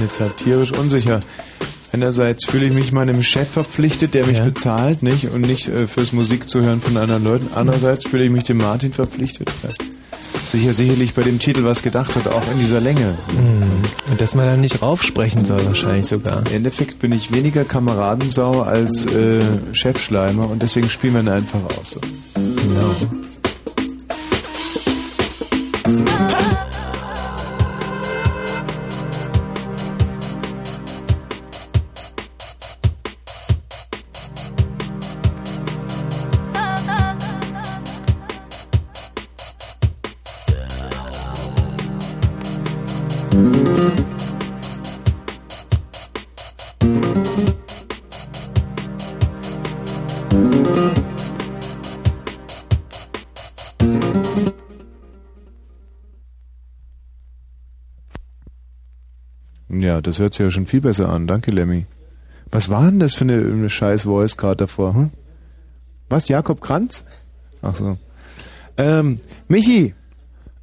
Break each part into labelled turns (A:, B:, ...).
A: bin jetzt halt tierisch unsicher. Einerseits fühle ich mich meinem Chef verpflichtet, der mich
B: Ja.
A: bezahlt, nicht? Und nicht äh, fürs Musik zu hören von anderen Leuten. Andererseits fühle ich mich dem Martin verpflichtet. Sicher, sicherlich bei dem Titel was gedacht hat, auch in dieser Länge.
B: Mhm. Und dass man da nicht raufsprechen soll, wahrscheinlich sogar.
A: Im Endeffekt bin ich weniger Kameradensau als äh, Chefschleimer und deswegen spielen wir ihn einfach aus. So.
B: Genau.
A: Ja, das hört sich ja schon viel besser an. Danke, Lemmy. Was war denn das für eine, eine scheiß Voice gerade davor? Hm? Was, Jakob Kranz? Ach so. Ähm, Michi,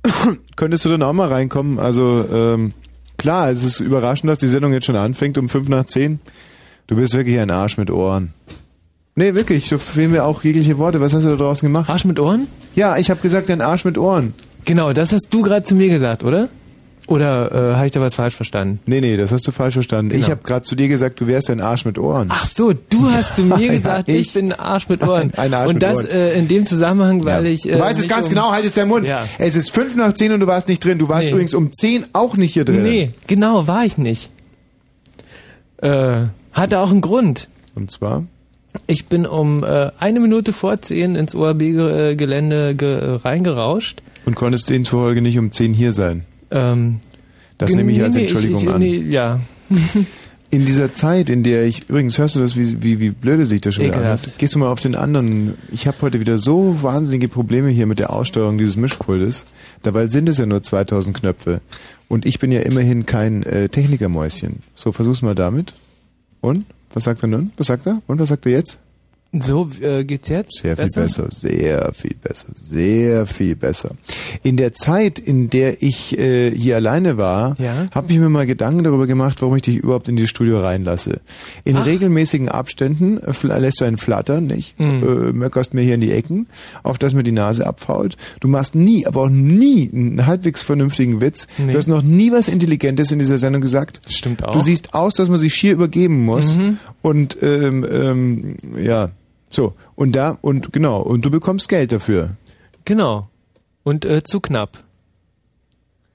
A: könntest du dann auch mal reinkommen? Also, ähm, klar, es ist überraschend, dass die Sendung jetzt schon anfängt um fünf nach zehn. Du bist wirklich ein Arsch mit Ohren. Nee, wirklich, so fehlen mir auch jegliche Worte. Was hast du da draußen gemacht?
B: Arsch mit Ohren?
A: Ja, ich habe gesagt, ein Arsch mit Ohren.
B: Genau, das hast du gerade zu mir gesagt, oder? Oder äh, habe ich da was falsch verstanden?
A: Nee, nee, das hast du falsch verstanden.
B: Genau.
A: Ich habe gerade zu dir gesagt, du wärst ein Arsch mit Ohren.
B: Ach so, du hast zu mir
A: Ja,
B: gesagt,
A: ich.
B: ich, bin ein Arsch mit Ohren.
A: Ein Arsch
B: Und
A: mit
B: das
A: Ohren.
B: Äh, in dem Zusammenhang, weil ich. Äh,
A: Du weißt es ganz
B: um-
A: genau, halt jetzt deinen Mund.
B: Ja.
A: Es ist fünf nach zehn und du warst nicht drin. Du warst
B: Nee.
A: übrigens um zehn auch nicht hier drin.
B: Nee, genau, war ich nicht. Äh, hatte auch einen Grund.
A: Und zwar?
B: Ich bin um äh, eine Minute vor zehn ins ORB-Gelände ge reingerauscht.
A: Und konntest demzufolge nicht um zehn hier sein.
B: Ähm,
A: Das nehme ich als Entschuldigung
B: ich,
A: an.
B: Nee, ja.
A: In dieser Zeit, in der ich, übrigens hörst du das, wie, wie, wie blöde sich das schon wieder
B: Ekelhaft.
A: anhört. Gehst du mal auf den anderen. Ich habe heute wieder so wahnsinnige Probleme hier mit der Aussteuerung dieses Mischpultes. Dabei sind es ja nur 2000 Knöpfe. Und ich bin ja immerhin kein äh, Technikermäuschen. So, versuch's mal damit. Und? Was sagt er nun? Was sagt er? Und was sagt er jetzt?
B: So, äh, geht's jetzt?
A: Sehr viel besser, sehr viel besser, sehr viel besser. In der Zeit, in der ich äh, hier alleine war,
B: Ja.
A: habe ich mir mal Gedanken darüber gemacht, warum ich dich überhaupt in dieses Studio reinlasse. In
B: Ach.
A: regelmäßigen Abständen äh, lässt du einen flattern, nicht?
B: Mhm.
A: Äh, möckerst mir hier in die Ecken, auf dass mir die Nase abfault. Du machst nie, aber auch nie einen halbwegs vernünftigen Witz.
B: Nee.
A: Du hast noch nie was Intelligentes in dieser Sendung gesagt.
B: Das stimmt auch.
A: Du siehst aus, dass man sich schier übergeben muss.
B: Mhm.
A: Und ähm, ähm, ja, so. Und da, und genau, und du bekommst Geld dafür.
B: Genau. Und äh, zu knapp.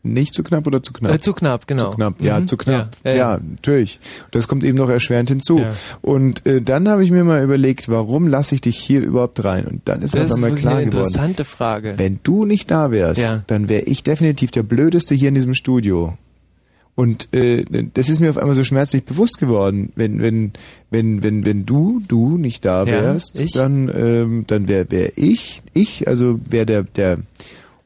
A: Nicht zu knapp oder zu knapp?
B: Äh, zu knapp, genau.
A: Zu knapp, ja,
B: Mhm.
A: zu knapp.
B: Ja,
A: Ja,
B: ja,
A: natürlich. Das kommt eben noch erschwerend hinzu.
B: Ja.
A: Und äh, dann habe ich mir mal überlegt, warum lasse ich dich hier überhaupt rein? Und dann ist mir
B: Das
A: einmal
B: wirklich
A: klar
B: eine
A: geworden.
B: interessante Frage.
A: Wenn du nicht da wärst,
B: Ja.
A: dann wäre ich definitiv der Blödeste hier in diesem Studio. Und äh, das ist mir auf einmal so schmerzlich bewusst geworden. Wenn wenn wenn wenn wenn du du nicht da
B: Ja,
A: wärst,
B: ich.
A: dann ähm, dann wäre wär ich ich also wäre der der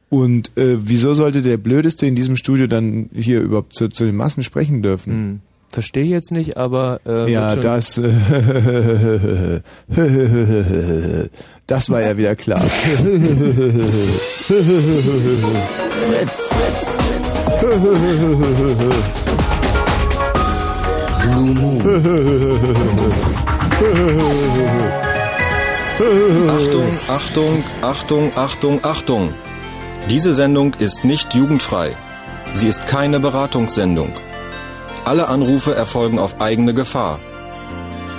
A: und äh, wieso sollte der Blödeste in diesem Studio dann hier überhaupt zu, zu den Massen sprechen dürfen?
B: Hm. Verstehe ich jetzt nicht, aber äh,
A: Ja, das äh, das war ja wieder klar.
B: Fritz, Fritz,
C: Blue Moon.
D: Achtung, Achtung, Achtung, Achtung, Achtung. Diese Sendung ist nicht jugendfrei. Sie ist keine Beratungssendung. Alle Anrufe erfolgen auf eigene Gefahr.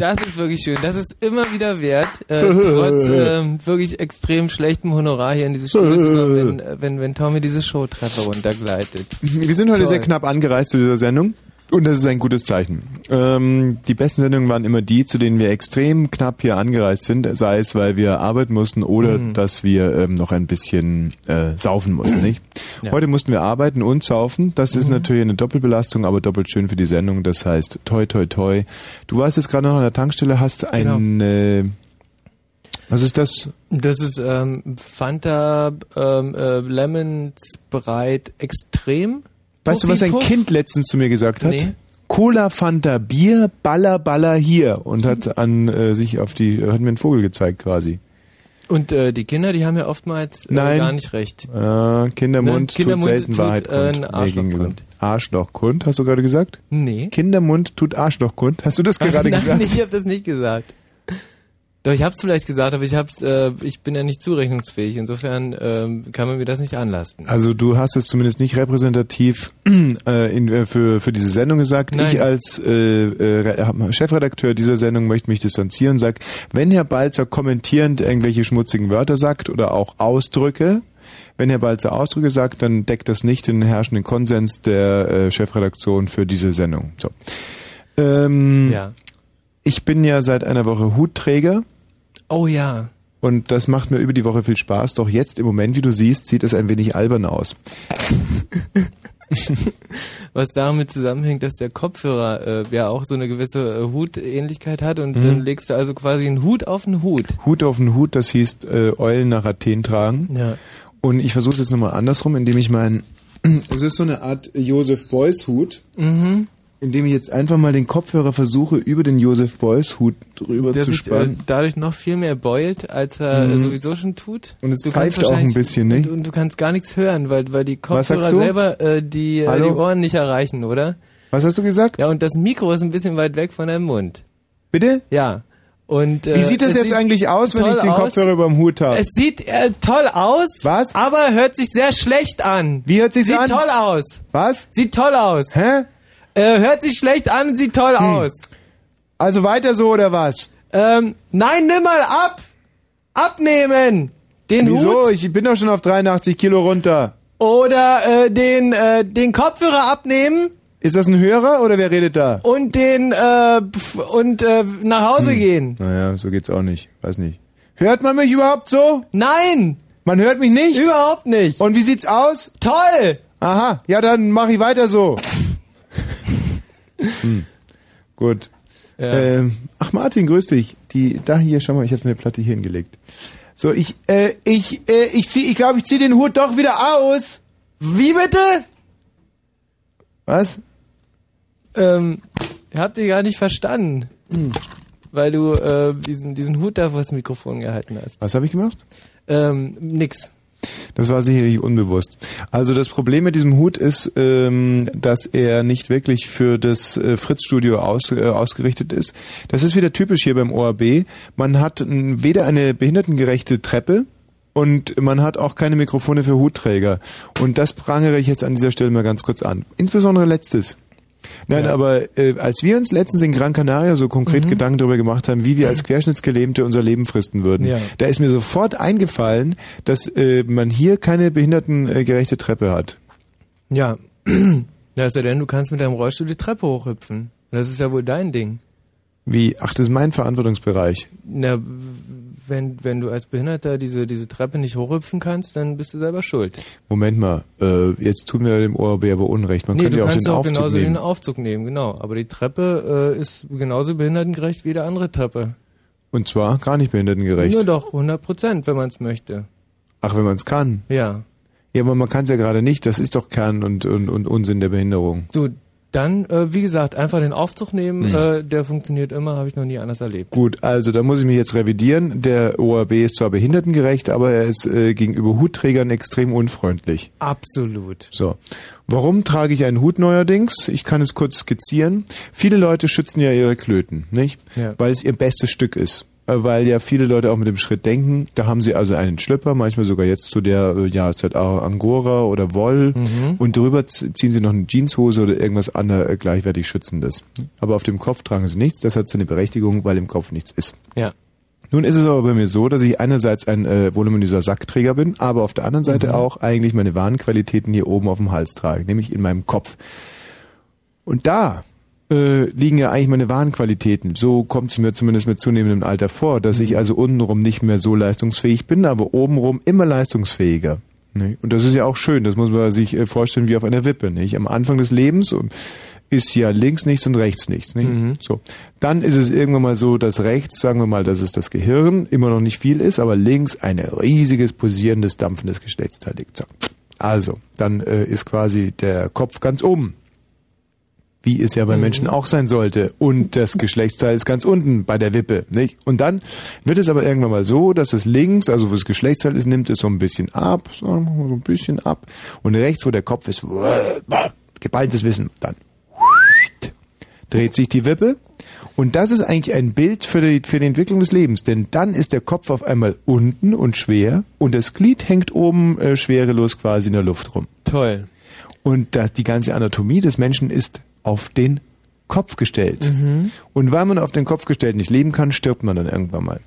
B: Das ist wirklich schön. Das ist immer wieder wert, äh, trotz ähm, wirklich extrem schlechtem Honorar hier in diese Show zu kommen, wenn, äh, wenn, wenn Tommy diese Showtreffer runtergleitet.
A: Wir sind heute
B: Toll.
A: sehr knapp angereist zu dieser Sendung. Und das ist ein gutes Zeichen. Ähm, die besten Sendungen waren immer die, zu denen wir extrem knapp hier angereist sind, sei es, weil wir arbeiten mussten oder mhm. dass wir ähm, noch ein bisschen äh, saufen mussten. Nicht? Ja. Heute mussten wir arbeiten und saufen. Das ist mhm. natürlich eine Doppelbelastung, aber doppelt schön für die Sendung. Das heißt, toi, toi, toi. Du warst jetzt gerade noch an der Tankstelle, hast genau. ein... Äh, was ist das?
B: Das ist ähm, Fanta ähm, äh, Lemon Sprite Extrem.
A: Weißt du, was ein Kind letztens zu mir gesagt hat? Nee. Cola, Fanta, Bier, Baller, Baller hier und hat an äh, sich auf die, hat mir einen Vogel gezeigt quasi.
B: Und äh, die Kinder, die haben ja oftmals äh,
A: Nein.
B: gar nicht recht.
A: Äh, Kindermund, ne? Kindermund tut selten tut, Wahrheit äh, kund. Arschlochkund. Arschlochkund, hast du gerade gesagt?
B: Nee.
A: Kindermund tut Arschlochkund. Hast du das gerade
B: Nein,
A: gesagt?
B: ich habe das nicht gesagt. Doch, ich habe es vielleicht gesagt, aber ich hab's, äh, ich bin ja nicht zurechnungsfähig. Insofern ähm, kann man mir das nicht anlasten.
A: Also du hast es zumindest nicht repräsentativ äh, in, äh, für, für diese Sendung gesagt. Nein. Ich als äh, äh, Chefredakteur dieser Sendung möchte mich distanzieren und sage, wenn Herr Balzer kommentierend irgendwelche schmutzigen Wörter sagt oder auch Ausdrücke, wenn Herr Balzer Ausdrücke sagt, dann deckt das nicht den herrschenden Konsens der äh, Chefredaktion für diese Sendung. So. Ähm, ja. Ich bin ja seit einer Woche Hutträger.
B: Oh ja.
A: Und das macht mir über die Woche viel Spaß. Doch jetzt im Moment, wie du siehst, sieht es ein wenig albern aus.
B: Was damit zusammenhängt, dass der Kopfhörer äh, ja auch so eine gewisse äh, Hutähnlichkeit hat und mhm. dann legst du also quasi einen Hut auf den Hut.
A: Hut auf den Hut, das hieß äh, Eulen nach Athen tragen. Ja. Und ich versuche es jetzt nochmal andersrum, indem ich meinen. Es ist so eine Art Joseph Beuys Hut. Mhm indem ich jetzt einfach mal den Kopfhörer versuche, über den Josef Beuys Hut drüber Der zu sich, spannen.
B: Äh, dadurch noch viel mehr beult, als er mhm. sowieso schon tut.
A: Und es du pfeift auch ein bisschen,
B: nicht? Und, und, du kannst gar nichts hören, weil, weil die Kopfhörer selber äh, die, äh, die Ohren nicht erreichen, oder?
A: Was hast du gesagt?
B: Ja, und das Mikro ist ein bisschen weit weg von deinem Mund.
A: Bitte?
B: Ja. Und,
A: äh, Wie sieht das jetzt eigentlich aus, wenn ich den Kopfhörer über dem Hut habe?
B: Es sieht äh, toll aus.
A: Was?
B: Aber hört sich sehr schlecht an.
A: Wie hört sich
B: an?
A: Sieht
B: toll aus.
A: Was?
B: Sieht toll aus.
A: Hä?
B: Äh, hört sich schlecht an, sieht toll hm. aus.
A: Also weiter so oder was?
B: Ähm, nein, nimm mal ab. Abnehmen. Den
A: Wieso?
B: Hut.
A: Ich bin doch schon auf 83 Kilo runter.
B: Oder äh, den, äh, den Kopfhörer abnehmen.
A: Ist das ein Hörer oder wer redet da?
B: Und den äh, und äh, nach Hause hm. gehen.
A: Naja, so geht's auch nicht. Weiß nicht. Hört man mich überhaupt so?
B: Nein.
A: Man hört mich nicht?
B: Überhaupt nicht.
A: Und wie sieht's aus?
B: Toll.
A: Aha, ja, dann mach ich weiter so. Hm. Gut. Ja. Ähm, ach Martin, grüß dich. Die, da hier, schau mal, ich habe eine Platte hier hingelegt. So, ich, äh, ich, äh, ich zieh, ich glaube, ich zieh den Hut doch wieder aus.
B: Wie bitte?
A: Was?
B: Ähm, ich hab dich gar nicht verstanden. Hm. Weil du äh, diesen, diesen Hut da vor das Mikrofon gehalten hast.
A: Was habe ich gemacht?
B: Ähm, nix.
A: Das war sicherlich unbewusst. Also das Problem mit diesem Hut ist, ähm, dass er nicht wirklich für das äh, Fritz-Studio aus, äh, ausgerichtet ist. Das ist wieder typisch hier beim ORB. Man hat weder eine behindertengerechte Treppe, und man hat auch keine Mikrofone für Hutträger. Und das prangere ich jetzt an dieser Stelle mal ganz kurz an. Insbesondere letztes. Nein, ja. aber äh, als wir uns letztens in Gran Canaria so konkret mhm. Gedanken darüber gemacht haben, wie wir als Querschnittsgelähmte unser Leben fristen würden, ja. da ist mir sofort eingefallen, dass äh, man hier keine behindertengerechte Treppe hat.
B: Ja, ja ist ja denn, du kannst mit deinem Rollstuhl die Treppe hochhüpfen. Das ist ja wohl dein Ding.
A: Wie? Ach, das ist mein Verantwortungsbereich.
B: Na, wenn, wenn du als Behinderter diese, diese Treppe nicht hochhüpfen kannst, dann bist du selber schuld.
A: Moment mal, äh, jetzt tun wir dem ORB aber Unrecht. Man nee, könnte ja auch den auch Aufzug
B: genauso
A: nehmen.
B: den Aufzug nehmen, genau. Aber die Treppe äh, ist genauso behindertengerecht wie die andere Treppe.
A: Und zwar gar nicht behindertengerecht.
B: Nur doch, 100 Prozent, wenn man es möchte.
A: Ach, wenn man es kann?
B: Ja.
A: Ja, aber man kann es ja gerade nicht. Das ist doch Kern und, und, und Unsinn der Behinderung.
B: Du, dann, äh, wie gesagt, einfach den Aufzug nehmen, mhm. äh, der funktioniert immer, habe ich noch nie anders erlebt.
A: Gut, also da muss ich mich jetzt revidieren. Der ORB ist zwar behindertengerecht, aber er ist äh, gegenüber Hutträgern extrem unfreundlich.
B: Absolut.
A: So. Warum trage ich einen Hut neuerdings? Ich kann es kurz skizzieren. Viele Leute schützen ja ihre Klöten, nicht? Ja. Weil es ihr bestes Stück ist. Äh, weil ja viele Leute auch mit dem Schritt denken. Da haben sie also einen Schlüpper, manchmal sogar jetzt zu der äh, Jahreszeit Angora oder Woll mhm. und drüber ziehen sie noch eine Jeanshose oder irgendwas anderes äh, gleichwertig Schützendes. Aber auf dem Kopf tragen sie nichts, das hat seine Berechtigung, weil im Kopf nichts ist.
B: Ja.
A: Nun ist es aber bei mir so, dass ich einerseits ein äh, voluminöser Sackträger bin, aber auf der anderen Seite mhm. auch eigentlich meine Warenqualitäten hier oben auf dem Hals trage, nämlich in meinem Kopf. Und da äh, liegen ja eigentlich meine wahren Qualitäten. So kommt es mir zumindest mit zunehmendem Alter vor, dass ich also untenrum nicht mehr so leistungsfähig bin, aber obenrum immer leistungsfähiger. Ne? Und das ist ja auch schön, das muss man sich äh, vorstellen wie auf einer Wippe. Nicht? Am Anfang des Lebens ist ja links nichts und rechts nichts. Nicht? Mhm. So. Dann ist es irgendwann mal so, dass rechts, sagen wir mal, dass es das Gehirn immer noch nicht viel ist, aber links ein riesiges, posierendes, dampfendes Geschlechtsteil liegt. So. Also, dann äh, ist quasi der Kopf ganz oben. Wie es ja bei mhm. Menschen auch sein sollte. Und das Geschlechtsteil ist ganz unten bei der Wippe. Nicht? Und dann wird es aber irgendwann mal so, dass es links, also wo das Geschlechtsteil ist, nimmt es so ein bisschen ab, so ein bisschen ab. Und rechts, wo der Kopf ist, geballtes Wissen, dann dreht sich die Wippe. Und das ist eigentlich ein Bild für die, für die Entwicklung des Lebens, denn dann ist der Kopf auf einmal unten und schwer und das Glied hängt oben äh, schwerelos quasi in der Luft rum.
B: Toll.
A: Und das, die ganze Anatomie des Menschen ist auf den Kopf gestellt. Mhm. Und weil man auf den Kopf gestellt nicht leben kann, stirbt man dann irgendwann mal.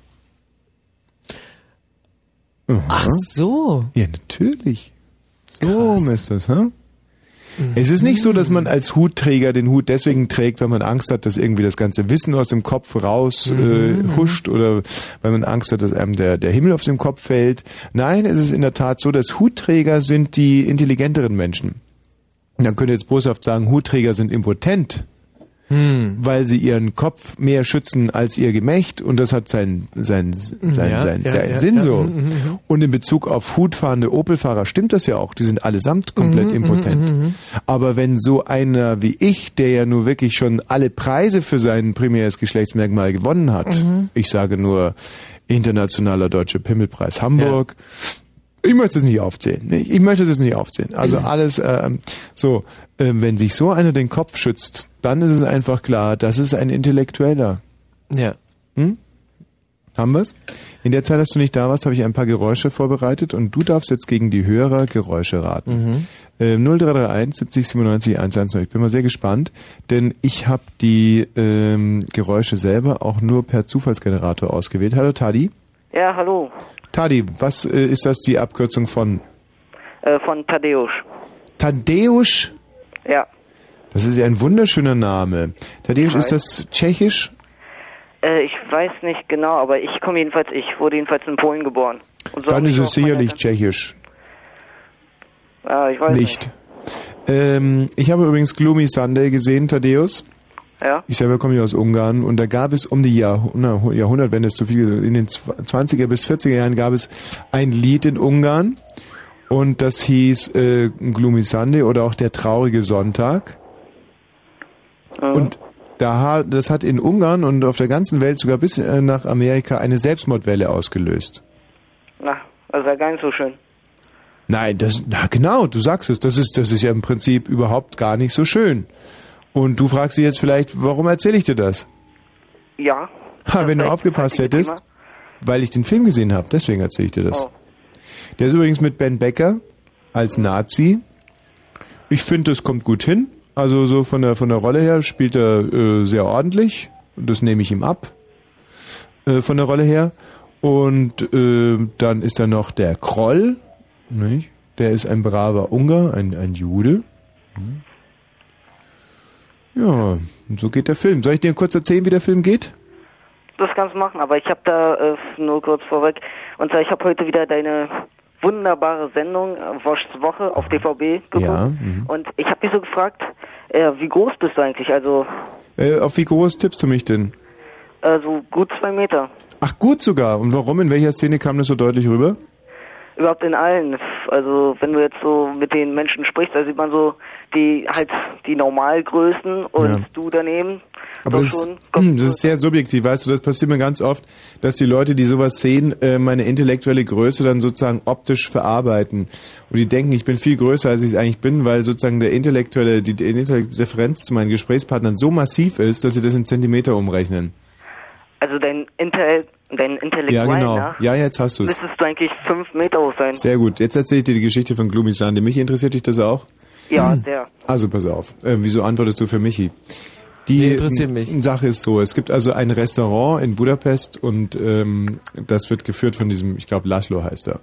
B: Aha. Ach so.
A: Ja, natürlich. So ist das, ha? Es ist nicht so, dass man als Hutträger den Hut deswegen trägt, weil man Angst hat, dass irgendwie das ganze Wissen aus dem Kopf raus äh, mhm. huscht oder weil man Angst hat, dass einem der, der Himmel auf dem Kopf fällt. Nein, es ist in der Tat so, dass Hutträger sind die intelligenteren Menschen. Und dann könnt ihr jetzt boshaft sagen, Hutträger sind impotent hm. weil sie ihren Kopf mehr schützen als ihr Gemächt und das hat seinen sein, sein, ja, sein, ja, seinen ja, Sinn so. Mhm, mhm, mhm. Und in Bezug auf hutfahrende Opelfahrer stimmt das ja auch, die sind allesamt komplett mhm, impotent. Mhm, Aber wenn so einer wie ich, der ja nur wirklich schon alle Preise für sein primäres Geschlechtsmerkmal gewonnen hat, ich sage nur internationaler deutscher Pimmelpreis Hamburg, ich möchte es nicht aufzählen. Ich möchte es nicht aufzählen. Also alles äh, so, äh, wenn sich so einer den Kopf schützt, dann ist es einfach klar, das ist ein Intellektueller.
B: Ja.
A: Hm? Haben wir's? In der Zeit, dass du nicht da warst, habe ich ein paar Geräusche vorbereitet und du darfst jetzt gegen die Hörer Geräusche raten. Mhm. Äh, 0331 70 97 110. Ich bin mal sehr gespannt, denn ich habe die ähm, Geräusche selber auch nur per Zufallsgenerator ausgewählt. Hallo Tadi.
C: Ja, hallo.
A: Tadi, was äh, ist das die Abkürzung von?
C: Äh, von Tadeusz.
A: Tadeusz?
C: Ja.
A: Das ist ja ein wunderschöner Name. Tadeusz, ist das tschechisch?
C: Äh, ich weiß nicht genau, aber ich komme jedenfalls, ich wurde jedenfalls in Polen geboren.
A: So Dann ist es sicherlich tschechisch.
C: Ja, ich weiß
A: nicht. nicht. Ähm, ich habe übrigens Gloomy Sunday gesehen, Thaddeus.
C: Ja.
A: Ich selber komme ja aus Ungarn und da gab es um die Jahrhundert, Jahrhundertwende ist zu viel, in den 20er bis 40er Jahren gab es ein Lied in Ungarn und das hieß äh, Gloomy Sunday oder auch der traurige Sonntag. Mhm. Und da, das hat in Ungarn und auf der ganzen Welt sogar bis äh, nach Amerika eine Selbstmordwelle ausgelöst.
C: Na, das war gar nicht so schön.
A: Nein, das, na genau, du sagst es, das ist, das ist ja im Prinzip überhaupt gar nicht so schön. Und du fragst dich jetzt vielleicht, warum erzähle ich dir das?
C: Ja.
A: Ha, wenn du aufgepasst hättest, Thema. weil ich den Film gesehen habe, deswegen erzähle ich dir das. Oh. Der ist übrigens mit Ben Becker als Nazi. Ich finde, das kommt gut hin. Also so von der von der Rolle her spielt er äh, sehr ordentlich. Das nehme ich ihm ab. Äh, von der Rolle her. Und äh, dann ist da noch der Kroll. Nicht? Der ist ein braver Ungar, ein, ein Jude. Ja, so geht der Film. Soll ich dir kurz erzählen, wie der Film geht?
C: Das kannst du machen, aber ich habe da äh, nur kurz vorweg. Und zwar, ich habe heute wieder deine wunderbare Sendung äh, Woschs Woche auf DVB geguckt. Ja, mhm. und ich habe mich so gefragt, äh, wie groß bist du eigentlich? Also
A: äh, auf wie groß tippst du mich denn?
C: Äh, so gut zwei Meter.
A: Ach gut sogar. Und warum? In welcher Szene kam das so deutlich rüber?
C: Überhaupt in allen. Also wenn du jetzt so mit den Menschen sprichst, da sieht man so die halt die Normalgrößen und ja. du daneben.
A: Aber das, schon, das ist sehr subjektiv, weißt du, das passiert mir ganz oft, dass die Leute, die sowas sehen, äh, meine intellektuelle Größe dann sozusagen optisch verarbeiten. Und die denken, ich bin viel größer, als ich eigentlich bin, weil sozusagen der intellektuelle, die, die intellektuelle Differenz zu meinen Gesprächspartnern so massiv ist, dass sie das in Zentimeter umrechnen.
C: Also dein Intellekt dein
A: Ja, genau. Nach, ja, jetzt hast du es.
C: Müsstest du eigentlich fünf Meter hoch sein.
A: Sehr gut. Jetzt erzähle ich dir die Geschichte von Gloomy Sunday. Mich interessiert dich das auch?
C: Ja, sehr.
A: Also pass auf. Äh, wieso antwortest du für Michi? Die interessiert mich. Sache ist so, es gibt also ein Restaurant in Budapest und ähm, das wird geführt von diesem, ich glaube Laszlo heißt er.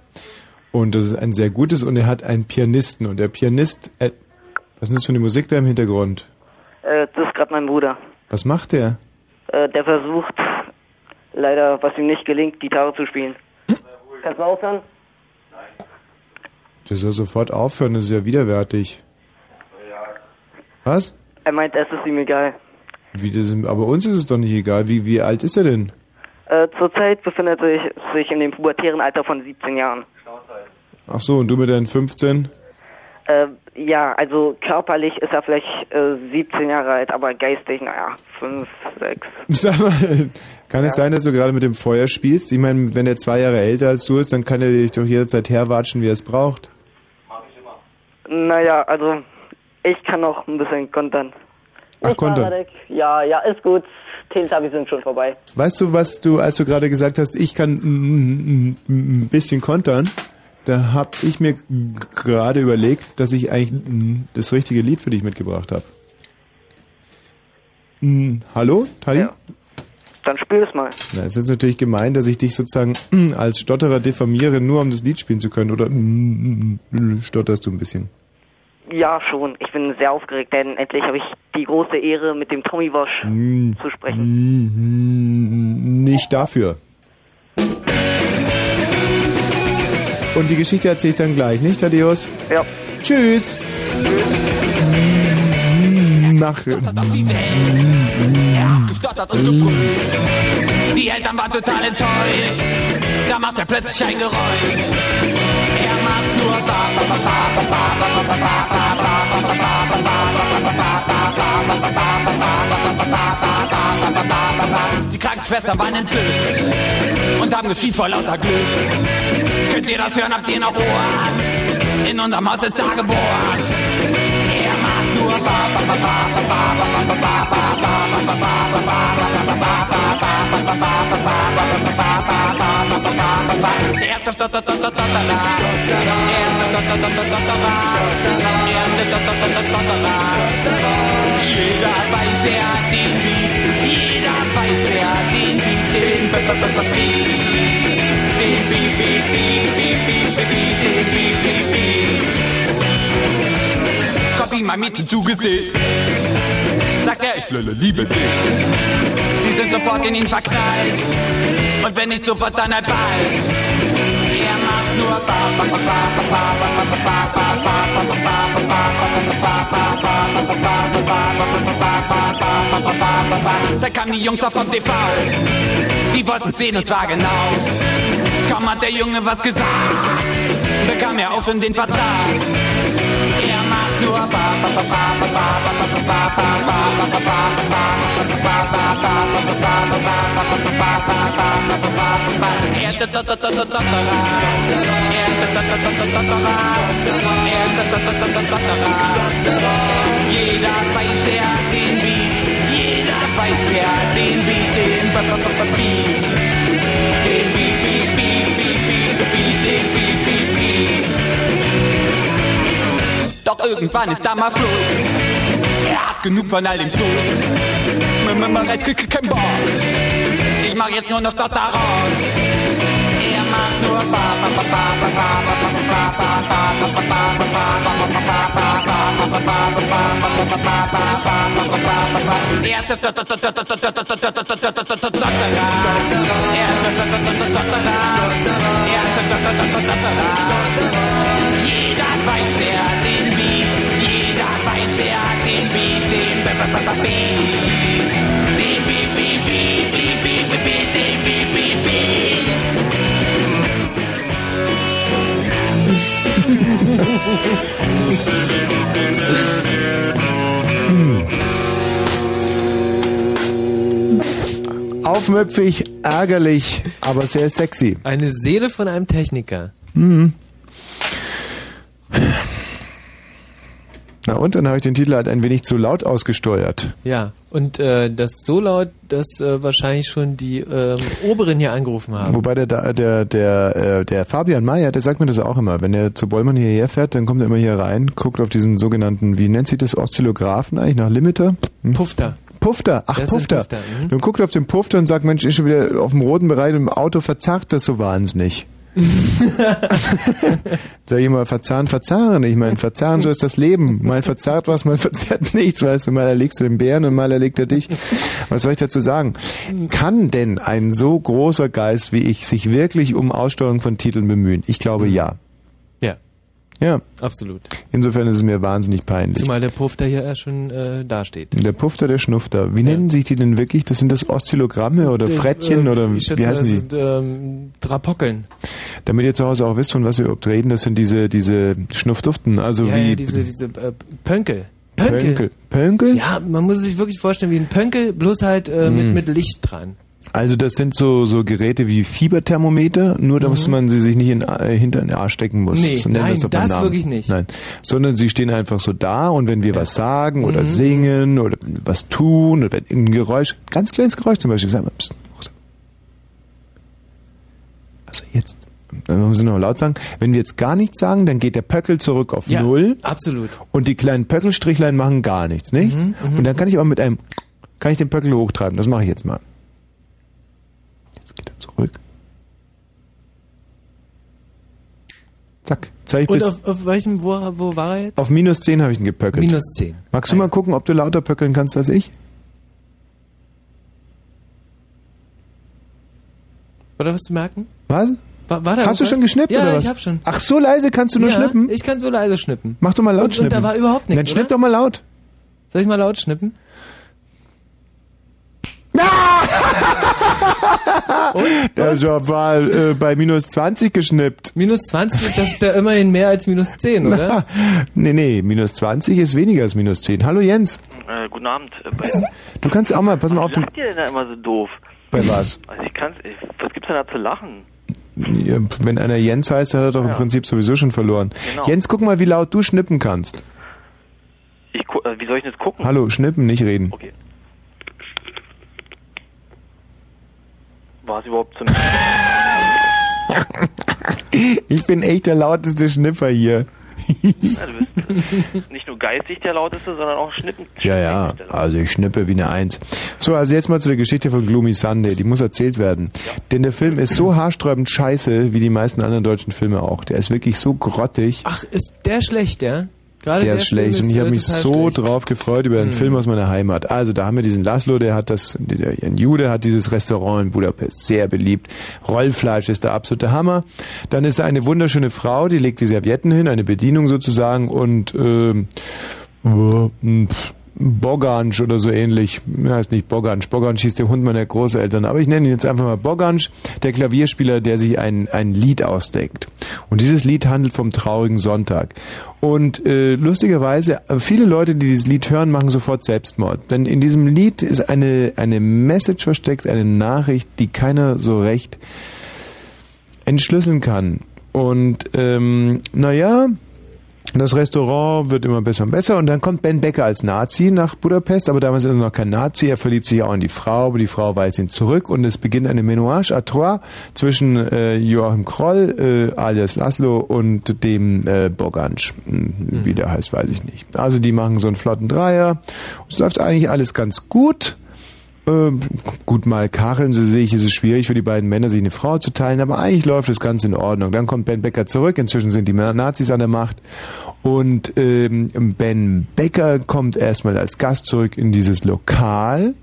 A: Und das ist ein sehr gutes und er hat einen Pianisten und der Pianist, äh, was ist das für eine Musik da im Hintergrund?
C: Äh, das ist gerade mein Bruder.
A: Was macht der?
C: Äh, der versucht leider, was ihm nicht gelingt, Gitarre zu spielen. Kannst du aufhören?
A: Der soll sofort aufhören, das ist ja widerwärtig. Was?
C: Er meint, es ist ihm egal.
A: Wie das, aber uns ist es doch nicht egal. Wie, wie alt ist er denn?
C: Äh, zurzeit befindet er sich, sich in dem pubertären Alter von 17 Jahren.
A: Ach so, und du mit deinen 15?
C: Äh, ja, also körperlich ist er vielleicht äh, 17 Jahre alt, aber geistig, naja, 5, 6.
A: Sag mal, kann es sein, dass du gerade mit dem Feuer spielst? Ich meine, wenn er zwei Jahre älter als du ist, dann kann er dich doch jederzeit herwatschen, wie er es braucht.
C: Naja, also ich kann noch ein bisschen kontern.
A: Ach,
C: Ich,
A: kontern.
C: Ja, ja, ist gut. Teletubbies sind schon vorbei.
A: Weißt du, was du, als du gerade gesagt hast, ich kann mm, mm, mm, ein bisschen kontern, da hab ich mir gerade überlegt, dass ich eigentlich mm, das richtige Lied für dich mitgebracht habe. Hallo, Tali?
C: Ja. Dann spiel es mal.
A: Na, es ist natürlich gemein, dass ich dich sozusagen als Stotterer diffamiere, nur um das Lied spielen zu können. Oder stotterst du ein bisschen?
C: Ja, schon. Ich bin sehr aufgeregt, denn endlich habe ich die große Ehre, mit dem Tommy Wash
A: Mm,
C: zu sprechen.
A: mm, Nicht dafür. Und die Geschichte erzähle ich dann gleich, nicht, Thaddeus?
C: Ja.
A: Tschüss. Nach.
E: Die Eltern waren total enttäuscht. Da macht er plötzlich ein Geräusch. Er ba ba ba ba ba ba ba ba ba ba ba Die Krankenschwester waren entzückt und haben geschieht vor lauter Glück. Könnt ihr das hören? Habt ihr noch Ohren? In unserem Haus ist da geboren. Er macht nur ba ba ba ba ba ba ba ba ba ba ba der erste Stotterer, der erste Jeder weiß, er hat den Beat. Jeder weiß, er hat den Beat. Den Beat. Den Beat, Beat, Beat, Beat, Beat, Beat, Beat, Beat, ihm mein Mädchen zugesehen. Sagt er, ich Lölle, liebe dich. Sofort in ihn verknallt. Und wenn nicht sofort, dann halt bald. Er macht nur ba ba ba ba ba ba ba ba ba ba ba ba da kamen die Jungs auf vom TV, die wollten sehen und zwar genau. Kaum hat der Junge was gesagt, bekam er auch schon den Vertrag. Jeder weiß, er den Beat. Jeder weiß, er den Beat. Den Beat. Doch irgendwann ist da mal Schluss. Er hat genug von all dem jetzt krieg ich keinen Bock. Ich mach jetzt nur noch dort da raus. Er macht nur ba ba ba ba ba ba ba ba ba ba ba ba ba Er ist der Jeder
A: Aufmüpfig, ärgerlich, aber sehr sexy.
B: Eine Seele von einem Techniker.
A: Mhm. Na und, dann habe ich den Titel halt ein wenig zu laut ausgesteuert.
B: Ja, und äh, das so laut, dass äh, wahrscheinlich schon die ähm, Oberen hier angerufen haben.
A: Wobei der, der, der, der, äh, der Fabian Mayer, der sagt mir das auch immer. Wenn er zu Bollmann hierher fährt, dann kommt er immer hier rein, guckt auf diesen sogenannten, wie nennt sich das, Oszillographen eigentlich, nach Limiter? Hm?
B: Pufter.
A: Pufter, ach
B: Das
A: Pufter.
B: Pufter, mhm.
A: Dann guckt er auf den Pufter und sagt, Mensch, ist schon wieder auf dem roten Bereich im Auto verzerrt das so wahnsinnig. Sag ich mal, verzahn, verzahn. Ich meine, verzahn, so ist das Leben. Mal verzerrt was, mal verzerrt nichts, weißt du. Mal erlegst du den Bären und mal erlegt er dich. Was soll ich dazu sagen? Kann denn ein so großer Geist wie ich sich wirklich um Aussteuerung von Titeln bemühen? Ich glaube ja.
B: Ja.
A: Ja.
B: Absolut.
A: Insofern ist es mir wahnsinnig peinlich.
B: Zumal der Puff da hier schon äh, dasteht.
A: Der Pufter, der Schnufter. Wie ja. nennen sich die denn wirklich? Das sind das Oszillogramme oder der, Frettchen äh, oder wie heißen die?
B: Sind, ähm, Drapockeln.
A: Damit ihr zu Hause auch wisst, von was wir überhaupt reden, das sind diese, diese Schnuffduften. Also
B: ja,
A: wie.
B: Ja, diese, diese äh, Pönkel.
A: Pönkel. Pönkel. Pönkel?
B: Ja, man muss sich wirklich vorstellen wie ein Pönkel, bloß halt äh, mit, mm. mit Licht dran.
A: Also das sind so, so Geräte wie Fieberthermometer, nur dass mhm. man sie sich nicht in, äh, hinter den Arsch stecken muss.
B: Nee, so nein, das, das wirklich nicht.
A: Nein, sondern sie stehen einfach so da und wenn wir ja. was sagen oder mhm. singen oder was tun oder ein Geräusch, ganz kleines Geräusch zum Beispiel, sagen wir, pst, also jetzt, wir müssen noch laut sagen, wenn wir jetzt gar nichts sagen, dann geht der Pöckel zurück auf
B: ja,
A: Null.
B: absolut.
A: Und die kleinen Pöckelstrichlein machen gar nichts, nicht? Mhm, mhm. und dann kann ich aber mit einem, kann ich den Pöckel hochtreiben, das mache ich jetzt mal. Jetzt geht er zurück. Zack. Zeig
B: Und auf, auf, welchem, wo, wo war er jetzt?
A: Auf minus 10 habe ich ihn gepöckelt.
B: Minus 10.
A: Magst du mal gucken, ob du lauter pöckeln kannst als ich?
B: Oder was zu merken?
A: Was?
B: War, war da
A: Hast du schon geschnippt
B: ja,
A: oder was?
B: ich hab schon.
A: Ach, so leise kannst du nur
B: ja,
A: schnippen?
B: ich kann so leise schnippen.
A: Mach doch mal laut
B: und,
A: schnippen.
B: Und da war überhaupt nichts,
A: Dann schnipp
B: oder?
A: doch mal laut.
B: Soll ich mal laut schnippen?
A: Der war äh, bei minus 20 geschnippt.
B: Minus 20, das ist ja immerhin mehr als minus 10, oder?
A: Na, nee, nee, minus 20 ist weniger als minus 10. Hallo Jens.
F: Äh, guten Abend. Äh,
A: du kannst auch mal, pass mal auf.
F: Was ihr denn da immer so doof?
A: Bei was?
F: Also ich kann's, ich, was gibt's denn da zu lachen?
A: Wenn einer Jens heißt, dann hat er doch ja. im Prinzip sowieso schon verloren. Genau. Jens, guck mal, wie laut du schnippen kannst.
F: Ich, äh, wie soll ich denn jetzt gucken?
A: Hallo, schnippen, nicht reden.
F: Okay. War es überhaupt zum...
A: ich bin echt der lauteste Schnipper hier.
F: ja, du bist nicht nur geistig der lauteste, sondern auch schnippen.
A: Ja, ja, also ich schnippe wie eine Eins. So, also jetzt mal zu der Geschichte von Gloomy Sunday. Die muss erzählt werden. Ja. Denn der Film ist so haarsträubend scheiße, wie die meisten anderen deutschen Filme auch. Der ist wirklich so grottig.
B: Ach, ist der schlecht, ja?
A: Gerade der, der ist schlecht und ich habe mich so schlecht. drauf gefreut über den hm. Film aus meiner Heimat. Also da haben wir diesen Laszlo, der hat das, der, ein Jude hat dieses Restaurant in Budapest, sehr beliebt. Rollfleisch ist der absolute Hammer. Dann ist da eine wunderschöne Frau, die legt die Servietten hin, eine Bedienung sozusagen und äh, pff, Bogansch oder so ähnlich. Heißt nicht Bogansch. Bogansch hieß der Hund meiner Großeltern. Aber ich nenne ihn jetzt einfach mal Bogansch, der Klavierspieler, der sich ein, ein Lied ausdenkt. Und dieses Lied handelt vom traurigen Sonntag. Und äh, lustigerweise, viele Leute, die dieses Lied hören, machen sofort Selbstmord. Denn in diesem Lied ist eine, eine Message versteckt, eine Nachricht, die keiner so recht entschlüsseln kann. Und ähm, naja, das Restaurant wird immer besser und besser. Und dann kommt Ben Becker als Nazi nach Budapest, aber damals ist er noch kein Nazi, er verliebt sich auch in die Frau, aber die Frau weist ihn zurück. Und es beginnt eine Ménage à trois zwischen äh, Joachim Kroll, äh, alias Laszlo und dem äh, Bogansch, hm, wie mhm. der heißt, weiß ich nicht. Also die machen so einen flotten Dreier, es läuft eigentlich alles ganz gut ähm, gut, mal kacheln, so sehe ich, ist es schwierig für die beiden Männer, sich eine Frau zu teilen, aber eigentlich läuft das Ganze in Ordnung. Dann kommt Ben Becker zurück, inzwischen sind die Nazis an der Macht und ähm, Ben Becker kommt erstmal als Gast zurück in dieses Lokal.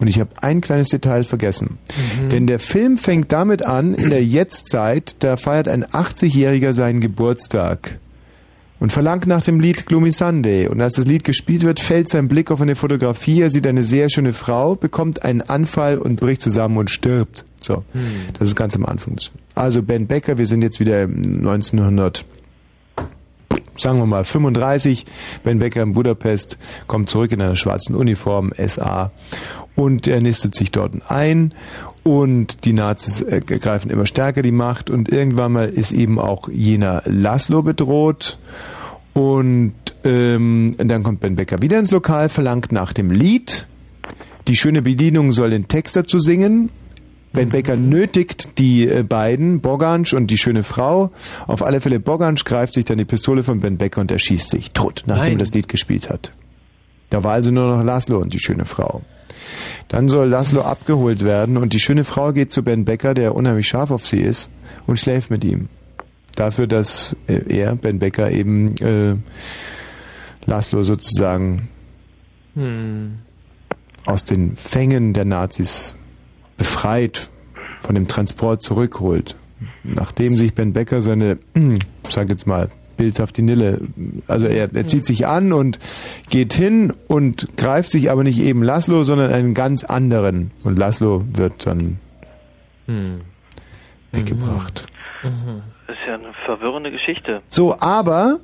A: Und ich habe ein kleines Detail vergessen. Mhm. Denn der Film fängt damit an, in der Jetztzeit, da feiert ein 80-Jähriger seinen Geburtstag und verlangt nach dem Lied Gloomy Sunday. Und als das Lied gespielt wird, fällt sein Blick auf eine Fotografie. Er sieht eine sehr schöne Frau, bekommt einen Anfall und bricht zusammen und stirbt. So, hm. das ist ganz am Anfang. Also Ben Becker, wir sind jetzt wieder 1900 sagen wir mal 35. Ben Becker in Budapest kommt zurück in einer schwarzen Uniform, SA, und er nistet sich dort ein und die Nazis äh, greifen immer stärker die Macht und irgendwann mal ist eben auch jener Laszlo bedroht und ähm, dann kommt Ben Becker wieder ins Lokal, verlangt nach dem Lied. Die schöne Bedienung soll den Text dazu singen. Ben Becker nötigt die äh, beiden, Bogansch und die schöne Frau. Auf alle Fälle Bogansch greift sich dann die Pistole von Ben Becker und erschießt sich tot, nachdem Nein. er das Lied gespielt hat. Da war also nur noch Laszlo und die schöne Frau. Dann soll Laszlo abgeholt werden und die schöne Frau geht zu Ben Becker, der unheimlich scharf auf sie ist, und schläft mit ihm. Dafür, dass äh, er, Ben Becker, eben äh, Laszlo sozusagen
B: Hm.
A: aus den Fängen der Nazis befreit, von dem Transport zurückholt. Nachdem sich Ben Becker seine, sag jetzt mal, bildhaft die Nille, also er, er zieht sich an und geht hin und greift sich aber nicht eben Laszlo, sondern einen ganz anderen. Und Laszlo wird dann
B: Hm.
A: weggebracht.
F: Das ist ja eine verwirrende Geschichte.
A: So, aber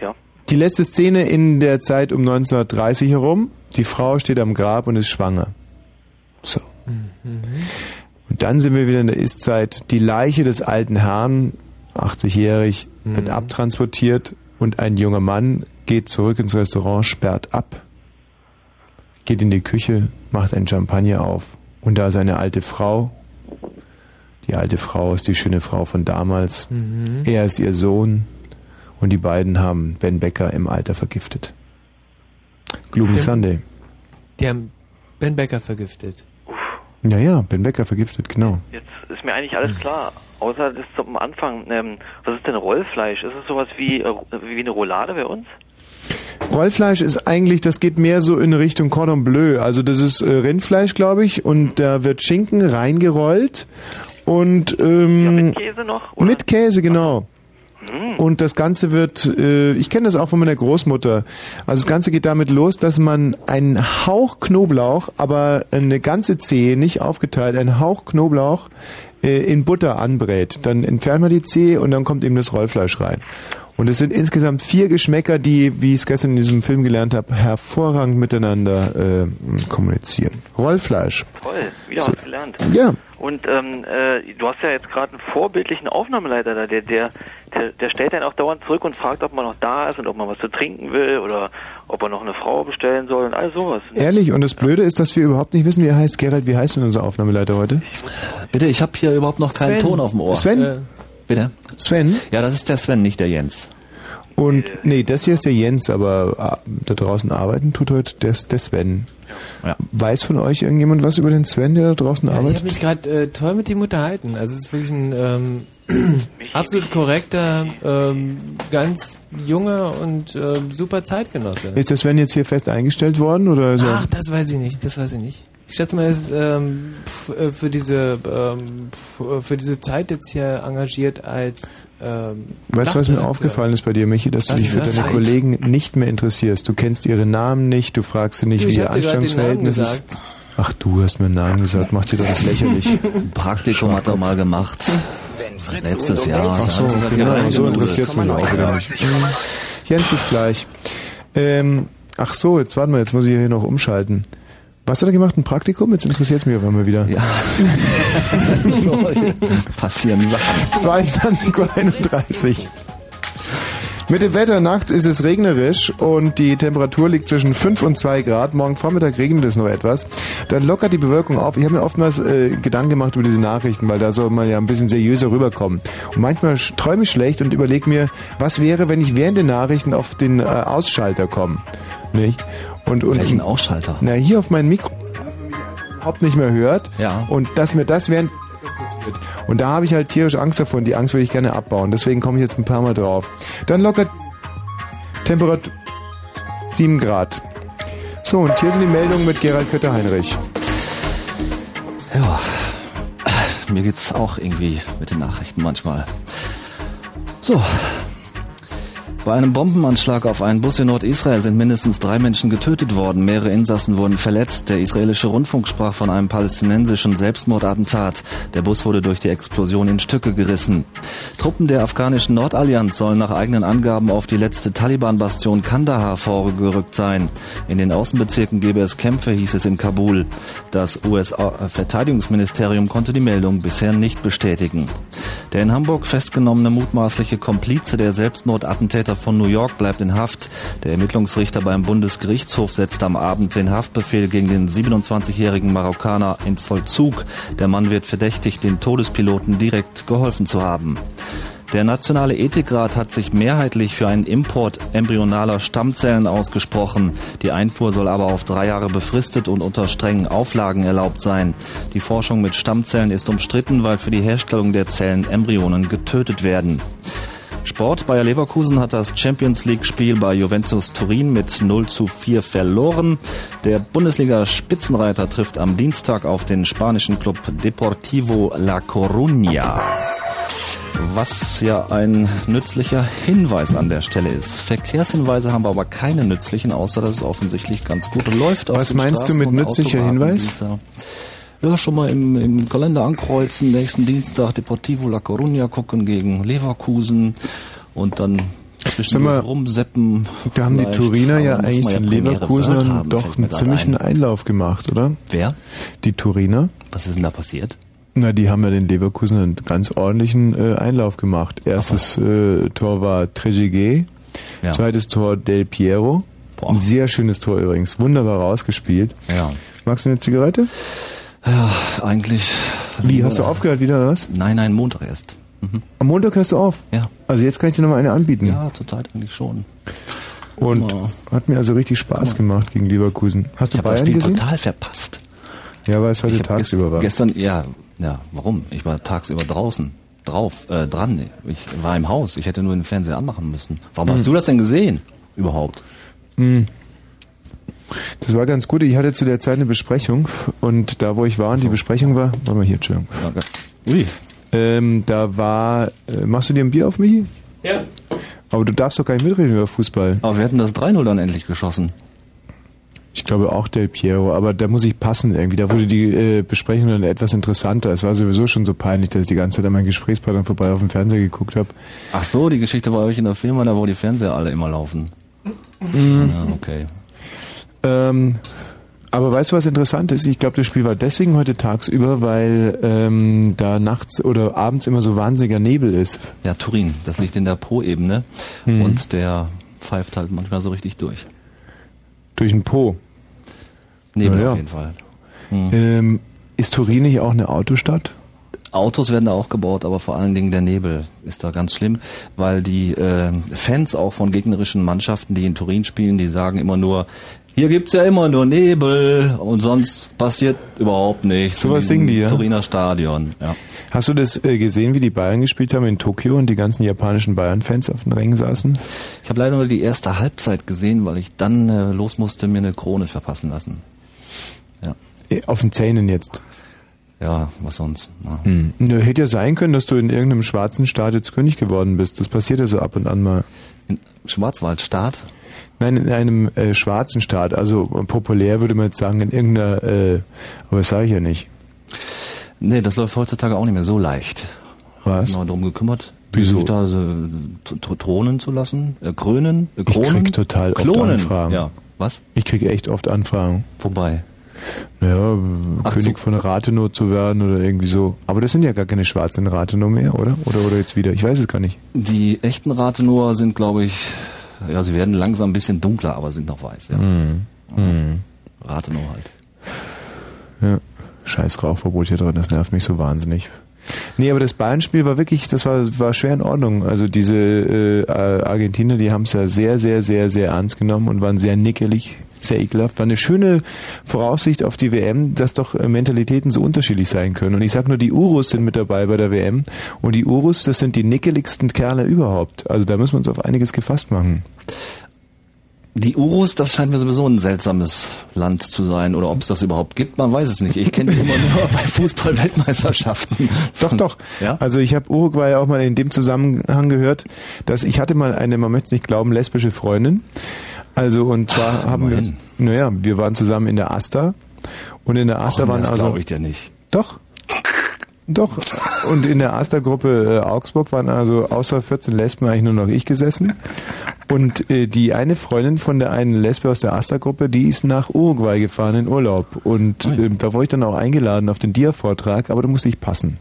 F: Ja.
A: die letzte Szene in der Zeit um 1930 herum, die Frau steht am Grab und ist schwanger. So. Und dann sind wir wieder in der Ist-Zeit. Die Leiche des alten Herrn, 80-jährig, wird abtransportiert und ein junger Mann geht zurück ins Restaurant, sperrt ab, geht in die Küche, macht ein Champagner auf und da ist eine alte Frau. Die alte Frau ist die schöne Frau von damals.
B: Mhm.
A: Er ist ihr Sohn und die beiden haben Ben Becker im Alter vergiftet. Gloomy Sunday.
B: Die haben Ben Becker vergiftet.
A: Ja, ja, Ben Becker vergiftet, genau.
F: Jetzt ist mir eigentlich alles klar. Außer das zum Anfang. Ähm, was ist denn Rollfleisch? Ist es sowas wie, äh, wie eine Roulade bei uns?
A: Rollfleisch ist eigentlich, das geht mehr so in Richtung Cordon Bleu. Also das ist äh, Rindfleisch, glaube ich, und da wird Schinken reingerollt und ähm,
F: mit Käse noch? Oder?
A: Mit Käse, genau.
F: Hm.
A: Und das Ganze wird, äh, ich kenne das auch von meiner Großmutter. Also das Ganze geht damit los, dass man einen Hauch Knoblauch, aber eine ganze Zehe, nicht aufgeteilt, einen Hauch Knoblauch äh, in Butter anbrät. Dann entfernt man die Zehe und dann kommt eben das Rollfleisch rein. Und es sind insgesamt vier Geschmäcker, die, wie ich es gestern in diesem Film gelernt habe, hervorragend miteinander äh, kommunizieren. Rollfleisch.
F: Toll, wieder
A: So.
F: was gelernt.
A: Ja.
F: Und ähm, äh, du hast ja jetzt gerade einen vorbildlichen Aufnahmeleiter da, der, der, der, der stellt dann auch dauernd zurück und fragt, ob man noch da ist und ob man was zu trinken will oder ob er noch eine Frau bestellen soll und all sowas.
A: Ehrlich, und das Blöde ist, dass wir überhaupt nicht wissen, wie er heißt. Gerald, wie heißt denn unser Aufnahmeleiter heute?
G: Bitte, ich habe hier überhaupt noch keinen
A: Sven.
G: Ton auf dem Ohr.
A: Sven?
B: Äh,
G: Bitte?
A: Sven?
G: Ja, das ist der Sven, nicht der Jens.
A: Und nee, das hier ist der Jens, aber ah, da draußen arbeiten tut heute der, der Sven.
G: Ja.
A: Weiß von euch irgendjemand was über den Sven, der da draußen
B: Ja, ich
A: arbeitet?
B: habe mich gerade äh, toll mit ihm unterhalten. Also es ist wirklich ein ähm, absolut korrekter, ähm, ganz junger und ähm, super Zeitgenosse.
A: Ist der Sven jetzt hier fest eingestellt worden oder so?
B: Ach, das weiß ich nicht, das weiß ich nicht. Ich schätze mal, er ist ähm, äh, für diese ähm, äh, für diese Zeit jetzt hier engagiert als ähm,
A: Weißt du, was mir aufgefallen ist bei dir, Michi, dass du
B: Was
A: dich
B: ist
A: für deine
B: Zeit.
A: Kollegen nicht mehr interessierst. Du kennst ihre Namen nicht, du fragst sie nicht,
B: Du,
A: wie
B: ich
A: ihr Anstellungsverhältnis ist. Ach, du hast mir einen Namen gesagt, mach dir doch nicht lächerlich.
G: Praktikum hat er mal gemacht. Letztes Jahr.
A: Ach so, genau,
G: wieder
A: so interessiert es mich auch wieder nicht. Jens, bis gleich. Ähm, ach so, jetzt warten wir, jetzt muss ich hier noch umschalten. Was hat er gemacht? Ein Praktikum? Jetzt interessiert es mich auf einmal wieder.
G: Ja. so, passieren Sachen.
A: 22.31 Uhr. Mit dem Wetter nachts ist es regnerisch und die Temperatur liegt zwischen 5 und 2 Grad. Morgen Vormittag regnet es noch etwas. Dann lockert die Bewölkung auf. Ich habe mir oftmals äh, Gedanken gemacht über diese Nachrichten, weil da soll man ja ein bisschen seriöser rüberkommen. Und manchmal träume ich schlecht und überlege mir, was wäre, wenn ich während den Nachrichten auf den äh, Ausschalter komme. Nicht? Und, und,
G: Welchen Ausschalter?
A: Na, hier auf mein Mikro überhaupt nicht mehr hört.
G: Ja.
A: Und dass mir das während. Und da habe ich halt tierisch Angst davor und die Angst würde ich gerne abbauen. Deswegen komme ich jetzt ein paar Mal drauf. Dann lockert Temperatur 7 Grad. So, und hier sind die Meldungen mit Gerald Kötter-Heinrich.
G: Ja, mir geht's auch irgendwie mit den Nachrichten manchmal. So. Bei einem Bombenanschlag auf einen Bus in Nordisrael sind mindestens drei Menschen getötet worden. Mehrere Insassen wurden verletzt. Der israelische Rundfunk sprach von einem palästinensischen Selbstmordattentat. Der Bus wurde durch die Explosion in Stücke gerissen. Truppen der afghanischen Nordallianz sollen nach eigenen Angaben auf die letzte Taliban-Bastion Kandahar vorgerückt sein. In den Außenbezirken gebe es Kämpfe, hieß es in Kabul. Das US-Verteidigungsministerium konnte die Meldung bisher nicht bestätigen. Der in Hamburg festgenommene mutmaßliche Komplize der Selbstmordattentäter von New York bleibt in Haft. Der Ermittlungsrichter beim Bundesgerichtshof setzte am Abend den Haftbefehl gegen den 27-jährigen Marokkaner in Vollzug. Der Mann wird verdächtigt, dem Todespiloten direkt geholfen zu haben. Der Nationale Ethikrat hat sich mehrheitlich für einen Import embryonaler Stammzellen ausgesprochen. Die Einfuhr soll aber auf drei Jahre befristet und unter strengen Auflagen erlaubt sein. Die Forschung mit Stammzellen ist umstritten, weil für die Herstellung der Zellen Embryonen getötet werden. Sport Bayer Leverkusen hat das Champions League Spiel bei Juventus Turin mit 0 zu 4 verloren. Der Bundesliga Spitzenreiter trifft am Dienstag auf den spanischen Club Deportivo La Coruña. Was ja ein nützlicher Hinweis an der Stelle ist. Verkehrshinweise haben wir aber keine nützlichen, außer dass es offensichtlich ganz gut läuft.
A: Was meinst du mit nützlicher Hinweis?
G: Ja, schon mal im, im Kalender ankreuzen, nächsten Dienstag Deportivo La Coruña gucken gegen Leverkusen und dann zwischen rumseppen.
A: Da haben die Turiner ja eigentlich den Leverkusenern doch einen ziemlichen ein. Einlauf gemacht, oder?
G: Wer?
A: Die Turiner.
G: Was ist denn da passiert?
A: Na, die haben ja den Leverkusen einen ganz ordentlichen äh, Einlauf gemacht. Erstes äh, Tor war Trezeguet, ja. zweites Tor Del Piero. Boah. Ein sehr schönes Tor übrigens, wunderbar rausgespielt.
G: Ja.
A: Magst du eine Zigarette?
G: Ja, eigentlich.
A: Wie, hast du aufgehört wieder, oder was?
G: Nein, nein, Montag erst.
A: Mhm. Am Montag hörst du auf?
G: Ja.
A: Also jetzt kann ich dir nochmal eine anbieten?
G: Ja, zurzeit eigentlich schon.
A: Und ja. hat mir also richtig Spaß gemacht gegen Leverkusen. Hast du
G: ich
A: Bayern
G: das Spiel
A: gesehen?
G: total verpasst.
A: Ja, weil es heute tagsüber war.
G: Gestern, ja, ja, warum? Ich war tagsüber draußen, drauf, äh, dran. Ich war im Haus. Ich hätte nur den Fernseher anmachen müssen. Warum hm. hast du das denn gesehen? Überhaupt?
A: Hm. Das war ganz gut. Ich hatte zu der Zeit eine Besprechung und da, wo ich war und die Besprechung war, warte mal hier, Entschuldigung.
G: Danke. Ui.
A: Ähm, da war, äh, machst du dir ein Bier auf mich?
G: Ja.
A: Aber du darfst doch gar nicht mitreden über Fußball.
G: Aber wir hatten das 3-0 dann endlich geschossen.
A: Ich glaube auch Del Piero, aber da muss ich passen irgendwie. Da wurde die äh, Besprechung dann etwas interessanter. Es war sowieso schon so peinlich, dass ich die ganze Zeit an meinen Gesprächspartner vorbei auf dem Fernseher geguckt habe.
G: Ach so, die Geschichte bei euch in der Firma, da wo die Fernseher alle immer laufen. Mhm. Ja, okay.
A: Ähm, aber weißt du, was interessant ist? Ich glaube, das Spiel war deswegen heute tagsüber, weil ähm, da nachts oder abends immer so wahnsinniger Nebel ist.
G: Ja, Turin, das liegt in der Po-Ebene mhm. und der pfeift halt manchmal so richtig durch.
A: Durch den Po?
G: Nebel ja. auf jeden Fall.
A: Mhm. Ähm, ist Turin nicht auch eine Autostadt?
G: Autos werden da auch gebaut, aber vor allen Dingen der Nebel ist da ganz schlimm, weil die äh, Fans auch von gegnerischen Mannschaften, die in Turin spielen, die sagen immer nur, hier gibt's ja immer nur Nebel und sonst passiert überhaupt nichts.
A: So was singen die, ja?
G: Turiner Stadion, ja.
A: Hast du das äh, gesehen, wie die Bayern gespielt haben in Tokio und die ganzen japanischen Bayern-Fans auf den Rängen saßen?
G: Ich habe leider nur die erste Halbzeit gesehen, weil ich dann äh, los musste, mir eine Krone verpassen lassen. Ja.
A: Äh, auf den Zähnen jetzt?
G: Ja, was sonst.
A: Ja. Hm. Nö, hätte ja sein können, dass du in irgendeinem schwarzen Staat jetzt König geworden bist. Das passiert ja so ab und an mal.
G: In Schwarzwaldstaat?
A: Nein, in einem äh, schwarzen Staat. Also populär würde man jetzt sagen, in irgendeiner, äh, aber das sage ich ja nicht.
G: Nee, das läuft heutzutage auch nicht mehr so leicht.
A: Was?
G: Ich habe darum gekümmert,
A: Wieso?
G: da so, Thronen zu lassen, äh, krönen, äh, kronen,
A: ich krieg total
G: klonen.
A: oft Anfragen.
G: Ja, was?
A: Ich kriege echt oft Anfragen.
G: Wobei?
A: Naja, Ach, König so. von Rathenow zu werden oder irgendwie so. Aber das sind ja gar keine schwarzen Rathenow mehr, oder? Oder oder jetzt wieder? Ich weiß es gar nicht.
G: Die echten Rathenower sind, glaube ich, ja, sie werden langsam ein bisschen dunkler, aber sind noch weiß, ja.
A: Mhm. Mhm.
G: Rathenow halt.
A: Ja, scheiß Rauchverbot hier drin, das nervt mich so wahnsinnig. Nee, aber das Bayern-Spiel war wirklich, das war, war schwer in Ordnung. Also diese äh, Argentiner, die haben es ja sehr, sehr, sehr, sehr ernst genommen und waren sehr nickelig sehr ekelhaft. War eine schöne Voraussicht auf die WM, dass doch äh, Mentalitäten so unterschiedlich sein können. Und ich sag nur, die Urus sind mit dabei bei der WM. Und die Urus, das sind die nickeligsten Kerle überhaupt. Also da müssen wir uns auf einiges gefasst machen.
G: Die Urus, das scheint mir sowieso ein seltsames Land zu sein. Oder ob es das überhaupt gibt, man weiß es nicht. Ich kenne die immer nur bei Fußball-Weltmeisterschaften.
A: doch, doch. Ja? Also ich habe Uruguay auch mal in dem Zusammenhang gehört, dass ich hatte mal eine, man möchte es nicht glauben, lesbische Freundin. Also und zwar haben wir, naja, wir waren zusammen in der Asta und in der Asta Och, waren
G: das
A: also.
G: glaube ich dir nicht.
A: Doch. Doch. Und in der Asta-Gruppe äh, Augsburg waren also außer 14 Lesben eigentlich nur noch ich gesessen. Und äh, die eine Freundin von der einen Lesbe aus der Asta-Gruppe, die ist nach Uruguay gefahren in Urlaub. Und äh, da wurde ich dann auch eingeladen auf den Dia-Vortrag, aber da musste ich passen.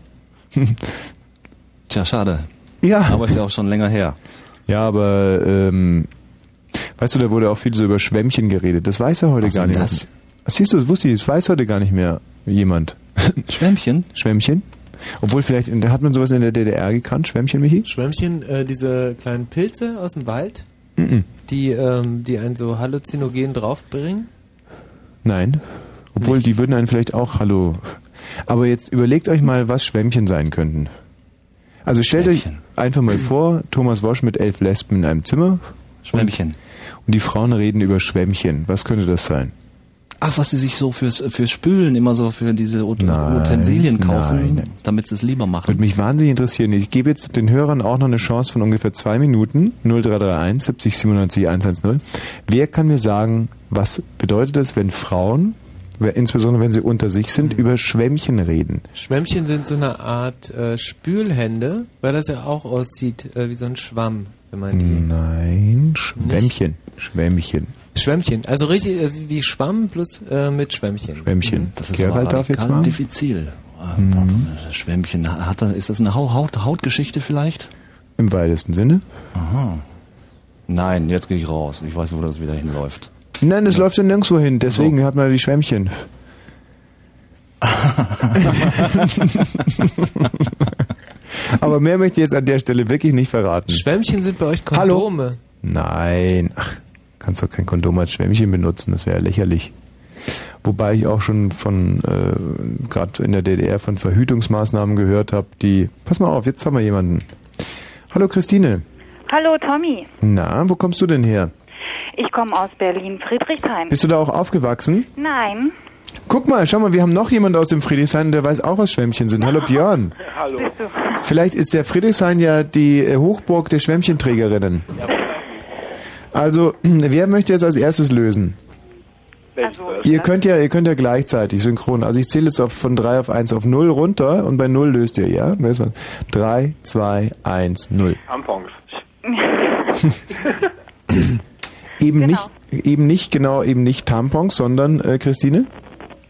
G: Tja, schade.
A: Ja.
G: Aber ist ja auch schon länger her.
A: Ja, aber ähm, Weißt du, da wurde auch viel so über Schwämmchen geredet. Das weiß er heute
G: Was
A: gar nicht.
G: Das?
A: Siehst du, das wusste ich, das weiß heute gar nicht mehr jemand.
G: Schwämmchen?
A: Schwämmchen? Obwohl vielleicht, da hat man sowas in der DDR gekannt, Schwämmchen, Michi?
B: Schwämmchen, äh, diese kleinen Pilze aus dem Wald,
A: Mhm.
B: die, ähm, die einen so halluzinogen draufbringen.
A: Nein. Obwohl, die würden einen vielleicht auch Hallo. Aber jetzt überlegt euch mal, was Schwämmchen sein könnten. Also stellt euch einfach mal vor, Thomas Wosch mit elf Lesben in einem Zimmer.
G: Schwämmchen.
A: Und, die Frauen reden über Schwämmchen. Was könnte das sein?
G: Ach, was sie sich so fürs, fürs Spülen immer so für diese Ut Utensilien kaufen,
A: nein.
G: damit sie es lieber machen.
A: Würde mich wahnsinnig interessieren. Ich gebe jetzt den Hörern auch noch eine Chance von ungefähr zwei Minuten. 0331 70 97 110. Wer kann mir sagen, was bedeutet es, wenn Frauen, insbesondere wenn sie unter sich sind, über Schwämmchen reden?
B: Schwämmchen sind so eine Art äh, Spülhände, weil das ja auch aussieht äh, wie so ein Schwamm, wenn man die.
A: Nein, Schwämmchen. Schwämmchen.
B: Schwämmchen, also richtig äh, wie Schwamm plus äh, mit Schwämmchen.
A: Schwämmchen.
G: Das ist
A: Gerald
G: aber
A: darf jetzt mal.
G: diffizil. Äh, Schwämmchen, hat er, ist das eine Haut, Haut, Hautgeschichte vielleicht?
A: Im weitesten Sinne.
G: Aha. Nein, jetzt gehe ich raus. Ich weiß, wo das wieder hinläuft.
A: Nein, es läuft ja nirgendwo hin. Deswegen hat man die Schwämmchen. Aber mehr möchte ich jetzt an der Stelle wirklich nicht verraten.
B: Schwämmchen sind bei euch
A: Hallo?
B: Kondome.
A: Nein, ach, kannst doch kein Kondom als Schwämmchen benutzen, das wäre lächerlich. Wobei ich auch schon von, äh, gerade in der DDR, von Verhütungsmaßnahmen gehört habe, die, pass mal auf, jetzt haben wir jemanden. Hallo Christine.
H: Hallo Tommy,
A: Na, wo kommst du denn her?
H: ich komme aus Berlin, Friedrichshain.
A: Bist du da auch aufgewachsen?
H: Nein.
A: Guck mal, schau mal, wir haben noch jemanden aus dem Friedrichshain, der weiß auch, was Schwämmchen sind. Hallo Björn.
H: Hallo.
A: Vielleicht ist der Friedrichshain ja die äh, Hochburg der Schwämmchenträgerinnen. Also, wer möchte jetzt als erstes lösen?
H: Also,
A: Ihr könnt ja, ihr könnt ja gleichzeitig synchron. Also ich zähle jetzt auf, von 3 auf 1 auf 0 runter und bei 0 löst ihr, ja? Wer ist was? 3, 2, 1, 0.
I: Tampons.
A: Eben nicht, eben nicht genau, eben nicht Tampons, sondern äh, Christine?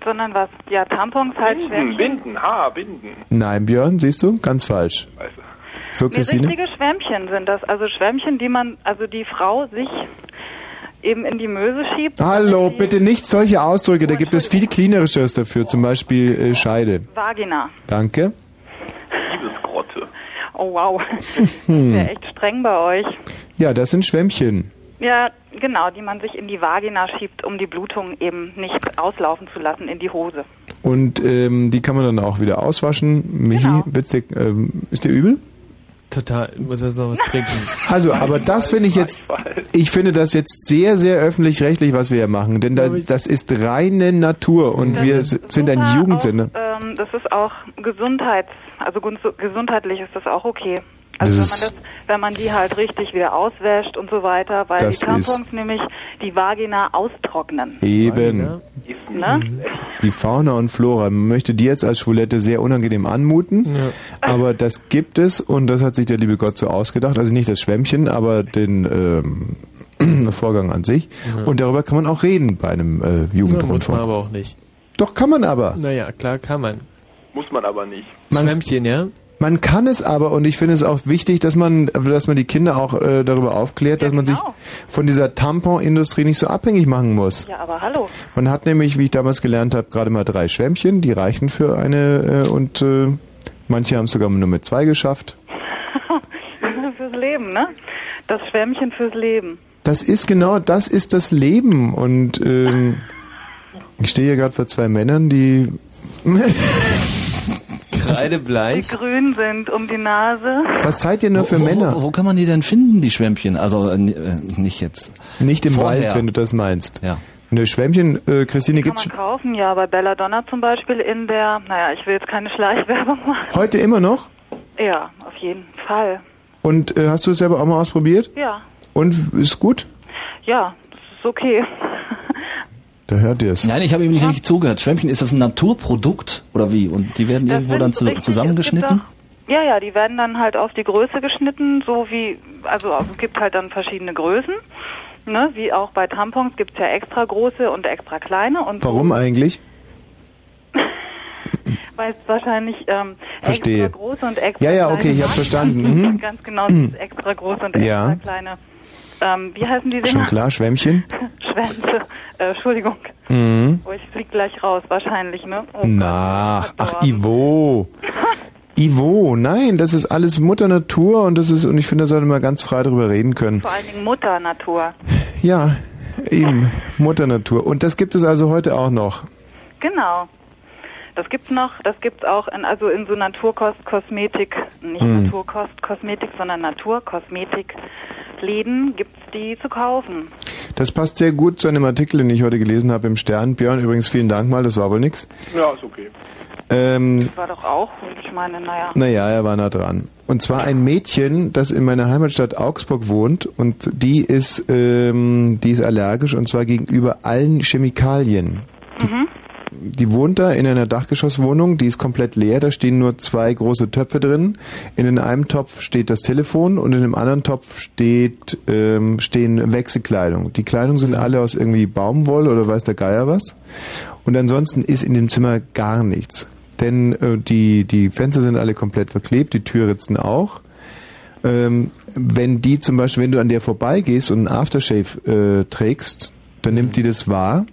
H: sondern was? Ja, Tampons halt
I: Binden. Binden, Haar, Binden.
A: Nein, Björn, siehst du? Ganz falsch. So,
H: Nee,
A: Christine?
H: richtige Schwämmchen sind das. Also Schwämmchen, die man, also die Frau sich eben in die Möse schiebt.
A: Hallo, bitte nicht solche Ausdrücke, da gibt es viel cleanerisches dafür, zum Beispiel äh, Scheide.
H: Vagina.
A: Danke.
I: Liebesgrotte.
H: Oh wow.
A: Hm.
H: Wäre echt streng bei euch.
A: Ja, das sind Schwämmchen.
H: Ja, genau, die man sich in die Vagina schiebt, um die Blutung eben nicht auslaufen zu lassen in die Hose.
A: Und ähm, die kann man dann auch wieder auswaschen. Michi,
H: Genau.
A: wird's dir, ähm, ist dir übel?
B: Total, du musst erst noch was trinken.
A: Also, aber das finde ich jetzt, ich finde das jetzt sehr, sehr öffentlich-rechtlich, was wir hier machen, denn das, das ist reine Natur und wir s- sind ein Jugendsender.
H: Auch, ähm, das ist auch Gesundheits, also gesundheitlich ist das auch okay. Also wenn man das, wenn man die halt richtig wieder auswäscht und so weiter, weil die Tampons nämlich die Vagina austrocknen.
A: Eben.
H: Ne?
A: Die Fauna und Flora. Man möchte die jetzt als Schwulette sehr unangenehm anmuten, aber das gibt es und das hat sich der liebe Gott so ausgedacht. Also nicht das Schwämmchen, aber den ähm, Vorgang an sich. Und darüber kann man auch reden bei einem äh,
B: Ja, muss man
A: Jugendrundfunk.
B: aber auch nicht.
A: Doch, kann man aber.
B: Naja, klar kann man.
I: Muss man aber nicht.
B: Schwämmchen, ja?
A: Man kann es aber und ich finde es auch wichtig, dass man, dass man die Kinder auch äh, darüber aufklärt, dass man sich von dieser Tampon-Industrie nicht so abhängig machen muss.
H: Ja, aber hallo.
A: Man hat nämlich, wie ich damals gelernt habe, gerade mal drei Schwämmchen, die reichen für eine äh, und äh, manche haben es sogar nur mit zwei geschafft.
H: fürs Leben, ne? Das Schwämmchen fürs Leben.
A: Das ist genau, das ist das Leben und ähm, ich stehe hier gerade vor zwei Männern, die
B: Kreidebleich.
H: Die grün sind um die Nase.
A: Was seid ihr nur für
G: wo,
A: Männer?
G: Wo, wo kann man die denn finden, die Schwämmchen? Also äh, nicht jetzt.
A: Nicht im
G: Vorher.
A: Wald, wenn du das meinst.
G: Ja.
A: Eine Schwämmchen, äh, Christine,
H: Kann
A: gibt's
H: man kaufen, ja, bei Belladonna zum Beispiel in der, naja, ich will jetzt keine Schleichwerbung machen.
A: heute immer noch?
H: Ja, auf jeden Fall.
A: Und äh, hast du es selber auch mal ausprobiert?
H: Ja,
A: Und ist gut?
H: ja, das ist okay.
A: Da hört ihr es.
G: Nein, ich habe ihm nicht richtig zugehört. Schwämmchen, ist das ein Naturprodukt oder wie? Und die werden
H: Das
G: irgendwo dann zu,
H: richtig-
G: zusammengeschnitten?
H: auch- Ja, ja, die werden dann halt auf die Größe geschnitten, so wie, also es gibt halt dann verschiedene Größen. Ne, wie auch bei Tampons gibt es ja extra große und extra kleine. Und
A: Warum eigentlich?
H: Weil es wahrscheinlich ähm,
A: Verstehe.
H: extra große und extra
A: Ja, ja,
H: kleine
A: okay, ich
H: Marken-
A: verstanden. Mhm.
H: Ganz genau, extra große und extra
A: Ja.
H: kleine. Ähm, wie heißen die Dinger?
A: Schon klar, Schwämmchen?
H: Schwänze. Äh, Entschuldigung.
A: Mhm.
H: Oh, ich flieg gleich raus, wahrscheinlich, ne? Oh,
A: Na, ach Ivo. Ivo, nein, das ist alles Mutter Natur und das ist, und ich finde, da sollte man ganz frei drüber reden können.
H: Vor allen Dingen Mutter Natur.
A: Ja, eben, Mutter Natur. Und das gibt es also heute auch noch.
H: Genau. Das gibt's noch, das gibt's auch in, also in so Naturkost, Kosmetik, nicht
A: Hm.
H: Naturkost, Kosmetik, sondern Naturkosmetik Läden gibt's die zu kaufen.
A: Das passt sehr gut zu einem Artikel, den ich heute gelesen habe im Stern. Björn, übrigens vielen Dank mal, das war wohl nix.
I: Ja, ist okay.
A: Ähm,
H: Das war doch auch, ich meine, naja.
A: Naja, er war nah dran. Und zwar ein Mädchen, das in meiner Heimatstadt Augsburg wohnt und die ist, ähm, die ist allergisch und zwar gegenüber allen Chemikalien.
H: Mhm.
A: Die wohnt da in einer Dachgeschosswohnung, die ist komplett leer, da stehen nur zwei große Töpfe drin. In dem einen Topf steht das Telefon und in dem anderen Topf steht, ähm, stehen Wechselkleidung. Die Kleidung sind alle aus irgendwie Baumwolle oder weiß der Geier was. Und ansonsten ist in dem Zimmer gar nichts. Denn äh, die, die Fenster sind alle komplett verklebt, die Türritzen auch. Ähm, wenn die zum Beispiel, wenn du an der vorbeigehst und einen Aftershave äh, trägst, dann nimmt die das wahr.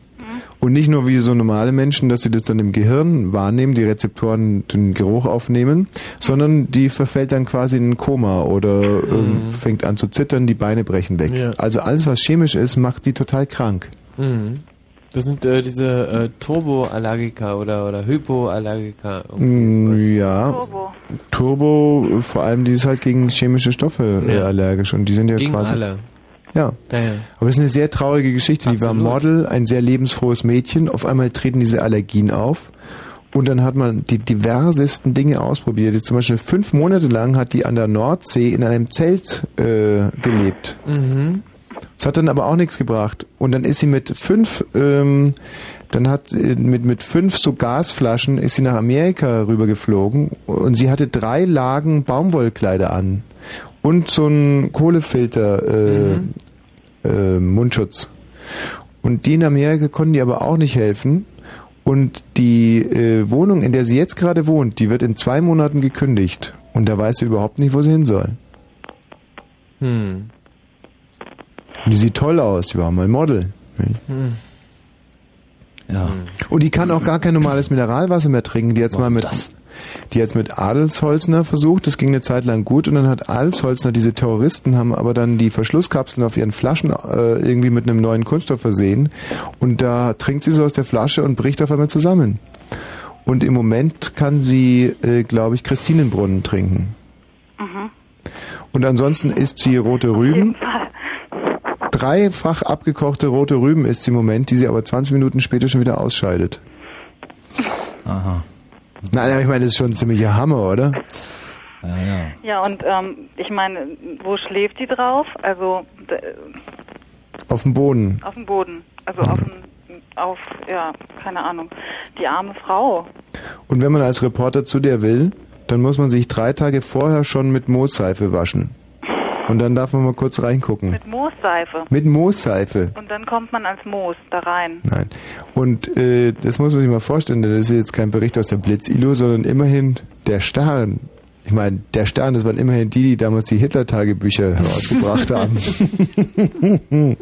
A: Und nicht nur wie so normale Menschen, dass sie das dann im Gehirn wahrnehmen, die Rezeptoren den Geruch aufnehmen, sondern die verfällt dann quasi in ein Koma oder ähm, fängt an zu zittern, die Beine brechen weg.
B: Ja.
A: Also alles, was chemisch ist, macht die total krank.
B: Mhm. Das sind äh, diese äh, Turboallergiker oder, oder Hypoallergiker.
A: Mm, Ja. Turbo. äh, vor allem, die ist halt gegen chemische Stoffe äh,
B: Ja.
A: allergisch und die sind ja
B: Gegen
A: quasi.
B: alle.
A: Ja.
B: Ja, ja.
A: Aber es ist eine sehr traurige Geschichte. Die war Model, ein sehr lebensfrohes Mädchen. Auf einmal treten diese Allergien auf. Und dann hat man die diversesten Dinge ausprobiert. Jetzt zum Beispiel fünf Monate lang hat die an der Nordsee in einem Zelt äh, gelebt.
B: Mhm.
A: Das hat dann aber auch nichts gebracht. Und dann ist sie mit fünf, ähm, dann hat sie mit mit fünf so Gasflaschen ist sie nach Amerika rübergeflogen und sie hatte drei Lagen Baumwollkleider an und so einen Kohlefilter äh, äh, Mundschutz. Und die in Amerika konnten die aber auch nicht helfen. Und die äh, Wohnung, in der sie jetzt gerade wohnt, die wird in zwei Monaten gekündigt. Und da weiß sie überhaupt nicht, wo sie hin soll.
B: Hm.
A: Und die sieht toll aus, die war mal Model.
B: Hm.
G: Ja.
A: Und die kann auch gar kein normales Mineralwasser mehr trinken. Die hat mal mit, die hat's mit Adelsholzner versucht. Das ging eine Zeit lang gut. Und dann hat Adelsholzner, diese Terroristen, haben aber dann die Verschlusskapseln auf ihren Flaschen äh, irgendwie mit einem neuen Kunststoff versehen. Und da trinkt sie so aus der Flasche und bricht auf einmal zusammen. Und im Moment kann sie, äh, glaube ich, Christinenbrunnen trinken.
H: Mhm.
A: Und ansonsten isst sie rote Rüben. Dreifach abgekochte rote Rüben isst sie im Moment, die sie aber 20 Minuten später schon wieder ausscheidet.
G: Aha.
A: Nein, aber ich meine, das ist schon ein ziemlicher Hammer, oder?
G: Ja, ja.
H: Ja, und ähm, ich meine, wo schläft die drauf? Also
A: Auf dem Boden.
H: auf dem Boden. Also auf, dem, auf, ja, keine Ahnung. Die arme Frau.
A: Und wenn man als Reporter zu der will, dann muss man sich drei Tage vorher schon mit Moosseife waschen. Und dann darf man mal kurz reingucken.
H: Mit Moosseife.
A: Mit Moosseife.
H: Und dann kommt man als Moos da rein.
A: Nein. Und äh, das muss man sich mal vorstellen, denn das ist jetzt kein Bericht aus der Blitz-Ilo, sondern immerhin der Stern. Ich meine, der Stern, das waren immerhin die, die damals die Hitler-Tagebücher herausgebracht haben.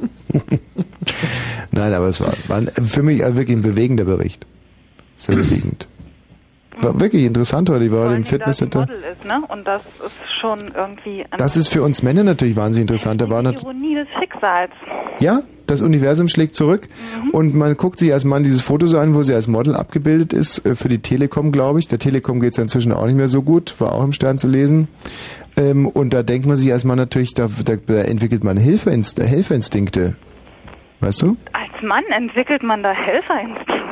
A: Nein, aber es war, war für mich wirklich ein bewegender Bericht. Sehr bewegend. War wirklich interessant heute. Ich war heute im Fitnesscenter.
H: Ist, ne? Und das ist schon irgendwie
A: Das ist für uns Männer natürlich wahnsinnig interessant. Da war nat
H: Ironie des Schicksals.
A: ja, das Universum schlägt zurück und man guckt sich als Mann dieses Foto so an, wo sie als Model abgebildet ist, äh, für die Telekom, glaube ich. Der Telekom geht es inzwischen auch nicht mehr so gut, war auch im Stern zu lesen. Ähm, und da denkt man sich als Mann natürlich, da, da, da entwickelt man Hilfeinst Helferinstinkte. Weißt du?
H: Als Mann entwickelt man da Helferinstinkte.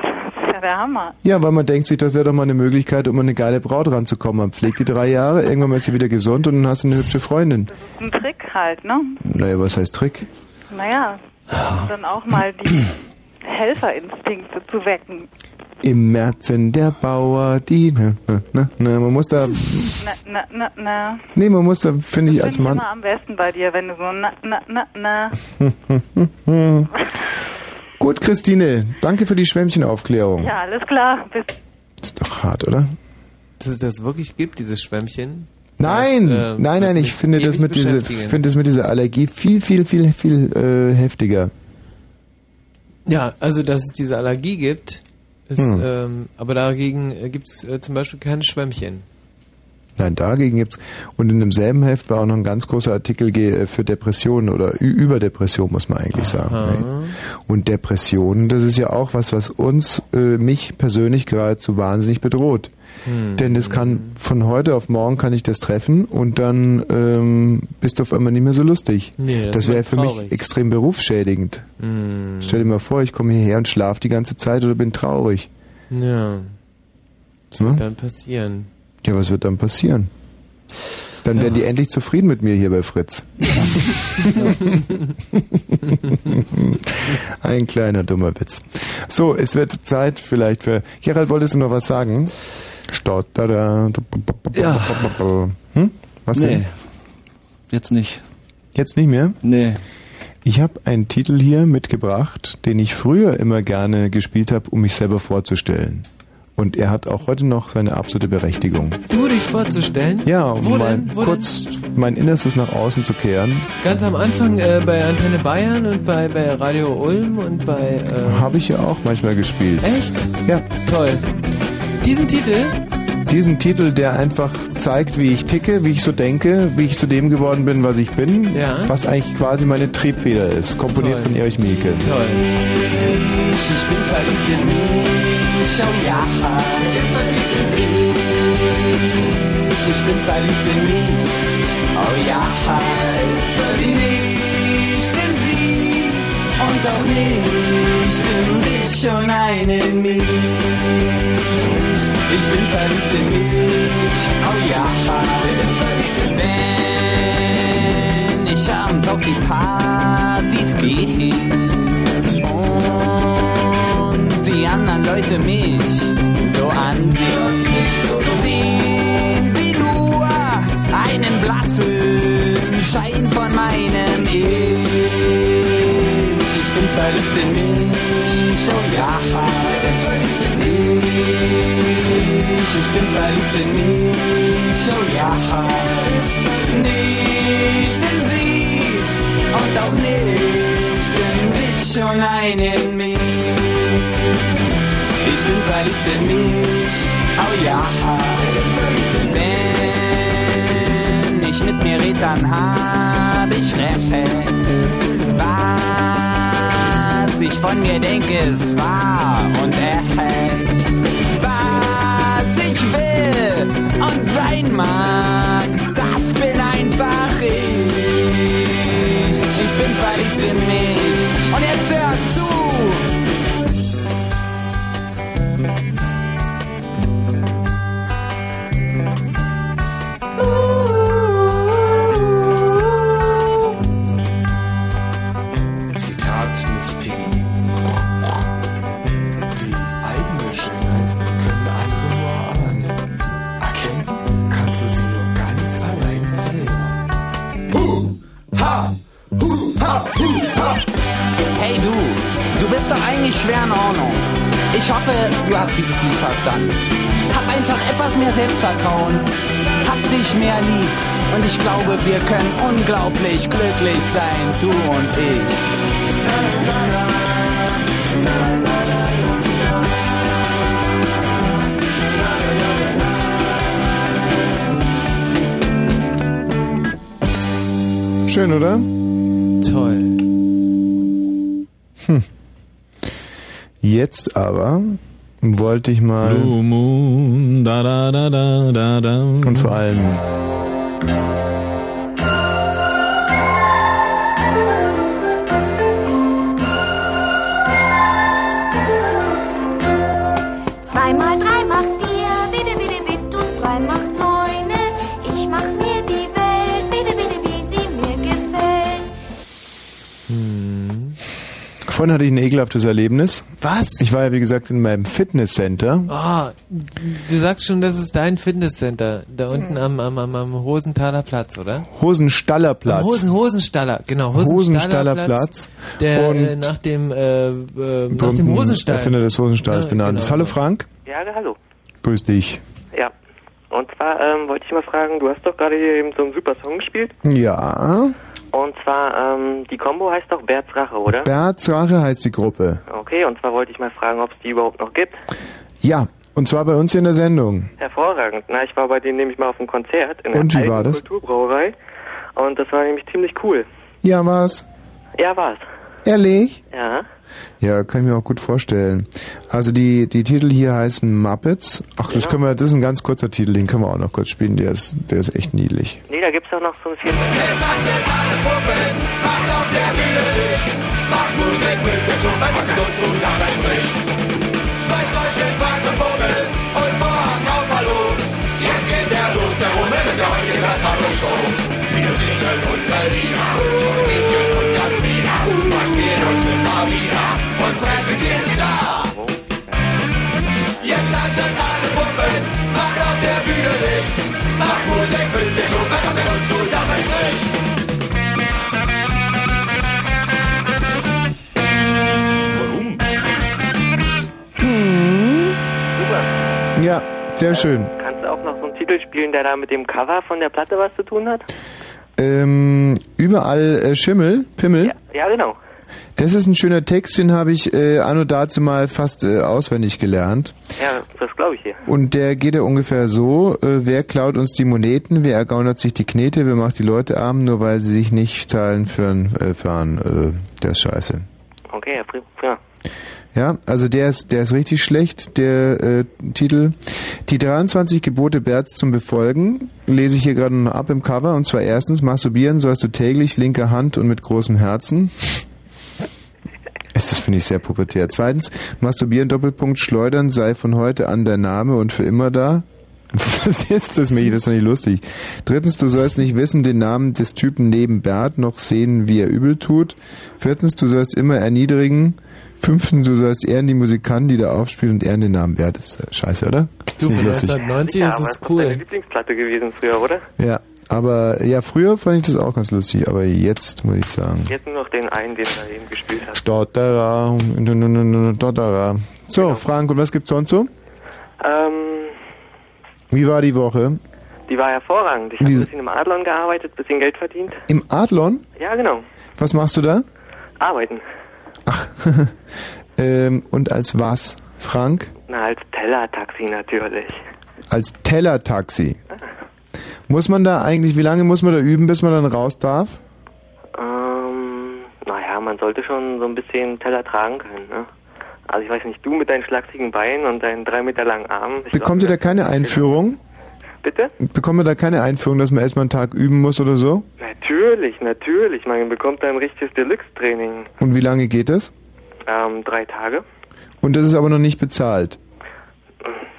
H: Ja der Hammer.
A: Ja, weil man denkt sich, das wäre doch mal eine Möglichkeit, um an eine geile Braut ranzukommen. Man pflegt die drei Jahre, irgendwann mal ist sie wieder gesund und dann hast du eine hübsche Freundin.
H: Das ist ein Trick halt, ne?
A: Naja, was heißt Trick?
H: Naja, dann auch mal die Helferinstinkte zu wecken.
A: Im Märzen der Bauer, die, ne, ne, ne, ne, man muss da,
H: Na, na, na, na.
A: nee, man muss da, finde ich, als
H: Finde ich
A: Mann,
H: immer am besten bei dir, wenn du so na, na, na, na.
A: Gut, Christine, danke für die Schwämmchenaufklärung.
H: Ja, alles klar. Bis
A: Ist doch hart, oder?
B: Dass es das wirklich gibt, dieses Schwämmchen.
A: Nein,
B: Das, äh,
A: nein, nein, ich finde das mit dieser,
B: beschäftigen.
A: finde das mit dieser Allergie viel, viel, viel, viel äh, heftiger.
B: Ja, also dass es diese Allergie gibt, ist,
A: Hm.
B: ähm, aber dagegen gibt es äh, zum Beispiel keine Schwämmchen.
A: Nein, dagegen gibt's und in demselben Heft war auch noch ein ganz großer Artikel äh, für Depressionen oder über Depression muss man eigentlich sagen. Ne? Und Depressionen, das ist ja auch was, was uns, äh, mich persönlich geradezu wahnsinnig bedroht.
B: Hm.
A: Denn das kann von heute auf morgen kann ich das treffen und dann ähm, bist du auf einmal nicht mehr so lustig.
B: Nee, das
A: das wäre für mich extrem berufsschädigend.
B: Hm.
A: Stell dir mal vor, ich komme hierher und schlafe die ganze Zeit oder bin traurig.
B: Ja. Was
A: Ne?
B: wird dann passieren?
A: Ja, was wird dann passieren? Dann werden die endlich zufrieden mit mir hier bei Fritz. Ein kleiner dummer Witz. So, es wird Zeit vielleicht für. Gerald, wolltest du noch was sagen? Stotterer.
G: Ja.
A: Hm? Was
G: nee,
A: denn?
G: jetzt nicht.
A: Jetzt nicht mehr?
G: Nee.
A: Ich habe einen Titel hier mitgebracht, den ich früher immer gerne gespielt habe, um mich selber vorzustellen. Und er hat auch heute noch seine absolute Berechtigung.
B: Du dich vorzustellen?
A: Ja, um
B: Wo
A: mal
B: denn? Wo
A: kurz mein Innerstes nach außen zu kehren.
B: Ganz am Anfang äh, bei Antenne Bayern und bei, bei Radio Ulm und bei. Äh,
A: Habe ich ja auch manchmal gespielt.
B: Echt?
A: Ja.
B: Toll. Diesen Titel?
A: Diesen Titel, der einfach zeigt, wie ich ticke, wie ich so denke, wie ich zu dem geworden bin, was ich bin.
B: Ja.
A: Was eigentlich quasi meine Triebfeder ist. Komponiert
B: Toll.
A: von Erich Mielke.
B: Toll.
E: Ich bin verliebt in mich, oh ja. Ich bin verliebt in mich, oh ja. Nicht in sie und auch nicht in dich, oh nein, in mich. Ich bin verliebt in mich, oh ja. Wenn ich abends auf die Partys gehe und die anderen Leute mich so ansehen, sehen sie nur einen blassen Schein von meinem Ich. Ich bin verliebt in mich, oh ja. Ich, ich bin verliebt in mich, oh ja. Nicht in sie und auch nicht in dich, oh nein, in mich. Ich bin verliebt in mich, oh ja. Wenn ich mit mir red, dann hab ich recht. Was ich von mir denke, ist wahr und echt. Was ich will und sein mag, das bin einfach ich. Ich bin verliebt in mich. Und jetzt hör zu. Eigentlich schwer in Ordnung. Ich hoffe, du hast dieses Lied verstanden. Hab einfach etwas mehr Selbstvertrauen. Hab dich mehr lieb. Und ich glaube, wir können unglaublich glücklich sein, du und ich.
A: Schön, oder?
B: Toll.
A: Jetzt aber wollte ich mal.
G: Blue Moon, da da da da da da.
A: Und vor allem. Vorhin hatte ich ein ekelhaftes Erlebnis.
B: Was?
A: Ich war ja, wie gesagt, in meinem Fitnesscenter.
B: Ah, du sagst schon, das ist dein Fitnesscenter. Da unten am, am, am, am Hosenthaler Platz, oder?
A: Hosenstallerplatz.
B: Am Hosen, Hosenstaller, genau.
A: Hosenstallerplatz.
B: Der
A: Und
B: äh, nach dem, äh, äh, nach dem Hosenstall.
A: Erfinder des Hosenstalls
B: Ja,
A: benannt
B: genau.
A: ist. Hallo Frank.
J: Ja, hallo.
A: Grüß dich.
J: Ja. Und zwar ähm, wollte ich mal fragen, du hast doch gerade hier eben so einen super Song gespielt.
A: Ja.
J: Und zwar, ähm, die Combo heißt doch Berts Rache, oder?
A: Berz Rache heißt die Gruppe.
J: Okay, und zwar wollte ich mal fragen, ob es die überhaupt noch gibt.
A: Ja, Und zwar bei uns in der Sendung.
K: Hervorragend. Na, ich war bei denen nämlich mal auf einem Konzert in
A: Und
K: der
A: war
K: alten
A: das?
K: Kulturbrauerei. Und das war nämlich ziemlich cool.
A: Ja, was?
K: Ja, war's.
A: Ehrlich?
K: Ja.
A: Ja, kann ich mir auch gut vorstellen. Also die, die Titel hier heißen Muppets. Ach, das können wir, das ist ein ganz kurzer Titel, den können wir auch noch kurz spielen, der ist, der ist echt niedlich.
K: Nee, da gibt's auch noch so ein
L: Ratzhallo-Show. Wir singen unsere Lieder, präsentieren sie da. Jetzt tanzen alle Puppen, macht auf der Bühne Licht. Macht Musik mit der schon beim und zusammenbricht.
K: Super.
A: Ja, sehr schön.
K: Kannst du auch noch so einen Titel spielen, der da mit dem Cover von der Platte was zu tun hat?
A: Ähm, überall äh, Schimmel, Pimmel.
K: Ja, genau.
A: Das ist ein schöner Text, den habe ich äh, anno dazu mal fast äh, auswendig gelernt.
K: Ja, das glaube ich hier.
A: Und der geht ja ungefähr so, äh, wer klaut uns die Moneten, wer ergaunert sich die Knete, wer macht die Leute arm, nur weil sie sich nicht zahlen für ein, äh, für ein äh, der ist scheiße.
K: Okay, ja, pri- prima.
A: Ja, also der ist, der ist richtig schlecht, der äh, Titel. Die 23 Gebote Berts zum Befolgen lese ich hier gerade noch ab im Cover. Und zwar erstens, masturbieren sollst du täglich, linke Hand und mit großem Herzen. Es ist, finde ich, sehr pubertär. Zweitens, masturbieren, Doppelpunkt, schleudern sei von heute an der Name und für immer da. Was ist das, Michi? Das ist doch nicht lustig. Drittens, du sollst nicht wissen den Namen des Typen neben Bert, noch sehen, wie er übel tut. Viertens, du sollst immer erniedrigen. Fünftens, du sollst ehren die Musikanten, die da aufspielen und ehren den Namen Bert. Das ist scheiße, oder? Das
B: Du,
A: ist nicht
B: von
A: lustig.
B: 1990
K: ja,
B: ist
K: aber
B: es
K: das ist deine
B: cool.
K: Lieblingsplatte gewesen früher, oder?
A: Ja, aber ja, früher fand ich das auch ganz lustig, aber jetzt muss ich sagen.
K: Jetzt nur noch den einen, den du eben gespielt hast.
A: Stotterer, Stotterer. So, Frank, und was gibt's sonst so?
K: Ähm,
A: Wie war die Woche?
K: die war hervorragend. Ich habe ein bisschen im Adlon gearbeitet, bisschen Geld verdient.
A: Im Adlon?
K: Ja, genau.
A: Was machst du da?
K: Arbeiten.
A: ähm, und als was? Frank?
K: Na, als Tellertaxi natürlich.
A: Als Tellertaxi. Muss man da eigentlich, wie lange muss man da üben, bis man dann raus darf?
K: Ähm, naja, man sollte schon so ein bisschen Teller tragen können, ne? Also ich weiß nicht, du mit deinen schlachsigen Beinen und deinen drei Meter langen Armen.
A: Bekommt ihr da keine Einführung?
K: Bitte?
A: Bekommt ihr da keine Einführung, dass man erstmal einen Tag üben muss oder so?
K: Natürlich, natürlich. Man bekommt da ein richtiges Deluxe-Training.
A: Und wie lange geht das?
K: Ähm, drei Tage.
A: Und das ist aber noch nicht bezahlt.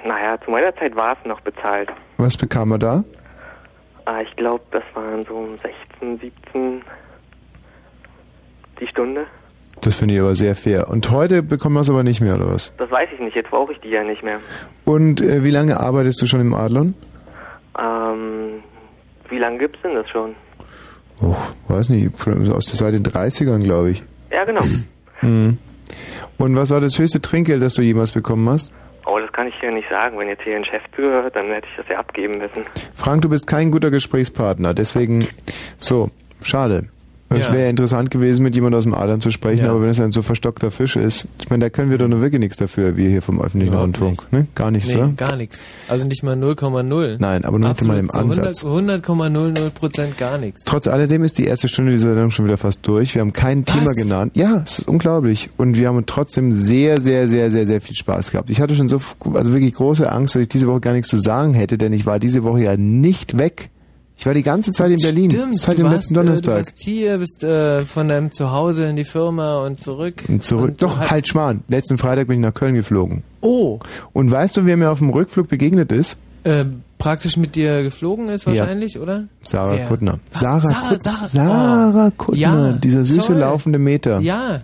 K: Naja, zu meiner Zeit war es noch bezahlt.
A: Was bekam er da?
K: Ah, ich glaube, das waren so 16, 17 die Stunde.
A: Das finde ich aber sehr fair. Und heute bekommen wir es aber nicht mehr, oder was?
K: Das weiß ich nicht, jetzt brauche ich die ja nicht mehr.
A: Und äh, wie lange arbeitest du schon im Adlon?
K: Ähm, wie lange gibt's denn das schon?
A: Oh, weiß nicht, aus der seit den 30ern, glaube ich.
K: Ja, genau.
A: Mhm. Und was war das höchste Trinkgeld, das du jemals bekommen hast?
K: Oh, das kann ich hier nicht sagen. Wenn jetzt hier ein Chef zuhört, dann hätte ich das ja abgeben müssen.
A: Frank, du bist kein guter Gesprächspartner, deswegen, so, schade. Es
B: Ja.
A: wäre interessant gewesen, mit jemandem aus dem Adern zu sprechen,
B: Ja.
A: aber wenn es ein so verstockter Fisch ist, ich meine, da können wir doch nur wirklich nichts dafür, wir hier vom öffentlichen
B: Überhaupt
A: Rundfunk. Ne? Gar nichts,
B: Nee,
A: oder?
B: gar nichts. Also nicht mal 0,0.
A: Nein, aber nur nicht mal im Ansatz.
B: zu 100 100,00 Prozent gar nichts.
A: Trotz alledem ist die erste Stunde dieser Sendung schon wieder fast durch. Wir haben kein
B: Was?
A: Thema genannt. Ja, es ist unglaublich. Und wir haben trotzdem sehr, sehr, sehr, sehr, sehr viel Spaß gehabt. Ich hatte schon so, also wirklich große Angst, dass ich diese Woche gar nichts zu sagen hätte, denn ich war diese Woche ja nicht weg. Ich war die ganze Zeit in Berlin.
B: Stimmt,
A: Seit dem letzten
B: Äh, du
A: Donnerstag.
B: warst hier, bist äh, von deinem Zuhause in die Firma und zurück.
A: Und zurück.
B: Und
A: Doch, halt Schmarrn. Letzten Freitag bin ich nach Köln geflogen.
B: Oh,
A: Und weißt du, wer mir auf dem Rückflug begegnet ist?
B: äh, praktisch mit dir geflogen ist
A: Ja.
B: wahrscheinlich, oder?
A: Sarah
B: Wer?
A: Kuttner. Sarah,
B: Sarah,
A: Kut-
B: Sarah,
A: Sarah
B: oh.
A: Kuttner,
B: Ja,
A: dieser süße
B: toll.
A: laufende Meter.
B: Ja.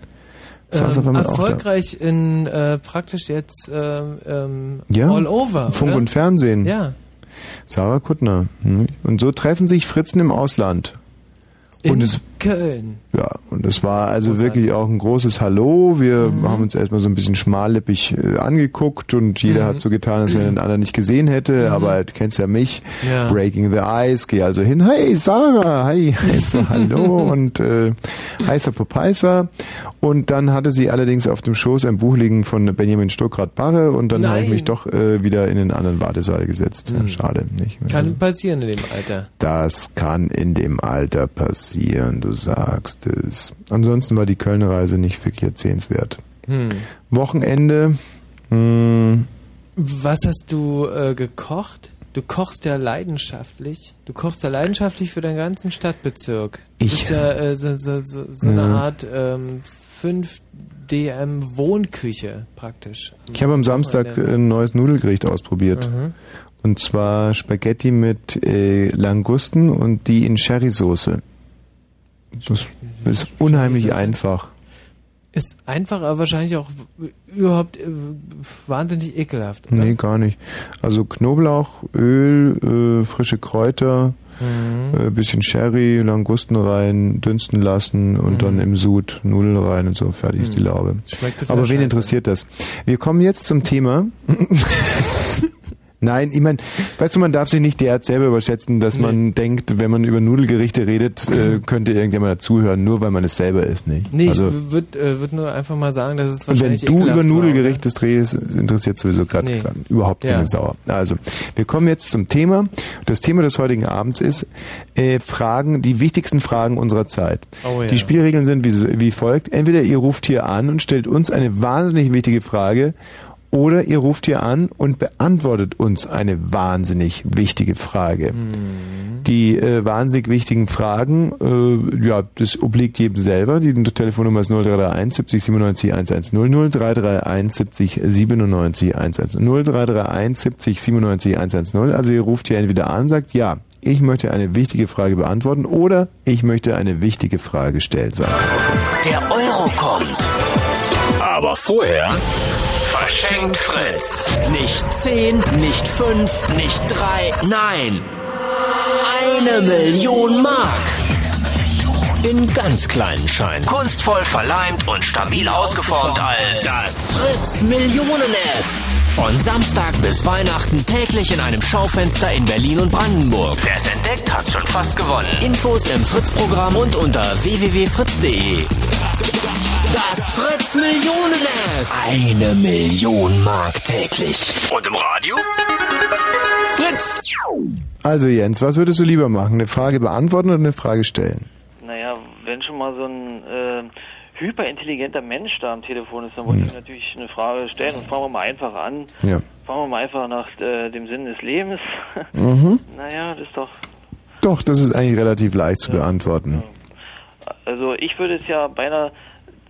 B: Ähm, erfolgreich in äh, praktisch jetzt ähm, ähm,
A: Ja,
B: all over.
A: Funk
B: oder?
A: und Fernsehen.
B: Ja.
A: Sarah Kuttner. Und so treffen sich Fritzen im Ausland.
B: In
A: Und es,
B: Köln.
A: Ja, und das war also wirklich auch ein großes Hallo. Wir
B: Mhm.
A: haben uns erstmal so ein bisschen schmallippig äh, angeguckt und jeder
B: Mhm.
A: hat so getan, als wenn er den anderen nicht gesehen hätte, aber du kennst ja mich,
B: Ja.
A: Breaking the Ice, geh also hin, hey Sarah, hi, so, hallo und äh, heißer Popeiser. Und dann hatte sie allerdings auf dem Schoß ein Buch liegen von Benjamin Stuckrad-Barre und dann habe ich mich doch äh, wieder in den anderen Wartesaal gesetzt. Ja,
B: Mhm.
A: schade, nicht?
B: Kann passieren in dem Alter.
A: Das kann in dem Alter passieren, du sagst es. Ansonsten war die Kölner Reise nicht wirklich erzählenswert.
B: Hm.
A: Wochenende, hm,
B: Was hast du äh, gekocht? Du kochst ja leidenschaftlich. Du kochst ja leidenschaftlich für deinen ganzen Stadtbezirk. Du
A: Ich-
B: bist ja äh, so, so, so, so eine
A: Ja.
B: Art ähm, 5DM Wohnküche praktisch.
A: ich habe am Samstag äh, ein neues Nudelgericht ausprobiert.
B: Mhm.
A: Und zwar Spaghetti mit äh, Langusten und die in Sherrysoße. Das ist unheimlich einfach.
B: Ist einfach, aber wahrscheinlich auch überhaupt äh, wahnsinnig ekelhaft. Oder?
A: Nee, gar nicht. Also Knoblauch, Öl, äh, frische Kräuter,
B: Mhm.
A: äh, bisschen Sherry, Langusten rein, dünsten lassen und dann im Sud Nudeln rein und so, fertig ist die
B: Mhm.
A: Laube. Aber wen interessiert das? Wir kommen jetzt zum Thema. Nein, ich meine, weißt du, man darf sich nicht derart selber überschätzen, dass man denkt, wenn man über Nudelgerichte redet, äh, könnte irgendjemand dazuhören, nur weil man es selber ist, nicht?
B: Nee,
A: also,
B: ich würde äh, würd nur einfach mal sagen, dass es
A: und wenn
B: wahrscheinlich
A: du über Nudelgerichte redest, interessiert sowieso gerade
B: Nee.
A: überhaupt keine
B: Ja.
A: Sau. Also, wir kommen jetzt zum Thema. Das Thema des heutigen Abends ist äh, Fragen, die wichtigsten Fragen unserer Zeit.
B: Oh ja.
A: Die Spielregeln sind wie, wie folgt. Entweder ihr ruft hier an und stellt uns eine wahnsinnig wichtige Frage oder ihr ruft hier an und beantwortet uns eine wahnsinnig wichtige Frage.
B: Mhm.
A: Die äh, wahnsinnig wichtigen Fragen, äh, ja, das obliegt jedem selber. Die Telefonnummer ist 0331 70 97 110 0331 70 97 110 0331 70 97 110. Also ihr ruft hier entweder an und sagt, ja, ich möchte eine wichtige Frage beantworten oder ich möchte eine wichtige Frage stellen.
M: Der Euro kommt. Aber vorher verschenkt Fritz. Nicht 10, nicht 5, nicht 3, nein. Eine Million Mark. In ganz kleinen Scheinen. Kunstvoll verleimt und stabil ausgeformt als das Fritz Millionen F. Von Samstag bis Weihnachten täglich in einem Schaufenster in Berlin und Brandenburg. Wer es entdeckt, hat schon fast gewonnen. Infos im Fritz-Programm und unter www.fritz.de. Das Fritz Millionen F. Eine Million Mark täglich. Und im Radio? Fritz.
A: Also Jens, was würdest du lieber machen? Eine Frage beantworten oder eine Frage stellen?
F: Naja, wenn schon mal so ein äh, hyperintelligenter Mensch da am Telefon ist, dann wollte ich natürlich eine Frage stellen und fangen wir mal einfach an.
A: Ja.
F: Fangen wir mal einfach nach äh, dem Sinn des Lebens.
A: Mhm.
F: naja, das ist doch.
A: Doch, das ist eigentlich relativ leicht zu beantworten.
F: Also ich würde es ja beinahe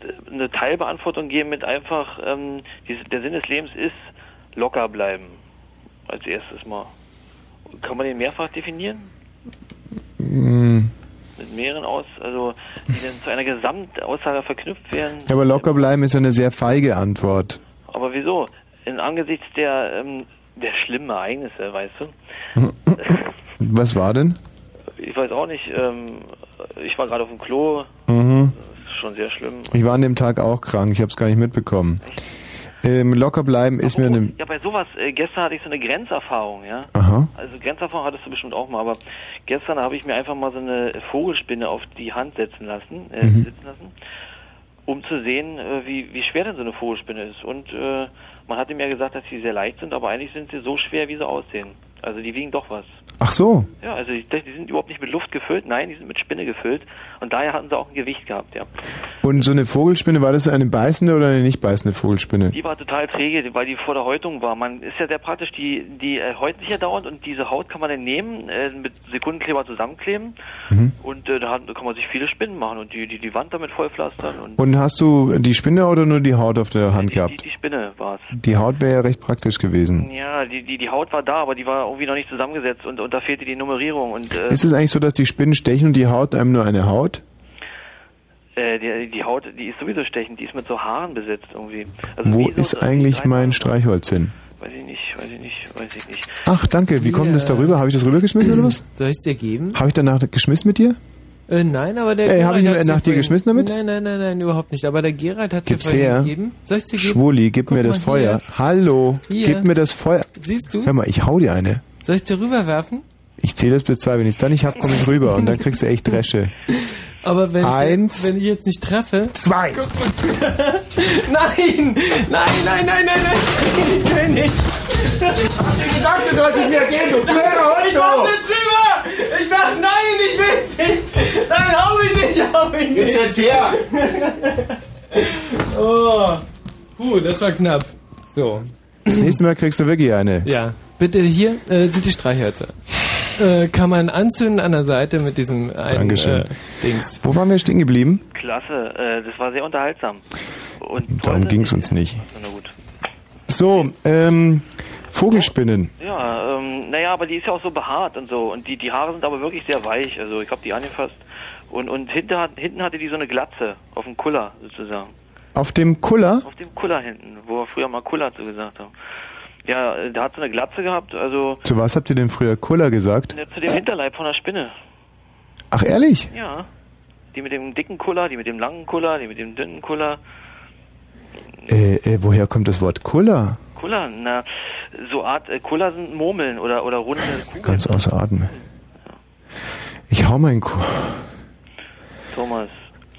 F: äh, eine Teilbeantwortung geben mit einfach, ähm, diese, der Sinn des Lebens ist locker bleiben. Als erstes mal. Kann man den mehrfach definieren?
A: Mhm.
F: Mit mehreren aus, also die dann zu einer Gesamtaussage verknüpft werden.
A: Ja, aber locker bleiben ist ja eine sehr feige Antwort.
F: Aber wieso? In angesichts der, ähm, der schlimmen Ereignisse, weißt du?
A: Was war denn?
F: Ich weiß auch nicht, ähm, ich war gerade auf dem Klo,
A: Mhm.
F: das ist schon sehr schlimm.
A: Ich war an dem Tag auch krank, ich habe es gar nicht mitbekommen. Ähm, locker bleiben ist mir eine...
F: Ja, bei sowas, äh, gestern hatte ich so eine Grenzerfahrung, ja.
A: Aha.
F: Also Grenzerfahrung hattest du bestimmt auch mal, aber gestern habe ich mir einfach mal so eine Vogelspinne auf die Hand setzen lassen, äh,
A: Mhm.
F: sitzen lassen, um zu sehen, äh, wie, wie schwer denn so eine Vogelspinne ist. Und äh, man hatte mir gesagt, dass sie sehr leicht sind, aber eigentlich sind sie so schwer, wie sie aussehen. Also die wiegen doch was.
A: Ach so.
F: Ja, also dachte, die sind überhaupt nicht mit Luft gefüllt, nein, die sind mit Spinne gefüllt und daher hatten sie auch ein Gewicht gehabt, ja.
A: Und so eine Vogelspinne, war das eine beißende oder eine nicht beißende Vogelspinne?
F: Die war total träge, weil die vor der Häutung war. Man ist ja sehr praktisch, die, die äh, häuten sich ja dauernd und diese Haut kann man dann nehmen, äh, mit Sekundenkleber zusammenkleben
A: Mhm.
F: und äh, da, kann man sich viele Spinnen machen und die, die, die Wand damit vollpflastern und
A: Und hast du die Spinne oder nur die Haut auf der Hand
F: die,
A: gehabt?
F: die Spinne war's.
A: Die Haut wäre ja recht praktisch gewesen.
F: Ja, die, die, die Haut war da, aber die war irgendwie noch nicht zusammengesetzt und, und da fehlte die Nummerierung und äh,
A: Ist es eigentlich so, dass die Spinnen stechen und die Haut einem nur eine Haut?
F: Äh, die, die Haut, die ist sowieso stechend, die ist mit so Haaren besetzt irgendwie. Also
A: Wo
F: so-
A: ist eigentlich mein Streichholz hin?
F: Weiß ich nicht, weiß ich nicht, weiß ich nicht.
A: Ach, danke. Wie kommt das darüber? Habe ich das rübergeschmissen oder was?
B: Soll ich es dir geben?
A: Habe ich danach geschmissen mit dir?
B: Äh, nein, aber der
A: Ey, hab ich
B: Gerald
A: ihn
B: hat's
A: nach
B: dir
A: dir
B: vorhin-
A: geschmissen damit?
B: Nein, nein, nein, nein, überhaupt nicht. Aber der Gerald hat dir vorhin
A: her.
B: gegeben. Soll ich dir geben?
A: Schwuli, gib
B: Guck
A: mir das Feuer.
B: hier.
A: Hallo,
B: Hier.
A: gib mir das Feuer.
B: Siehst du's?
A: Hör mal, ich hau dir eine.
B: Soll ich dir rüberwerfen?
A: Ich zähle das bis zwei. Wenn ich es dann nicht hab, komme ich rüber und dann kriegst du echt Dresche.
B: Aber wenn,
A: Eins.
B: Ich, wenn ich jetzt nicht treffe.
A: Zwei.
B: nein! Nein, nein, nein, nein, nein! Ich will nicht!
K: Ich gesagt, du sollst es mir geben, du blöder Hund,
B: Ich mach's jetzt rüber! Ich mach's, nein, ich will's nicht! Nein, hau mich nicht, hau mich nicht!
K: Gib's jetzt her.
B: oh. Puh, das war knapp. So.
A: Das nächste Mal kriegst du wirklich eine.
B: Ja. Bitte hier äh, sind die Streichhölzer. Äh, kann man anzünden an der Seite mit diesem einen
A: Dankeschön.
B: Äh, Dings.
A: Wo waren wir stehen geblieben?
F: Klasse, äh, das war sehr unterhaltsam. Und
A: Darum ging es uns nicht.
F: Na gut.
A: So, ähm, Vogelspinnen.
F: Ja, ähm, naja, aber die ist ja auch so behaart und so. Und die, die Haare sind aber wirklich sehr weich. Also ich habe die angefasst. Und, und hinten, hat, hinten hatte die so eine Glatze auf dem Kuller sozusagen.
A: Auf dem Kuller?
F: Auf dem Kuller hinten, wo wir früher mal Kuller zu gesagt haben. Ja, da hat so eine Glatze gehabt, also
A: Zu was habt ihr denn früher Kuller gesagt?
F: äh, zu dem Hinterleib von der Spinne.
A: Ach, ehrlich?
F: Ja. Die mit dem dicken Kuller, die mit dem langen Kuller, die mit dem dünnen Kuller.
A: Äh, äh, woher kommt das Wort Kuller?
F: Kuller, na, so Art, äh, Kuller sind Murmeln oder, oder runde Kugeln.
A: Ganz außer Atem. Ich hau meinen Kuh.
F: Thomas.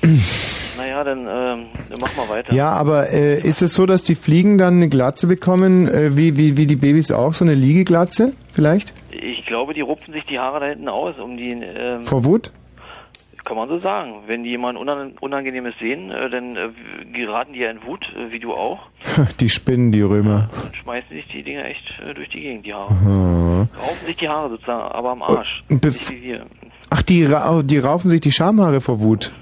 F: naja, dann ähm, mach mal weiter.
A: Ja, aber äh, ist es so, dass die Fliegen dann eine Glatze bekommen, äh, wie, wie, wie die Babys auch, so eine Liegeglatze vielleicht?
F: Ich glaube, die rupfen sich die Haare da hinten aus, um die, ähm,
A: Vor Wut?
F: kann man so sagen. Wenn die jemand Unan Unangenehmes sehen, äh, dann äh, geraten die ja in Wut, äh, wie du auch.
A: Die Spinnen, die Römer.
F: Dann schmeißen sich die Dinger echt äh, durch die Gegend, die Haare.
A: Aha.
F: Raufen sich die Haare sozusagen, aber am Arsch.
A: Bef-. Ach, die, ra oh, die raufen sich die Schamhaare vor Wut.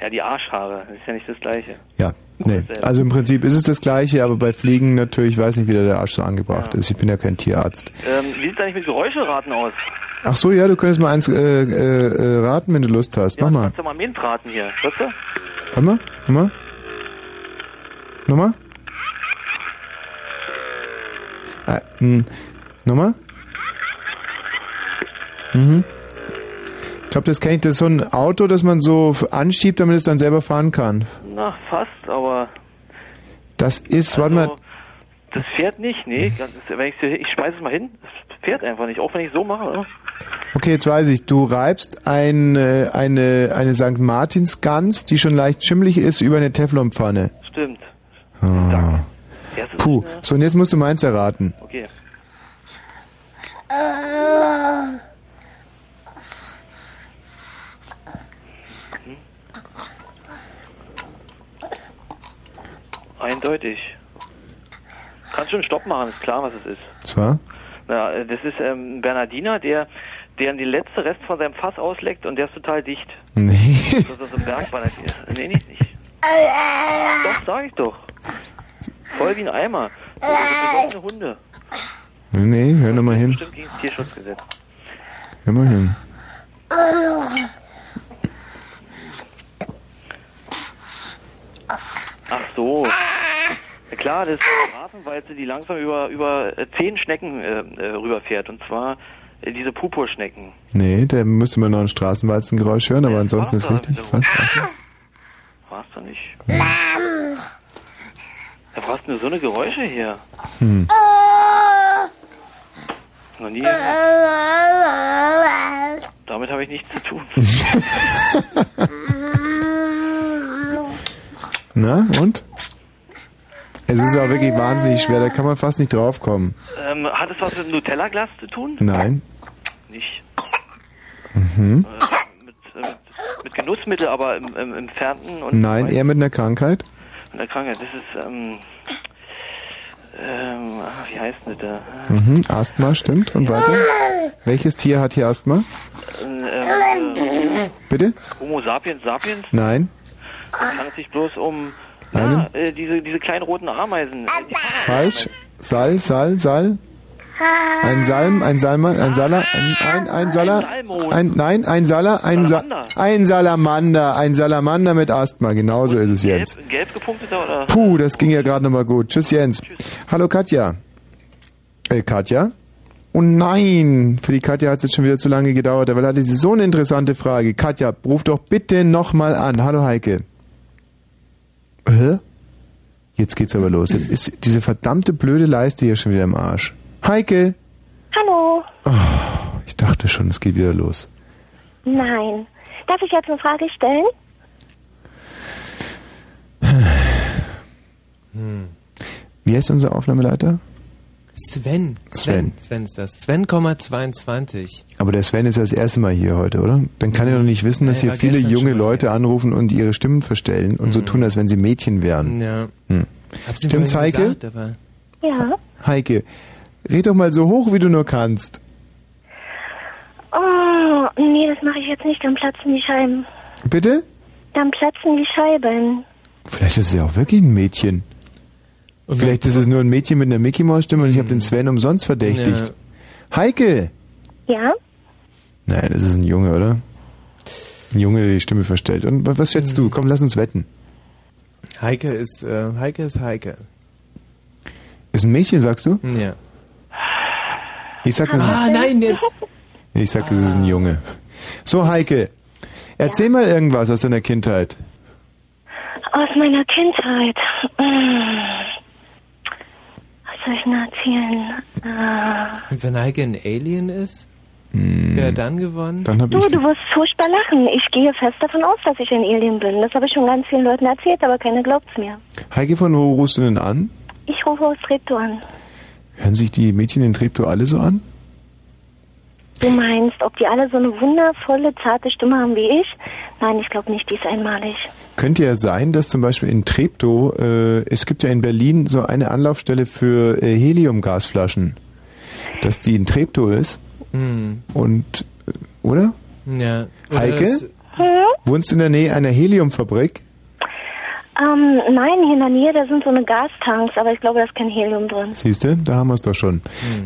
F: Ja, die Arschhaare, das ist ja nicht das Gleiche.
A: Ja, nee. Also im Prinzip ist es das Gleiche, aber bei Fliegen natürlich, ich weiß nicht, wie der Arsch so angebracht ist. Ich bin ja kein Tierarzt.
F: Ähm, wie sieht es eigentlich mit Geräuscheraten aus?
A: Ach so, ja, du könntest mal eins äh, äh, äh, raten, wenn du Lust hast. Mach mal.
F: Kannst du mal Mint raten hier, weißt du?
A: Warte mal, nochmal. Nochmal? Ah, hm. Nochmal? Mhm. Ich glaube, das kenne ich. Das ist so ein Auto, das man so anschiebt, damit es dann selber fahren kann.
F: Na, fast, aber
A: Das ist, warte mal,
F: das fährt nicht, nee. Ganz, wenn ich, ich schmeiß es mal hin, das fährt einfach nicht, auch wenn ich so mache. Oder?
A: okay, jetzt weiß ich. Du reibst äh, eine, eine St. Martins Gans, die schon leicht schimmelig ist, über eine Teflonpfanne.
F: Stimmt.
A: Ah. Puh, so und jetzt musst du meins erraten.
F: Okay. Eindeutig. Kannst schon Stopp machen, ist klar, was es ist.
A: Zwar?
F: Na, äh, das ist ähm, ein Bernardiner, der, der den letzte Rest von seinem Fass ausleckt und der ist total dicht.
A: Nee.
F: Das ist ein Bergwanner ist. Nee, nicht, nicht. Doch, sag ich doch. Voll wie ein Eimer. So, Hunde.
A: Nee, hör doch mal hin.
F: Bestimmt gegen das Tierschutzgesetz.
A: Hör mal hin.
F: Ach so. Ja, klar, das ist eine Straßenwalze, die langsam über, über äh, zehn Schnecken äh, äh, rüberfährt. Und zwar äh, diese Pupurschnecken.
A: Nee, da müsste man noch ein Straßenwalzengeräusch hören, aber ansonsten ist richtig. Was?
F: War's doch nicht. Da brauchst du nur so eine Geräusche hier.
A: Hm.
F: Noch nie. Damit habe ich nichts zu tun.
A: Na, und? Es ist auch wirklich wahnsinnig schwer, da kann man fast nicht draufkommen.
F: ähm, hat es was mit Nutella-Glas zu tun?
A: Nein.
F: Nicht.
A: Mhm.
F: Äh, mit, äh, mit, mit Genussmittel, aber im, im entfernten und
A: Nein, eher mit einer Krankheit.
F: mit der Krankheit. Das ist, ähm, ähm, wie heißt denn das da?
A: Mhm. Asthma, stimmt. Und weiter? Welches Tier hat hier Asthma?
F: Ähm, äh,
A: Bitte?
F: Homo sapiens sapiens?
A: Nein.
F: Kann es sich bloß um ja, äh, diese, diese kleinen roten Ameisen. äh, Die
A: Falsch. Sal, Sal, Sal. Ein Salm, ein Salman, ein Saler, ein, ein, ein Saler, ein, nein, ein Saler, ein, Sa ein Salamander, ein Salamander mit Asthma, genauso ist es jetzt.
F: gelb, gelb gepunkteter oder?
A: Puh, das ging ja gerade nochmal gut. Tschüss Jens. Hallo Katja. Äh, Katja? Oh nein, für die Katja hat es jetzt schon wieder zu lange gedauert, aber hatte sie so eine interessante Frage. Katja, ruf doch bitte nochmal an. Hallo Heike. Hä? Jetzt geht's aber los. Jetzt ist diese verdammte blöde Leiste hier schon wieder im Arsch. Heike!
N: Hallo.
A: Oh, ich dachte schon, es geht wieder los.
N: Nein. Darf ich jetzt eine Frage stellen?
A: Wie heißt unser Aufnahmeleiter?
B: Sven.
A: Sven.
B: Sven ist das. Sven,22.
A: Aber der Sven ist ja das erste Mal hier heute, oder? Dann kann er doch nicht wissen, dass
B: Ja,
A: hier viele junge Leute anrufen und ihre Stimmen verstellen und so tun, als wenn sie Mädchen wären.
B: Ja.
A: Hm. Stimmt's, Heike?
B: gesagt, aber
N: Ja.
A: Heike, red doch mal so hoch, wie du nur kannst.
N: Oh, nee, das mache ich jetzt nicht. Dann platzen die Scheiben.
A: Bitte?
N: Dann platzen die Scheiben.
A: Vielleicht ist es ja auch wirklich ein Mädchen. Vielleicht ist es nur ein Mädchen mit einer Mickey Maus Stimme und ich habe den Sven umsonst verdächtigt. Heike!
N: Ja?
A: Nein, das ist ein Junge, oder? Ein Junge, der die Stimme verstellt. Und wa- was schätzt du? Komm, lass uns wetten.
B: Heike ist, äh, Heike ist Heike.
A: Ist ein Mädchen, sagst du?
B: Ja.
A: Ich sag, es
B: Ah, nein, jetzt.
A: Ich sag, es ist ein Junge. So, Heike, erzähl mal irgendwas aus deiner Kindheit.
N: Aus meiner Kindheit. Hm. Soll ich erzählen? Äh,
B: Und wenn Heike ein Alien ist,
A: Hm.
B: wer hat dann gewonnen?
A: Dann hab
N: du, du wirst furchtbar lachen. Ich gehe fest davon aus, dass ich ein Alien bin. Das habe ich schon ganz vielen Leuten erzählt, aber keiner glaubt's mir.
A: Heike, von wo rufst du denn an?
N: Ich rufe aus Treptow an.
A: Hören sich die Mädchen in Treptow alle so an?
N: Du meinst, ob die alle so eine wundervolle, zarte Stimme haben wie ich? Nein, ich glaube nicht, die ist einmalig.
A: Könnte ja sein, dass zum Beispiel in Treptow, äh, es gibt ja in Berlin so eine Anlaufstelle für äh, Heliumgasflaschen, dass die in Treptow ist
B: Hm.
A: und, äh, oder?
B: Ja. Oder
A: Heike?
B: das-
A: Wohnst du in der Nähe einer Heliumfabrik?
N: Ähm, nein, hier in der Nähe, da sind so eine Gastanks, aber ich glaube, da ist kein Helium drin.
A: Siehst du, da haben wir es doch schon.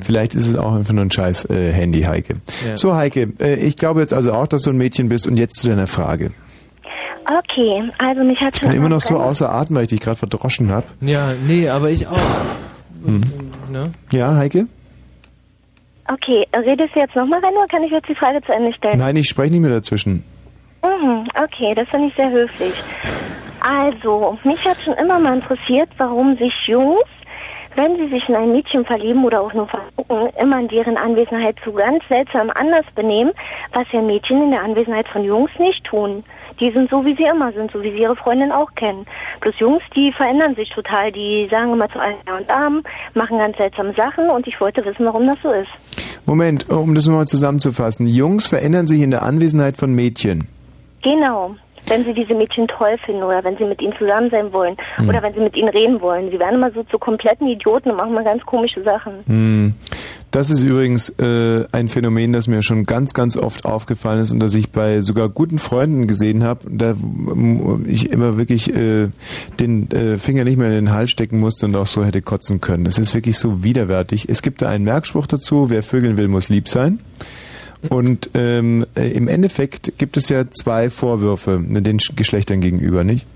A: Vielleicht ist es auch einfach nur ein scheiß äh, Handy, Heike.
N: Ja.
A: So, Heike, äh, ich glaube jetzt also auch, dass du ein Mädchen bist und jetzt zu deiner Frage.
N: Okay, also mich hat
A: Ich
N: schon...
A: bin immer noch so außer Atem, weil ich dich gerade verdroschen habe.
B: Ja, nee, aber ich auch.
A: Hm.
B: Ne?
A: Ja, Heike?
N: Okay, redest du jetzt nochmal rein oder kann ich jetzt die Frage zu Ende stellen?
A: Nein, ich spreche nicht mehr dazwischen.
N: Mhm, okay, das finde ich sehr höflich. Also, mich hat schon immer mal interessiert, warum sich Jungs, wenn sie sich in ein Mädchen verlieben oder auch nur vergucken, immer in deren Anwesenheit zu ganz seltsam anders benehmen, was ja Mädchen in der Anwesenheit von Jungs nicht tun. Die sind so, wie sie immer sind, so wie sie ihre Freundin auch kennen. Plus Jungs, die verändern sich total. Die sagen immer zu allen Ja und Arm, machen ganz seltsame Sachen und ich wollte wissen, warum das so ist.
A: Moment, um das mal zusammenzufassen. Jungs verändern sich in der Anwesenheit von Mädchen.
N: Genau. Wenn sie diese Mädchen toll finden oder wenn sie mit ihnen zusammen sein wollen
A: Hm.
N: oder wenn sie mit ihnen reden wollen. Sie werden immer so zu kompletten Idioten und machen mal ganz komische Sachen.
A: Hm. Das ist übrigens äh, ein Phänomen, das mir schon ganz, ganz oft aufgefallen ist und das ich bei sogar guten Freunden gesehen habe, da ich immer wirklich äh, den äh, Finger nicht mehr in den Hals stecken musste und auch so hätte kotzen können. Das ist wirklich so widerwärtig. Es gibt da einen Merkspruch dazu, wer vögeln will, muss lieb sein. Und ähm, äh, im Endeffekt gibt es ja zwei Vorwürfe ne, den Sch- Geschlechtern gegenüber, nicht?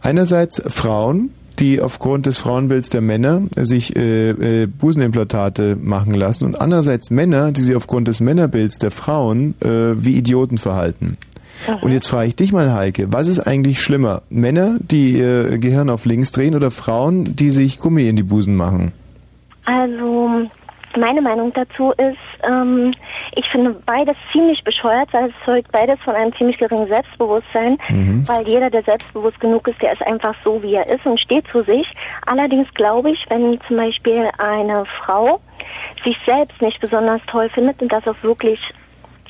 A: Einerseits Frauen, die aufgrund des Frauenbilds der Männer sich äh, äh, Busenimplantate machen lassen und andererseits Männer, die sich aufgrund des Männerbilds der Frauen äh, wie Idioten verhalten. Und jetzt frage ich dich mal, Heike, was ist eigentlich schlimmer? Männer, die ihr Gehirn auf links drehen oder Frauen, die sich Gummi in die Busen machen?
N: Also, meine Meinung dazu ist, ähm, ich finde beides ziemlich bescheuert, weil es zeugt beides von einem ziemlich geringen Selbstbewusstsein,
O: Mhm.
N: weil jeder, der selbstbewusst genug ist, der ist einfach so, wie er ist und steht zu sich. Allerdings glaube ich, wenn zum Beispiel eine Frau sich selbst nicht besonders toll findet und das auch wirklich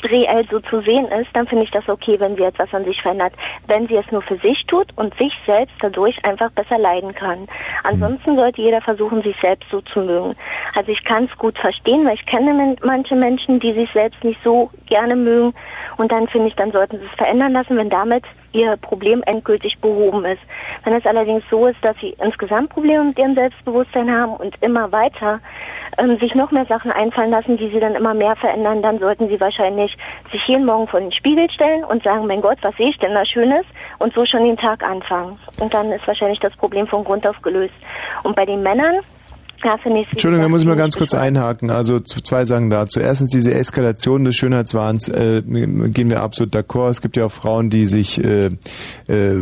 N: reell so zu sehen ist, dann finde ich das okay, wenn sie etwas an sich verändert. Wenn sie es nur für sich tut und sich selbst dadurch einfach besser leiden kann. Ansonsten sollte jeder versuchen, sich selbst so zu mögen. Also ich kann es gut verstehen, weil ich kenne manche Menschen, die sich selbst nicht so gerne mögen und dann finde ich, dann sollten sie es verändern lassen, wenn damit ihr Problem endgültig behoben ist. Wenn es allerdings so ist, dass sie insgesamt Probleme mit ihrem Selbstbewusstsein haben und immer weiter ähm, sich noch mehr Sachen einfallen lassen, die sie dann immer mehr verändern, dann sollten sie wahrscheinlich sich jeden Morgen vor den Spiegel stellen und sagen, mein Gott, was sehe ich denn da Schönes? Und so schon den Tag anfangen. Und dann ist wahrscheinlich das Problem von Grund auf gelöst. Und bei den Männern, Ja, finde ich. wie
A: Entschuldigung, da muss ich mal ganz kurz einhaken. Also zwei Sachen dazu. Erstens diese Eskalation des Schönheitswahns äh, gehen wir absolut d'accord. Es gibt ja auch Frauen, die sich, äh, äh,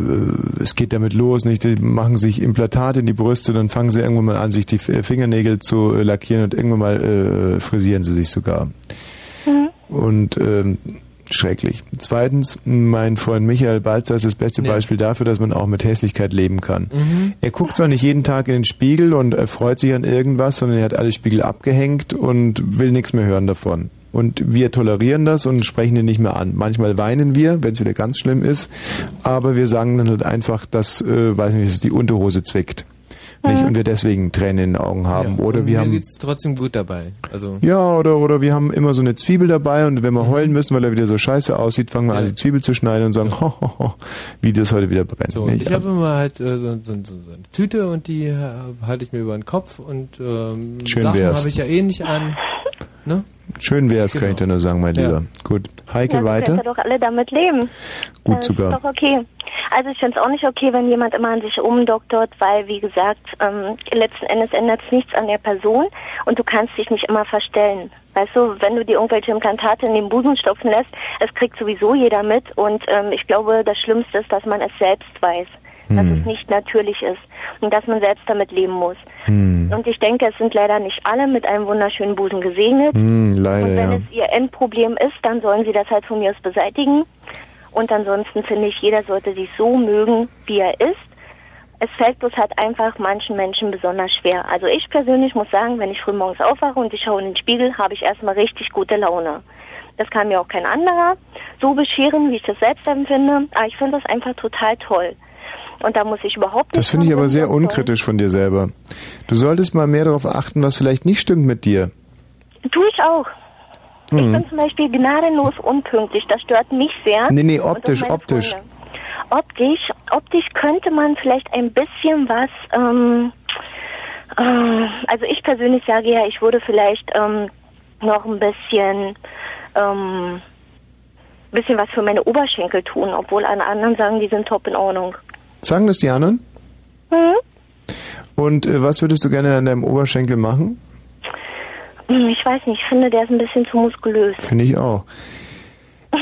A: es geht damit los, nicht? Die machen sich Implantate in die Brüste, dann fangen sie irgendwann mal an, sich die Fingernägel zu äh, lackieren und irgendwann mal äh, frisieren sie sich sogar. Und ähm, schrecklich. Zweitens, mein Freund Michael Balzer ist das beste Beispiel dafür, dass man auch mit Hässlichkeit leben kann.
B: Mhm.
A: Er guckt zwar nicht jeden Tag in den Spiegel und er freut sich an irgendwas, sondern er hat alle Spiegel abgehängt und will nichts mehr hören davon. Und wir tolerieren das und sprechen ihn nicht mehr an. Manchmal weinen wir, wenn es wieder ganz schlimm ist, aber wir sagen dann halt einfach, dass, äh, weiß nicht, dass die Unterhose zwickt. Nicht? Und wir deswegen Tränen in den Augen haben. Oder
B: Und
A: wir
B: mir
A: haben
B: geht's trotzdem gut dabei. Also
A: ja, oder, oder wir haben immer so eine Zwiebel dabei und wenn wir heulen müssen, weil er wieder so scheiße aussieht, fangen wir an, die Zwiebel zu schneiden und sagen, ho, ho, ho, wie das heute wieder brennt.
B: So, ich habe immer halt äh, so, so, so, so eine Tüte und die äh, halte ich mir über den Kopf und ähm,
A: Schön
B: Sachen habe ich ja eh nicht an. Ne?
A: Schön wär's, kann ich dir nur sagen, mein
B: Ja.
A: Lieber. Gut. Heike,
N: ja,
A: weiter?
N: Wir doch alle damit leben.
A: Gut
N: das
A: sogar.
N: Ist doch okay. Also ich finde es auch nicht okay, wenn jemand immer an sich umdoktort, weil, wie gesagt, ähm, letzten Endes ändert es nichts an der Person und du kannst dich nicht immer verstellen. Weißt du, wenn du dir irgendwelche Implantate in den Busen stopfen lässt, es kriegt sowieso jeder mit und ähm, ich glaube, das Schlimmste ist, dass man es selbst weiß, dass
A: Hm.
N: es nicht natürlich ist und dass man selbst damit leben muss.
A: Hm.
N: Und ich denke, es sind leider nicht alle mit einem wunderschönen Busen gesegnet.
A: Hm, leider,
N: Und wenn
A: ja.
N: es ihr Endproblem ist, dann sollen sie das halt von mir aus beseitigen. Und ansonsten finde ich, jeder sollte sich so mögen, wie er ist. Es fällt bloß halt einfach manchen Menschen besonders schwer. Also ich persönlich muss sagen, wenn ich früh morgens aufwache und ich schaue in den Spiegel, habe ich erstmal richtig gute Laune. Das kann mir auch kein anderer so bescheren, wie ich das selbst empfinde. Aber ich finde das einfach total toll. Und da muss ich überhaupt nicht.
A: Das finde ich aber sehr unkritisch von dir selber. Du solltest mal mehr darauf achten, was vielleicht nicht stimmt mit dir.
N: Tue ich auch. Ich
A: Hm.
N: bin zum Beispiel gnadenlos unpünktlich. Das stört mich sehr.
A: Nee, nee,
N: auch
A: optisch, optisch.
N: Freunde. Optisch, optisch könnte man vielleicht ein bisschen was, ähm, äh, also ich persönlich sage ja, ich würde vielleicht ähm, noch ein bisschen, ähm, bisschen was für meine Oberschenkel tun, obwohl alle anderen sagen, die sind top in Ordnung.
A: Sagen das die anderen?
N: Hm?
A: Und äh, was würdest du gerne an deinem Oberschenkel machen?
N: Hm, Ich weiß nicht, ich finde, der ist ein bisschen zu muskulös.
A: Finde ich auch.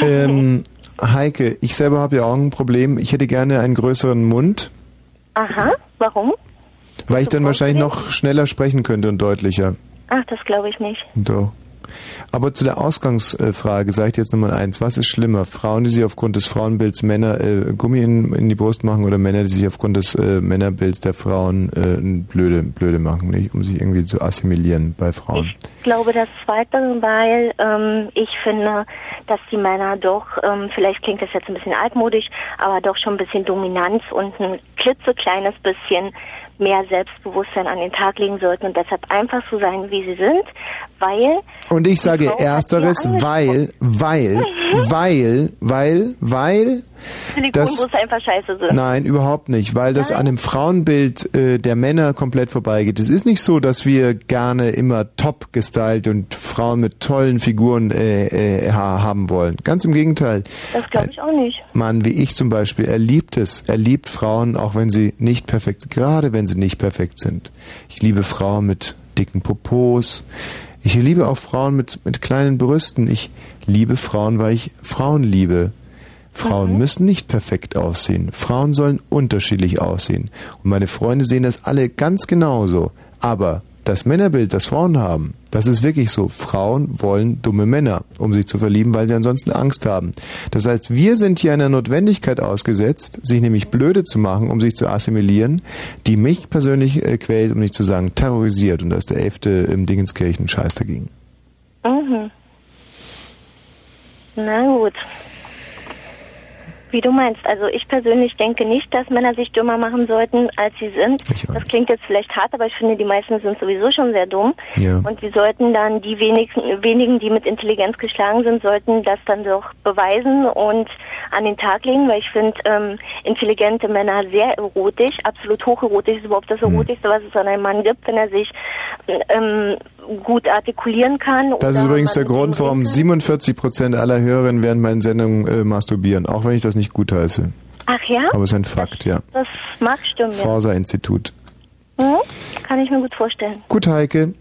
A: Ähm, Heike, ich selber habe ja auch ein Problem. Ich hätte gerne einen größeren Mund,
N: Aha, warum?
A: weil ich dann wahrscheinlich noch schneller sprechen könnte und deutlicher.
N: Ach, das glaube ich nicht.
A: Doch. Aber zu der Ausgangsfrage sage ich dir jetzt nochmal eins. Was ist schlimmer? Frauen, die sich aufgrund des Frauenbilds Männer äh, Gummi in, in die Brust machen oder Männer, die sich aufgrund des äh, Männerbilds der Frauen äh, blöde, blöde machen, nicht? um sich irgendwie zu assimilieren bei Frauen?
N: Ich glaube das Zweite, weil ähm, ich finde, dass die Männer doch, ähm, vielleicht klingt das jetzt ein bisschen altmodisch, aber doch schon ein bisschen Dominanz und ein klitzekleines bisschen mehr Selbstbewusstsein an den Tag legen sollten und deshalb einfach so sein, wie sie sind, weil
A: Und ich sage ersteres, weil, weil, weil, weil, weil
N: Silikonbrüste einfach scheiße sind.
A: Nein, überhaupt nicht, weil das an dem Frauenbild äh, der Männer komplett vorbeigeht. Es ist nicht so, dass wir gerne immer top gestylt und Frauen mit tollen Figuren äh, äh, ha haben wollen. Ganz im Gegenteil.
N: Das glaube ich auch nicht.
A: Mann wie ich zum Beispiel, er liebt es. Er liebt Frauen, auch wenn sie nicht perfekt sind, gerade wenn sie nicht perfekt sind. Ich liebe Frauen mit dicken Popos. Ich liebe auch Frauen mit, mit kleinen Brüsten. Ich liebe Frauen, weil ich Frauen liebe. Frauen müssen nicht perfekt aussehen. Frauen sollen unterschiedlich aussehen. Und meine Freunde sehen das alle ganz genauso. Aber das Männerbild, das Frauen haben, das ist wirklich so. Frauen wollen dumme Männer, um sich zu verlieben, weil sie ansonsten Angst haben. Das heißt, wir sind hier einer Notwendigkeit ausgesetzt, sich nämlich blöde zu machen, um sich zu assimilieren, die mich persönlich äh, quält, um nicht zu sagen terrorisiert. Und da ist der Elfte im Dingenskirchen Scheiß dagegen.
N: Mhm. Na gut. Wie du meinst, also ich persönlich denke nicht, dass Männer sich dümmer machen sollten, als sie sind. Das klingt jetzt vielleicht hart, aber ich finde, die meisten sind sowieso schon sehr dumm.
A: Ja.
N: Und sie sollten dann, die wenigen, wenigen, die mit Intelligenz geschlagen sind, sollten das dann doch beweisen und an den Tag legen, weil ich finde ähm, intelligente Männer sehr erotisch, absolut hocherotisch, ist überhaupt das Erotischste, was es an einem Mann gibt, wenn er sich ähm, gut artikulieren kann.
A: Das ist übrigens der Grund, warum 47 Prozent aller Hörerinnen während meinen Sendungen äh, masturbieren, auch wenn ich das nicht gutheiße.
N: Ach ja?
A: Aber es ist ein Fakt, ja.
N: Das mag stimmen, ja.
A: Forsa-Institut.
N: Hm? Kann ich mir gut vorstellen.
A: Gut, Heike.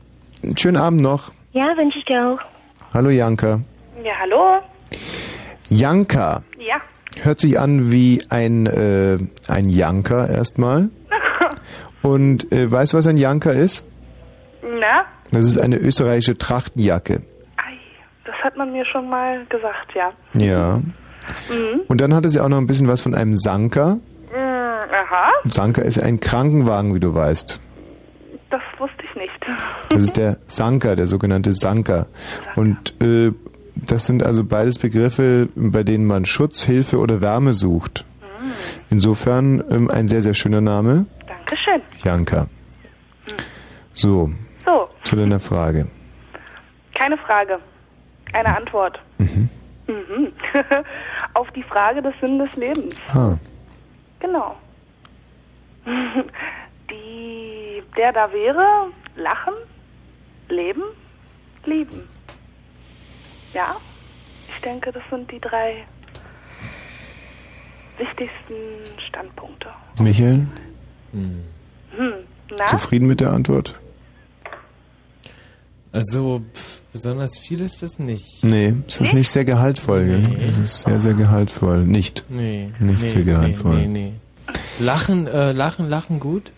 A: Schönen Abend noch.
N: Ja, wünsche ich dir auch.
A: Hallo, Janka.
O: Ja, hallo?
A: Janka.
O: Ja.
A: Hört sich an wie ein, äh, ein Janker erstmal. Und äh, weißt du, was ein Janker ist?
O: Na,
A: Das ist eine österreichische Trachtenjacke.
O: das hat man mir schon mal gesagt, ja.
A: Ja.
O: Mhm.
A: Und dann hatte sie auch noch ein bisschen was von einem Sanker.
O: Mm, aha,
A: Sanker ist ein Krankenwagen, wie du weißt.
O: das wusste ich nicht.
A: Das ist der Sanker, der sogenannte Sanker. Und äh, das sind also beides Begriffe, bei denen man Schutz, Hilfe oder Wärme sucht. Insofern ähm, ein sehr, sehr schöner Name,
O: Dankeschön.
A: Janka. So, zu deiner Frage.
O: keine Frage. Eine Antwort.
A: Mhm.
O: Mhm. Auf die Frage des Sinn des Lebens.
A: Ah,
O: Genau. Die, der da wäre, lachen, leben, lieben. Ja, ich denke, das sind die drei wichtigsten Standpunkte.
A: Michael,
O: Hm, na?
A: zufrieden mit der Antwort?
B: Also, pff, besonders viel ist das nicht.
A: Nee, es ist nicht sehr gehaltvoll. gell? Es ist sehr, sehr gehaltvoll. Nicht.
B: Nee.
A: Nicht
B: nee,
A: sehr gehaltvoll.
B: Nee, nee, nee. Lachen, äh, lachen, lachen gut.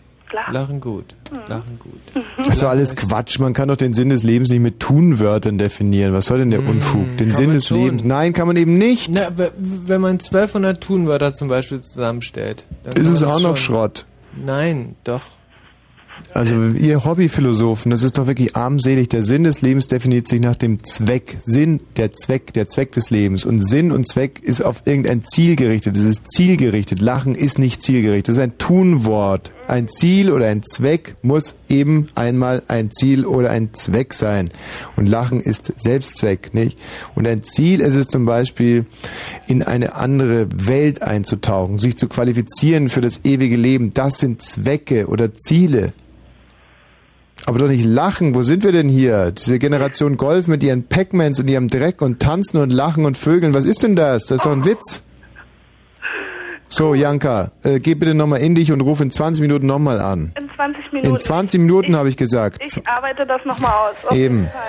O: Lachen.
B: gut. Lachen gut.
A: Das ist doch alles Quatsch. Man kann doch den Sinn des Lebens nicht mit Tunwörtern definieren. Was soll denn der Unfug? Den
B: kann
A: Sinn des
B: schon.
A: Lebens. Nein, kann man eben nicht.
B: Na, wenn man 1200 Tunwörter zum Beispiel zusammenstellt, dann
A: Ist es auch noch
B: schon.
A: Schrott.
B: Nein, doch.
A: Also ihr Hobbyphilosophen, das ist doch wirklich armselig. Der Sinn des Lebens definiert sich nach dem Zweck. Sinn, der Zweck, der Zweck des Lebens. Und Sinn und Zweck ist auf irgendein Ziel gerichtet. Es ist zielgerichtet. Lachen ist nicht zielgerichtet. Das ist ein Tunwort. Ein Ziel oder ein Zweck muss eben einmal ein Ziel oder ein Zweck sein. Und Lachen ist Selbstzweck, nicht? Und ein Ziel ist es zum Beispiel, in eine andere Welt einzutauchen, sich zu qualifizieren für das ewige Leben. Das sind Zwecke oder Ziele. Aber doch nicht lachen. Wo sind wir denn hier? Diese Generation Golf mit ihren Pac-Mans und ihrem Dreck und tanzen und lachen und Vögeln. Was ist denn das? Das ist doch ein Witz. So, Janka, äh, geh bitte nochmal in dich und ruf in 20 Minuten nochmal an.
O: In 20 Minuten.
A: In 20 Minuten habe ich gesagt.
O: Ich arbeite das nochmal aus.
A: Eben.
O: Fall.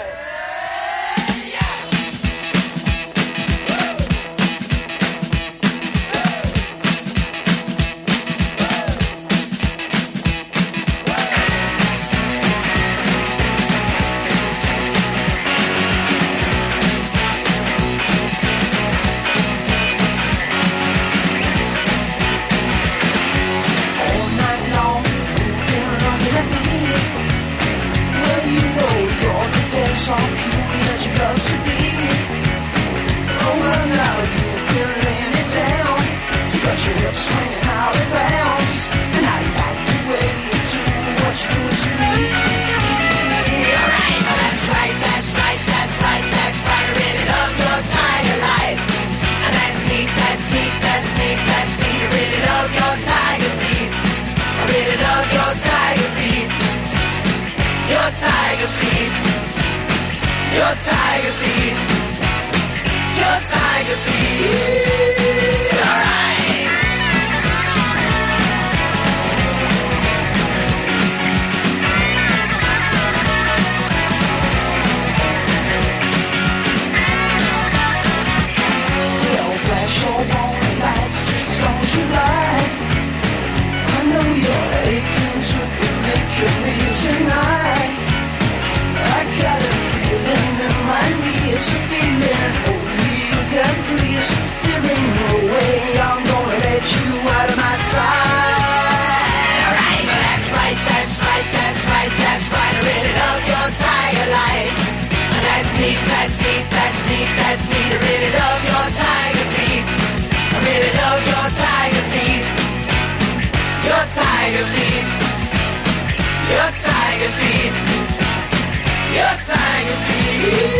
K: Your tiger feet. Your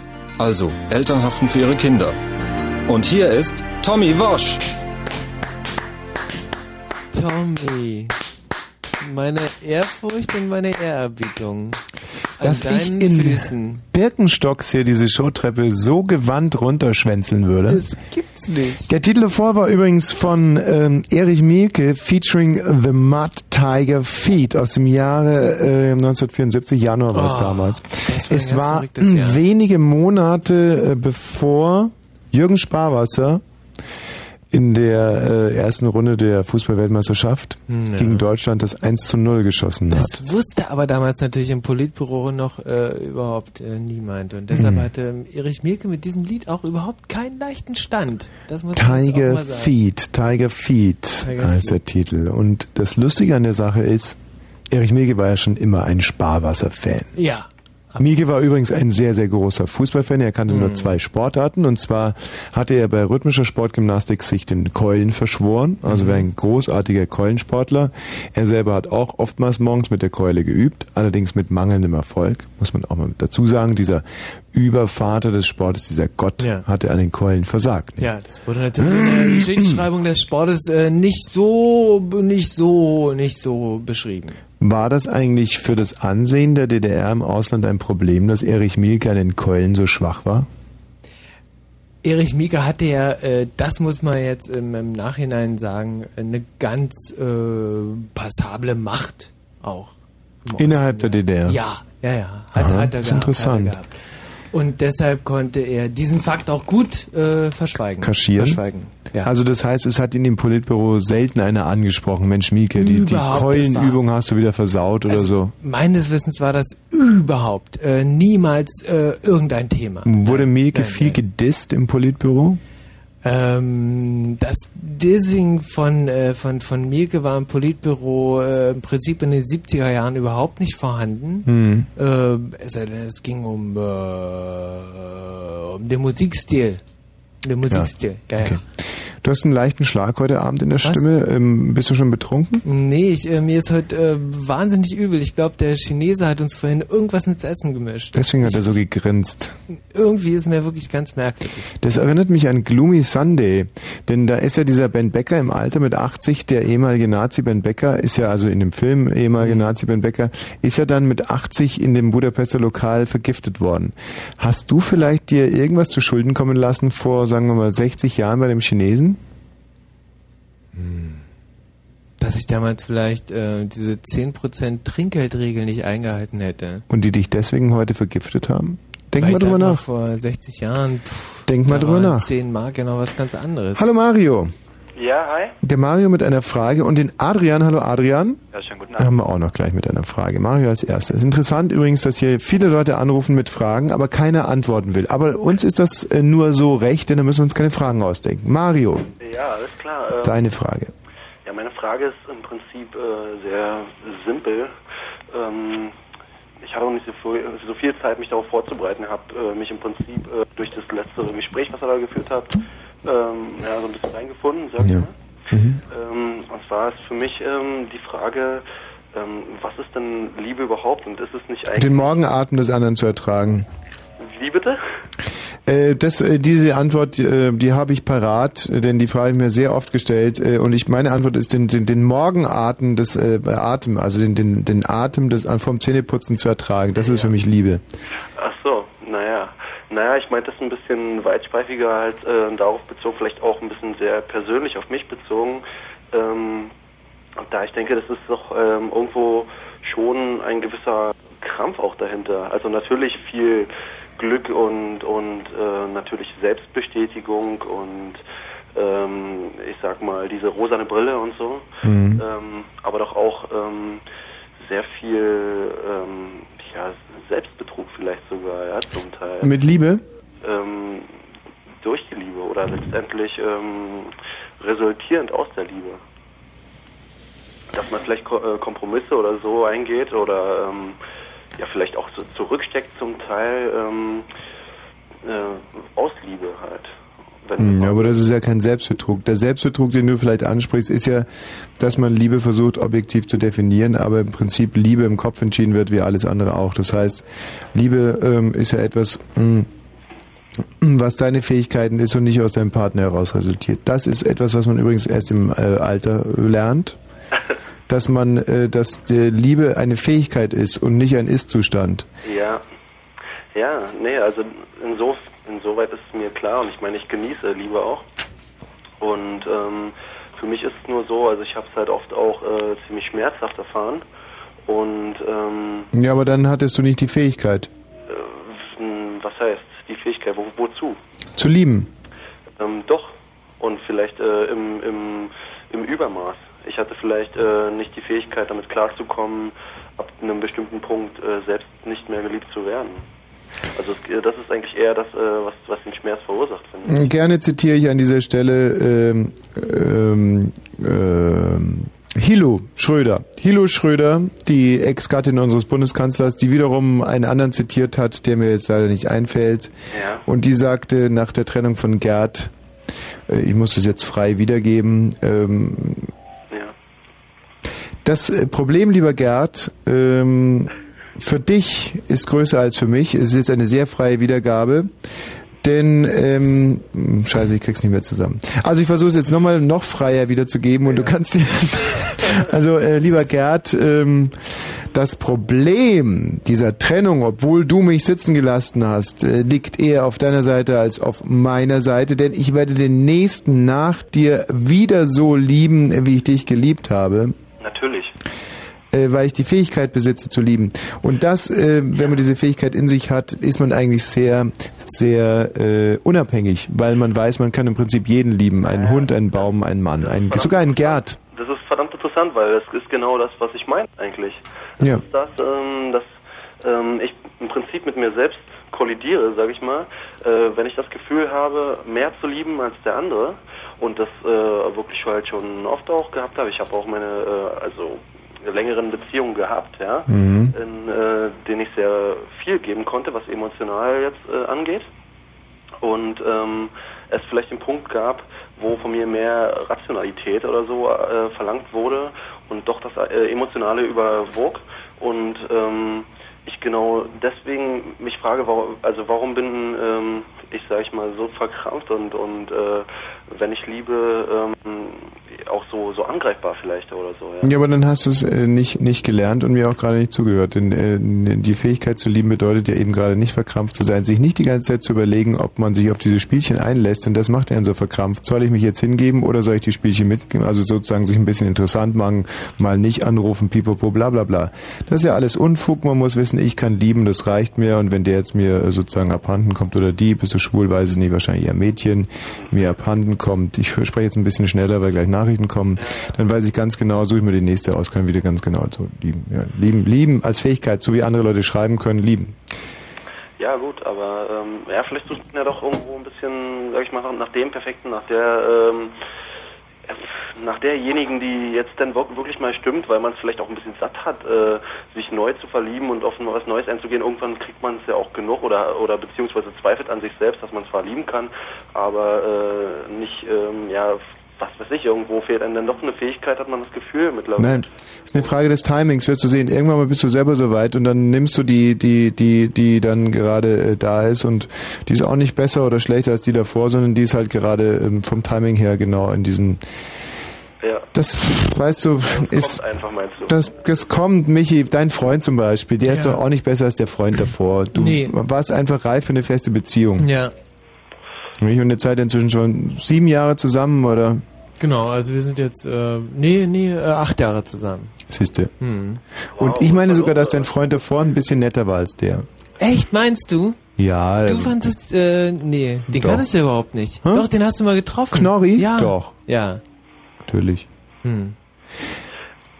D: Also, Eltern haften für ihre Kinder. Und hier ist Tommy Wosch.
B: Tommy. Meine Ehrfurcht und meine Ehrerbietung.
A: Dass ich in
B: Füßen.
A: Birkenstocks hier diese Showtreppe so gewandt runterschwänzeln würde.
B: Das gibt's nicht.
A: Der Titel davor war übrigens von ähm, Erich Mielke featuring The Mud Tiger Feet aus dem Jahre äh, 1974, Januar war es
B: Oh,
A: damals.
B: war
A: Es war wenige Monate äh, bevor Jürgen Sparwasser in der äh, ersten Runde der Fußballweltmeisterschaft
B: Hm, ja.
A: gegen Deutschland das 1 zu 0 geschossen hat.
B: Das wusste aber damals natürlich im Politbüro noch äh, überhaupt äh, niemand. Und deshalb
A: Mhm.
B: hatte Erich Mielke mit diesem Lied auch überhaupt keinen leichten Stand. Das muss man
A: Tiger
B: mal sagen.
A: Feet, Tiger Feet
B: Tiger
A: heißt der Titel. Und das Lustige an der Sache ist, Erich Mielke war ja schon immer ein Sparwasser-Fan.
B: Ja.
A: Mielke war übrigens ein sehr, sehr großer Fußballfan. Er kannte
B: Mhm.
A: nur zwei Sportarten. Und zwar hatte er bei rhythmischer Sportgymnastik sich den Keulen verschworen. Also
B: Mhm.
A: wäre ein großartiger Keulensportler. Er selber hat auch oftmals morgens mit der Keule geübt. Allerdings mit mangelndem Erfolg. Muss man auch mal dazu sagen. Dieser Übervater des Sportes, dieser Gott,
B: Ja.
A: hatte an den Keulen versagt.
B: Ja, das wurde natürlich in der Geschichtsschreibung des Sportes äh, nicht so, nicht so, nicht so beschrieben.
A: War das eigentlich für das Ansehen der DDR im Ausland ein Problem, dass Erich Mielke an den Keulen so schwach war?
B: Erich Mielke hatte ja, äh, das muss man jetzt im, im Nachhinein sagen, eine ganz äh, passable Macht auch.
A: Innerhalb der DDR?
B: Ja, ja, ja. Hat,
A: Aha,
B: hat er
A: ist
B: gehabt,
A: interessant.
B: Und deshalb konnte er diesen Fakt auch gut äh, verschweigen.
A: Kaschieren?
B: Verschweigen. Ja.
A: Also das heißt, es hat in dem Politbüro selten einer angesprochen, Mensch Mielke, die, die Keulenübung hast du wieder versaut oder
B: Also,
A: so.
B: Meines Wissens war das überhaupt äh, niemals äh, irgendein Thema.
A: Wurde Mielke
B: nein,
A: viel gedisst im Politbüro?
B: Ähm, das Dissing von, äh, von, von Mielke war im Politbüro äh, im Prinzip in den 70er Jahren überhaupt nicht vorhanden.
A: Hm.
B: Äh, es, es ging um, äh, um den Musikstil. Den Musikstil, ja, ja.
A: Okay. Du hast einen leichten Schlag heute Abend in der Stimme. Ähm, bist du schon betrunken?
B: Nee, ich, äh, mir ist heute äh, wahnsinnig übel. Ich glaube, der Chinese hat uns vorhin irgendwas ins Essen gemischt.
A: Deswegen hat er so gegrinst.
B: Irgendwie ist mir wirklich ganz merkwürdig.
A: Das erinnert mich an Gloomy Sunday, denn da ist ja dieser Ben Becker im Alter mit 80, der ehemalige Nazi Ben Becker, ist ja also in dem Film ehemaliger Nazi Ben Becker, ist ja dann mit 80 in dem Budapester Lokal vergiftet worden. Hast du vielleicht dir irgendwas zu Schulden kommen lassen vor, sagen wir mal, 60 Jahren bei dem Chinesen?
B: Dass ich damals vielleicht äh, diese 10% Trinkgeldregel nicht eingehalten hätte.
A: Und die dich deswegen heute vergiftet haben? Denk
B: Weil
A: mal drüber nach.
B: Vor 60 Jahren, pff,
A: Denk mal drüber nach.
B: 10 Mark genau was ganz anderes.
A: Hallo Mario.
I: Ja, hi.
A: Der Mario mit einer Frage und den Adrian. Hallo Adrian.
I: Ja, schönen guten
A: Da haben wir auch noch gleich mit einer Frage. Mario als erstes. Ist interessant übrigens, dass hier viele Leute anrufen mit Fragen, aber keiner antworten will. Aber uns ist das äh, nur so recht, denn da müssen wir uns keine Fragen ausdenken. Mario,
P: Ja, alles klar. Ähm,
A: deine Frage.
P: Ja, meine Frage ist im Prinzip äh, sehr simpel. Ähm, ich hatte noch nicht so viel, Zeit, mich darauf vorzubereiten. habe äh, mich im Prinzip äh, durch das letzte Gespräch, was ihr da geführt habt, ähm, ja, so ein bisschen reingefunden, sag ich
A: Ja.
P: mal. Ähm, und zwar ist für mich ähm, die Frage, ähm, was ist denn Liebe überhaupt? Und ist es nicht eigentlich...
A: Den Morgenatmen des anderen zu ertragen.
P: Wie bitte?
A: Äh, das, äh, diese Antwort, äh, die habe ich parat, denn die Frage habe ich mir sehr oft gestellt. Und ich meine Antwort ist, den, den, den Morgenatmen des Atem, also den, den, den Atem des, vom Zähneputzen zu ertragen. Das ist für mich Liebe.
P: Ach so, naja. Ich meinte das ein bisschen weitschweifiger, halt äh, darauf bezogen, vielleicht auch ein bisschen sehr persönlich auf mich bezogen. Ähm, da ich denke, das ist doch ähm, irgendwo schon ein gewisser Krampf auch dahinter. Also natürlich viel Glück und und äh, natürlich Selbstbestätigung und ähm, ich sag mal diese rosane Brille und so.
A: Mhm.
P: Ähm, aber doch auch ähm, sehr viel ähm, ja, Selbstbetrug vielleicht sogar, ja, zum Teil.
A: Mit Liebe?
P: Ähm, durch die Liebe oder letztendlich ähm, resultierend aus der Liebe. Dass man vielleicht äh, Kompromisse oder so eingeht oder ähm, ja vielleicht auch so zurücksteckt zum Teil ähm, äh, aus Liebe halt.
A: Hm, aber das ist ja kein Selbstbetrug. Der Selbstbetrug, den du vielleicht ansprichst, ist ja, dass man Liebe versucht, objektiv zu definieren, aber im Prinzip Liebe im Kopf entschieden wird, wie alles andere auch. Das heißt, Liebe ähm, ist ja etwas, mh, was deine Fähigkeiten ist und nicht aus deinem Partner heraus resultiert. Das ist etwas, was man übrigens erst im äh, Alter lernt, dass man, äh, dass die Liebe eine Fähigkeit ist und nicht ein Ist-Zustand.
P: Ja, ja, nee, also insof insoweit ist es mir klar und ich meine, ich genieße Liebe auch. Und ähm, für mich ist es nur so, also ich habe es halt oft auch äh, ziemlich schmerzhaft erfahren. Und ähm,
A: Ja, aber dann hattest du nicht die Fähigkeit
P: äh, was heißt die Fähigkeit, wo, wozu?
A: zu lieben.
P: Ähm, doch. Und vielleicht äh, im, im, im Übermaß. Ich hatte vielleicht äh, nicht die Fähigkeit, damit klarzukommen, ab einem bestimmten Punkt äh, selbst nicht mehr geliebt zu werden. Also äh, das ist eigentlich eher das, äh, was, was den Schmerz verursacht, finde ich.
A: Gerne zitiere ich an dieser Stelle ähm, ähm, ähm, Hilo Schröder. Hilo Schröder, die Ex-Gattin unseres Bundeskanzlers, die wiederum einen anderen zitiert hat, der mir jetzt leider nicht einfällt.
P: Ja.
A: Und die sagte nach der Trennung von Gerd, äh, ich muss es jetzt frei wiedergeben, ähm, das äh, Problem, lieber Gerd, ähm, für dich ist größer als für mich. Es ist jetzt eine sehr freie Wiedergabe. Denn, ähm, scheiße, ich krieg's nicht mehr zusammen. Also ich versuche es jetzt nochmal noch freier wiederzugeben und du kannst dir, also äh, lieber Gerd, ähm, das Problem dieser Trennung, obwohl du mich sitzen gelassen hast, äh, liegt eher auf deiner Seite als auf meiner Seite, denn ich werde den Nächsten nach dir wieder so lieben, wie ich dich geliebt habe. Äh, weil ich die Fähigkeit besitze zu lieben. Und das, äh, wenn man diese Fähigkeit in sich hat, ist man eigentlich sehr, sehr äh, unabhängig, weil man weiß, man kann im Prinzip jeden lieben. Einen Hund, einen Baum, einen Mann, einen, sogar einen Gerd.
P: Das ist verdammt interessant, weil das ist genau das, was ich meine eigentlich.
A: Ja.
P: ist das, ähm, dass ähm, ich im Prinzip mit mir selbst kollidiere, sage ich mal, äh, wenn ich das Gefühl habe, mehr zu lieben als der andere und das äh, wirklich halt schon oft auch gehabt habe. Ich habe auch meine, äh, also längeren Beziehungen gehabt, ja,
A: Mhm.
P: in äh, denen ich sehr viel geben konnte, was emotional jetzt äh, angeht. Und ähm, es vielleicht den Punkt gab, wo von mir mehr Rationalität oder so äh, verlangt wurde und doch das äh, Emotionale überwog. Und ähm, ich genau deswegen mich frage, warum, also warum bin ähm, ich, sag ich mal, so verkrampft und, und äh, wenn ich liebe, ähm, auch so, so angreifbar vielleicht oder so. Ja.
A: Ja, aber dann hast du es äh, nicht, nicht gelernt und mir auch gerade nicht zugehört. Denn äh, die Fähigkeit zu lieben bedeutet ja eben gerade nicht verkrampft zu sein, sich nicht die ganze Zeit zu überlegen, ob man sich auf diese Spielchen einlässt. Und das macht einen so verkrampft. Soll ich mich jetzt hingeben oder soll ich die Spielchen mitgeben? Also sozusagen sich ein bisschen interessant machen, mal nicht anrufen, pipopo, bla bla bla. Das ist ja alles Unfug. Man muss wissen, ich kann lieben, das reicht mir. Und wenn der jetzt mir äh, sozusagen abhanden kommt oder die, bist du schwul, weiß ich nicht, wahrscheinlich eher Mädchen, mir abhanden kommt. Ich spreche jetzt ein bisschen schneller, weil gleich Nachrichten kommen. Dann weiß ich ganz genau, suche ich mir die nächste aus, kann wieder ganz genau so lieben. Ja, lieben, lieben als Fähigkeit, so wie andere Leute schreiben können, lieben.
P: Ja gut, aber ähm, ja, vielleicht sucht man ja doch irgendwo ein bisschen, sag ich mal, nach dem Perfekten, nach der ähm, nach derjenigen, die jetzt dann wirk- wirklich mal stimmt, weil man es vielleicht auch ein bisschen satt hat, äh, sich neu zu verlieben und auf was Neues einzugehen. Irgendwann kriegt man es ja auch genug oder oder beziehungsweise zweifelt an sich selbst, dass man zwar lieben kann, aber äh, nicht, ähm, ja, was weiß ich, irgendwo fehlt einem dann doch eine Fähigkeit, hat man das Gefühl mittlerweile.
A: Nein, ist eine Frage des Timings, wirst du sehen. Irgendwann mal bist du selber so weit und dann nimmst du die, die, die, die dann gerade äh, da ist und die ist auch nicht besser oder schlechter als die davor, sondern die ist halt gerade ähm, vom Timing her genau in diesen
P: Ja.
A: Das, weißt du, ist,
P: Kommt einfach, meinst du?
A: das, das kommt, Michi, dein Freund zum Beispiel, der ist
B: Ja.
A: doch auch nicht besser als der Freund davor. Du
B: Nee.
A: warst einfach reif für eine feste Beziehung.
B: Ja.
A: Nicht? Und jetzt seid ihr inzwischen schon sieben Jahre zusammen, oder?
B: Genau, also wir sind jetzt, äh, nee, nee, äh, acht Jahre zusammen.
A: Siehste.
B: Hm.
A: Und ich meine sogar, dass dein Freund davor ein bisschen netter war als der.
B: Echt, meinst du?
A: Ja.
B: Du
A: ähm,
B: fandest, äh, nee, den
A: Doch.
B: kanntest du überhaupt nicht.
A: Hä?
B: Doch, den hast du mal getroffen.
A: Knorri?
B: Ja.
A: Doch.
B: Ja.
A: Natürlich.
B: Hm.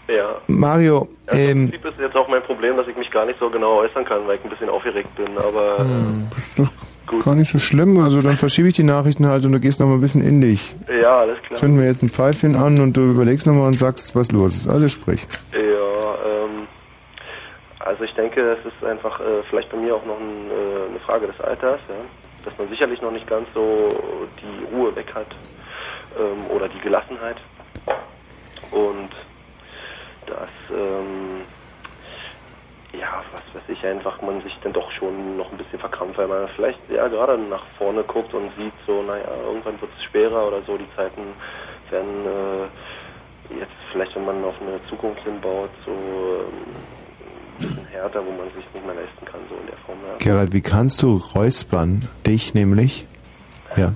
P: Ja.
A: Mario,
P: Ja, Im
A: ähm,
P: Prinzip ist jetzt auch mein Problem, dass ich mich gar nicht so genau äußern kann, weil ich ein bisschen aufgeregt bin, aber
A: Hm. gar nicht so schlimm. Also dann verschiebe ich die Nachrichten halt und du gehst noch mal ein bisschen in dich.
P: äh, ja, alles klar.
A: Zünden wir jetzt ein Pfeifchen an und du überlegst nochmal und sagst, was los ist. Also sprich.
P: Ja, ähm, also ich denke, es ist einfach äh, vielleicht bei mir auch noch ein, äh, eine Frage des Alters, ja? dass man sicherlich noch nicht ganz so die Ruhe weg hat ähm, oder die Gelassenheit und dass ähm, ja, was weiß ich, einfach man sich dann doch schon noch ein bisschen verkrampft, weil man vielleicht ja gerade nach vorne guckt und sieht so, naja, irgendwann wird es schwerer oder so, die Zeiten werden äh, jetzt vielleicht, wenn man auf eine Zukunft hinbaut, so ähm, ein bisschen härter, wo man sich nicht mehr leisten kann, so in der Form.
A: Gerald, wie kannst du räuspern, dich nämlich, ja,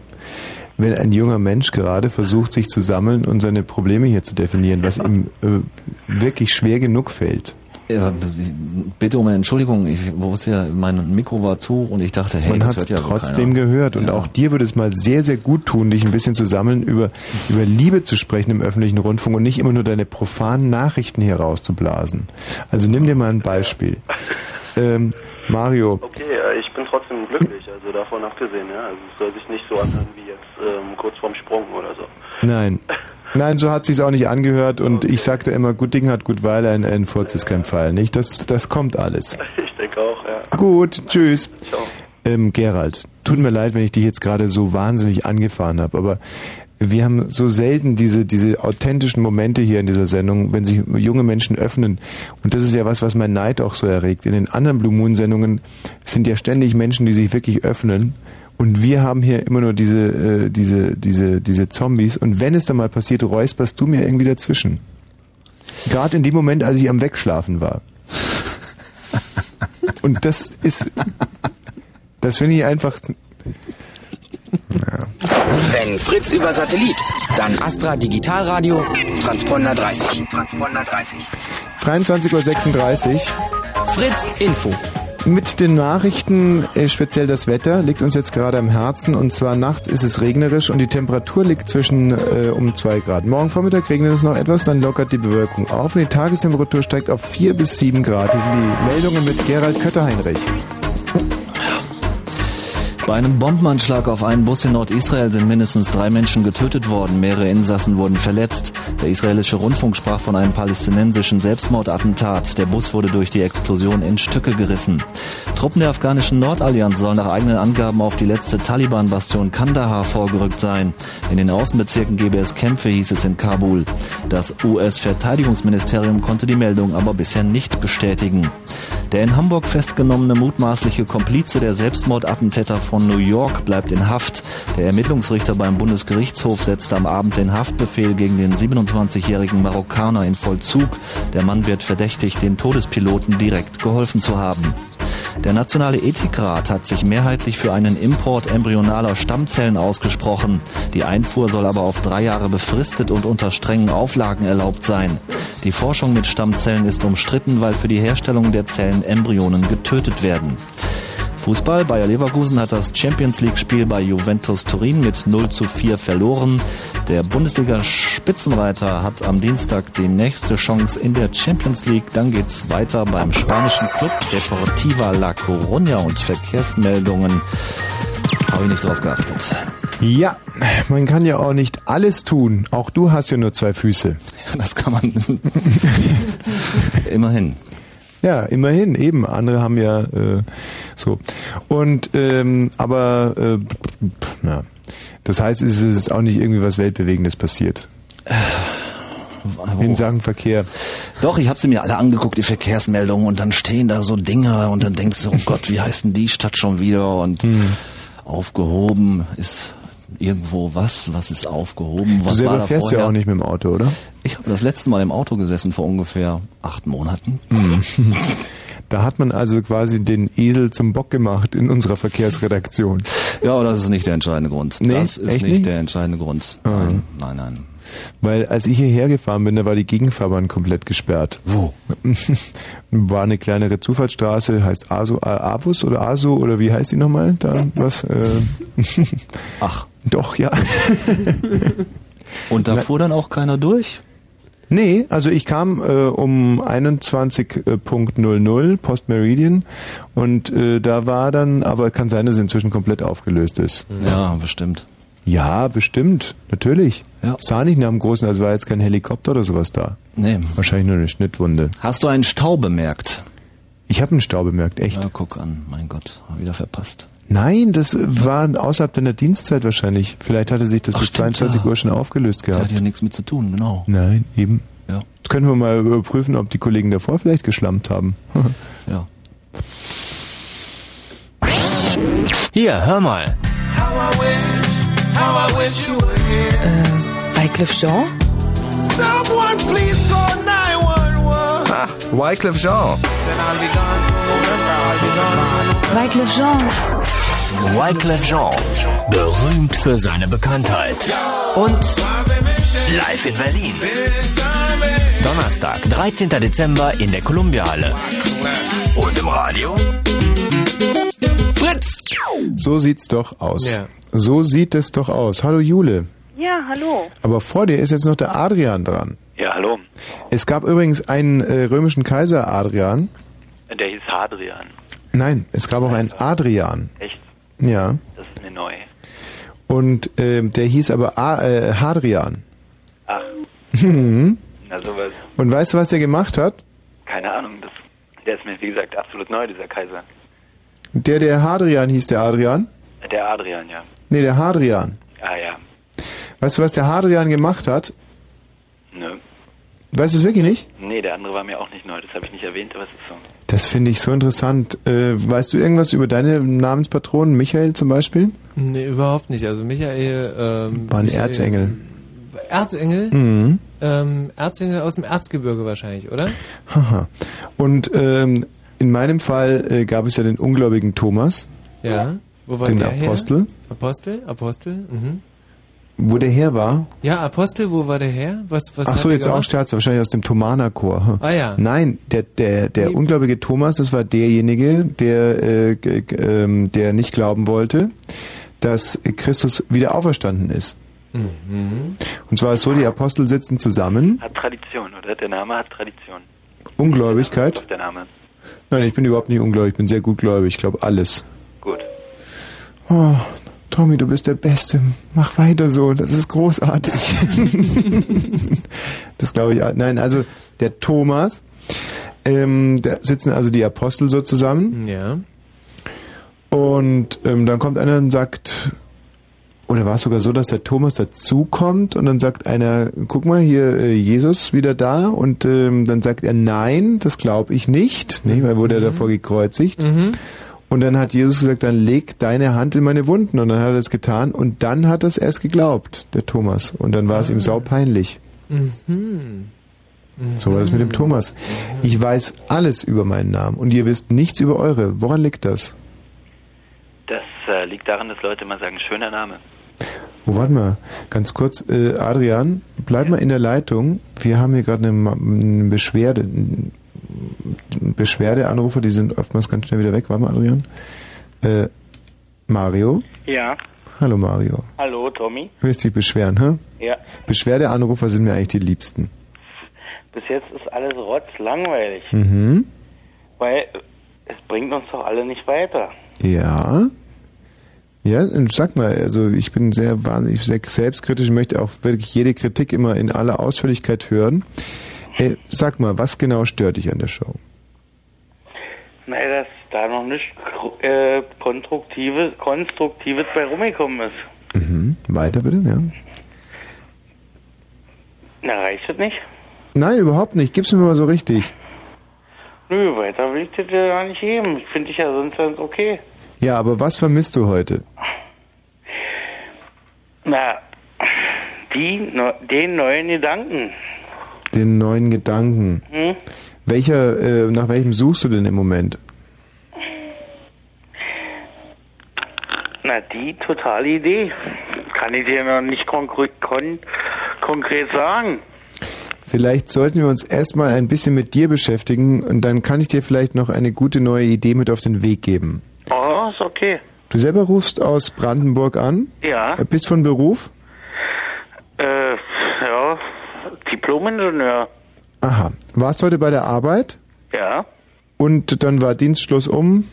A: wenn ein junger Mensch gerade versucht, sich zu sammeln und seine Probleme hier zu definieren, was ihm äh, wirklich schwer genug fällt.
G: Ja, bitte um eine Entschuldigung, ich wusste ja, mein Mikro war zu und ich dachte, hey,
A: Man
G: das
A: hat es
G: ja
A: trotzdem gehört. Und auch dir würde es mal sehr, sehr gut tun, dich ein bisschen zu sammeln, über, über Liebe zu sprechen im öffentlichen Rundfunk und nicht immer nur deine profanen Nachrichten hier rauszublasen. Also nimm dir mal ein Beispiel. Ähm, Mario,
P: Okay, äh, ich bin trotzdem glücklich, also davon abgesehen, ja. Also es soll sich nicht so anhören wie ähm, kurz vorm Sprung oder so.
A: nein. Nein, so hat sich's auch nicht angehört und ich sagte immer, gut Ding hat gut Weil, ein, ein Furz ist kein Pfeil, nicht? Das, das kommt alles.
P: Ich denke auch, ja.
A: Gut, tschüss.
P: Ciao.
A: Ähm, Gerald, tut mir leid, wenn ich dich jetzt gerade so wahnsinnig angefahren habe, aber wir haben so selten diese, diese authentischen Momente hier in dieser Sendung, wenn sich junge Menschen öffnen. Und das ist ja was, was mein Neid auch so erregt. In den anderen Blue Moon Sendungen sind ja ständig Menschen, die sich wirklich öffnen. Und wir haben hier immer nur diese, äh, diese, diese, diese Zombies. Und wenn es dann mal passiert, räusperst du mir irgendwie dazwischen. Gerade in dem Moment, als ich am Wegschlafen war. Und das ist, das finde ich einfach,
Q: Wenn Fritz über Satellit, dann Astra Digitalradio, Transponder 30. Transponder 30.
A: 23.36 Uhr.
Q: Fritz Info.
A: Mit den Nachrichten, äh, speziell das Wetter, liegt uns jetzt gerade am Herzen. Und zwar nachts ist es regnerisch und die Temperatur liegt zwischen äh, um 2 Grad. Morgen Vormittag regnet es noch etwas, dann lockert die Bewölkung auf und die Tagestemperatur steigt auf 4 bis 7 Grad. Hier sind die Meldungen mit Gerald Kötterheinrich.
G: Bei einem Bombenanschlag auf einen Bus in Nordisrael sind mindestens drei Menschen getötet worden, mehrere Insassen wurden verletzt. Der israelische Rundfunk sprach von einem palästinensischen Selbstmordattentat. Der Bus wurde durch die Explosion in Stücke gerissen. Truppen der afghanischen Nordallianz sollen nach eigenen Angaben auf die letzte Taliban-Bastion Kandahar vorgerückt sein. In den Außenbezirken gebe es Kämpfe, hieß es in Kabul. Das US-Verteidigungsministerium konnte die Meldung aber bisher nicht bestätigen. Der in Hamburg festgenommene mutmaßliche Komplize der Selbstmordattentäter von New York bleibt in Haft. Der Ermittlungsrichter beim Bundesgerichtshof setzte am Abend den Haftbefehl gegen den 27-jährigen Marokkaner in Vollzug. Der Mann wird verdächtigt, den Todespiloten direkt geholfen zu haben. Der Nationale Ethikrat hat sich mehrheitlich für einen Import embryonaler Stammzellen ausgesprochen. Die Einfuhr soll aber auf drei Jahre befristet und unter strengen Auflagen erlaubt sein. Die Forschung mit Stammzellen ist umstritten, weil für die Herstellung der Zellen Embryonen getötet werden. Fußball. Bayer Leverkusen hat das Champions League-Spiel bei Juventus Turin mit 0 zu 4 verloren. Der Bundesliga-Spitzenreiter hat am Dienstag die nächste Chance in der Champions League. Dann geht's weiter beim spanischen Club Deportiva La Coruña und Verkehrsmeldungen. Habe ich nicht drauf geachtet.
A: Ja, man kann ja auch nicht alles tun. Auch du hast ja nur zwei Füße.
G: Das kann man. Immerhin.
A: Ja, immerhin, eben. Andere haben ja äh, so. Und ähm, aber äh, na, das heißt, es ist auch nicht irgendwie was Weltbewegendes passiert. In Sachen Verkehr.
G: Doch, ich habe sie mir alle angeguckt, die Verkehrsmeldungen, und dann stehen da so Dinge und dann denkst du, oh Gott, wie heißt denn die Stadt schon wieder? Und aufgehoben ist irgendwo was, was ist aufgehoben,
A: Du
G: was war
A: selber
G: da
A: fährst
G: vorher.
A: ja auch nicht mit dem Auto, oder?
G: Ich habe das letzte Mal im Auto gesessen vor ungefähr acht Monaten.
A: Da hat man also quasi den Esel zum Bock gemacht in unserer Verkehrsredaktion.
G: Ja, aber das ist nicht der entscheidende Grund.
A: Nee,
G: das ist nicht,
A: nicht?
G: der entscheidende Grund.
A: Ah.
G: Nein, nein, nein.
A: Weil als ich hierher gefahren bin, da war die Gegenfahrbahn komplett gesperrt.
G: Wo?
A: War eine kleinere Zufahrtsstraße, heißt Aso, Avus oder Aso oder wie heißt die nochmal? Da was? Äh,
G: Ach.
A: Doch, ja.
G: Und da fuhr dann auch keiner durch?
A: Nee, also ich kam äh, um 21.00 Post Meridian und äh, da war dann, aber kann sein, dass es inzwischen komplett aufgelöst ist.
G: Ja, bestimmt.
A: Ja, bestimmt, natürlich.
G: Ja.
A: Sah nicht nach dem großen, also war jetzt kein Helikopter oder sowas da.
G: Nee.
A: Wahrscheinlich nur eine Schnittwunde.
G: Hast du einen Stau bemerkt?
A: Ich habe einen Stau bemerkt, echt.
G: Ja, guck an, mein Gott, wieder verpasst.
A: Nein, das war außerhalb deiner Dienstzeit wahrscheinlich. Vielleicht hatte sich das
G: Ach,
A: bis
G: stimmt,
A: 22
G: ja.
A: Uhr schon aufgelöst
G: Der
A: gehabt.
G: hat ja nichts mit zu tun, genau.
A: Nein, eben.
G: Ja.
A: Das können wir mal überprüfen, ob die Kollegen davor vielleicht geschlampt haben.
G: ja.
M: Hier, hör mal.
R: Äh, Wycliffe Jean?
K: Someone please call 911.
M: Ah, Wycliffe Jean.
R: Wycliffe Jean.
M: Wycliffe Jean. Berühmt für seine Bekanntheit. Und live in Berlin. Donnerstag, 13. Dezember in der Columbia-Halle. Und im Radio? Fritz!
A: So sieht's doch aus.
B: Ja.
A: So sieht es doch aus. Hallo Jule.
O: Ja, hallo.
A: Aber vor dir ist jetzt noch der Adrian dran.
I: Ja, hallo.
A: Es gab übrigens einen äh, römischen Kaiser Adrian.
I: Der hieß Hadrian.
A: Nein, es gab auch einen Adrian.
I: Echt?
A: Ja.
I: Das ist mir neu.
A: Und ähm, der hieß aber A äh, Hadrian.
I: Ach,
A: Mhm.
I: na sowas.
A: Und weißt du, was der gemacht hat?
I: Keine Ahnung. Das, der ist mir, wie gesagt, absolut neu, dieser Kaiser.
A: Der, der Hadrian hieß der Adrian?
I: Der Adrian, ja.
A: Nee, der Hadrian.
I: Ah ja.
A: Weißt du, was der Hadrian gemacht hat?
I: Nö.
A: Weißt du es wirklich nicht?
I: Nee, der andere war mir auch nicht neu. Das habe ich nicht erwähnt, aber es ist so.
A: Das finde ich so interessant. Äh, weißt du irgendwas über deine Namenspatronen, Michael zum Beispiel?
B: Nee, überhaupt nicht. Also Michael... Ähm,
A: War ein
B: Michael,
A: Erzengel.
B: Erzengel?
A: Mhm.
B: Ähm, Erzengel aus dem Erzgebirge wahrscheinlich, oder?
A: Haha. Und ähm, in meinem Fall äh, gab es ja den ungläubigen Thomas,
B: Ja. Wo war
A: den
B: der
A: Apostel.
B: Her? Apostel? Apostel? Mhm.
A: Wo der her war?
B: Ja, Apostel, wo war der her? Was, was
A: Ach so, jetzt auch? Scherz, wahrscheinlich aus dem Thomanerchor. hm.
B: Ah, ja.
A: Nein, der, der, der
B: Nee.
A: ungläubige Thomas, das war derjenige, der, äh, g- g- ähm, der nicht glauben wollte, dass Christus wieder auferstanden ist.
B: Mhm.
A: Und zwar ist so, die Apostel sitzen zusammen,
I: Hat Tradition, oder? Der Name hat Tradition.
A: Ungläubigkeit.
I: Der Name?
A: Nein, ich bin überhaupt nicht ungläubig, ich bin sehr gutgläubig, ich glaube alles.
I: Gut.
A: Oh, Tommy, du bist der Beste. Mach weiter so, das ist großartig. das glaube ich. Nein, also der Thomas, ähm, da sitzen also die Apostel so zusammen.
B: Ja.
A: Und ähm, dann kommt einer und sagt, oder war es sogar so, dass der Thomas dazukommt und dann sagt einer, guck mal, hier äh, Jesus wieder da und ähm, dann sagt er, nein, das glaube ich nicht, nee, weil wurde er davor gekreuzigt.
B: Mhm.
A: Und dann hat Jesus gesagt, dann leg deine Hand in meine Wunden. Und dann hat er das getan und dann hat er es erst geglaubt, der Thomas. Und dann war es ihm saupeinlich.
B: Mhm.
A: So war das mit dem Thomas. Ich weiß alles über meinen Namen und ihr wisst nichts über eure. Woran liegt das?
I: Das äh, liegt daran, dass Leute immer sagen, schöner Name.
A: Oh, warte mal, ganz kurz, äh, Adrian, bleib mal in der Leitung. Wir haben hier gerade eine, eine Beschwerde, Beschwerdeanrufer, die sind oftmals ganz schnell wieder weg. Warte mal, Adrian. Äh, Mario?
S: Ja.
A: Hallo Mario.
S: Hallo, Tommy.
A: Willst dich beschweren, hä?
S: Ja.
A: Beschwerdeanrufer sind mir eigentlich die liebsten.
S: Bis jetzt ist alles rotzlangweilig,
A: Mhm.
S: weil es bringt uns doch alle nicht weiter.
A: Ja. Ja, und sag mal, also ich bin sehr wahnsinnig sehr selbstkritisch, möchte auch wirklich jede Kritik immer in aller Ausführlichkeit hören. Äh, sag mal, was genau stört dich an der Show?
S: Nein, dass da noch nichts äh, Konstruktives, Konstruktives bei rumgekommen ist.
A: Mhm. Weiter bitte, ja.
S: Na, reicht das nicht?
A: Nein, überhaupt nicht. Gib's mir mal so richtig.
S: Nö, weiter will ich dir gar nicht geben. Ich finde dich ja sonst ganz okay.
A: Ja, aber was vermisst du heute?
S: Na, die, den neuen Gedanken.
A: Den neuen Gedanken.
S: Hm?
A: Welcher, äh, nach welchem suchst du denn im Moment?
S: Na, die totale Idee. Kann ich dir noch nicht konkret, kon konkret sagen.
A: Vielleicht sollten wir uns erstmal ein bisschen mit dir beschäftigen und dann kann ich dir vielleicht noch eine gute neue Idee mit auf den Weg geben.
S: Oh, ist okay.
A: Du selber rufst aus Brandenburg an?
S: Ja.
A: Bist von Beruf?
S: Äh, ja, Diplom-Ingenieur.
A: Aha. Warst heute bei der Arbeit
S: Ja,
A: und dann war Dienstschluss um.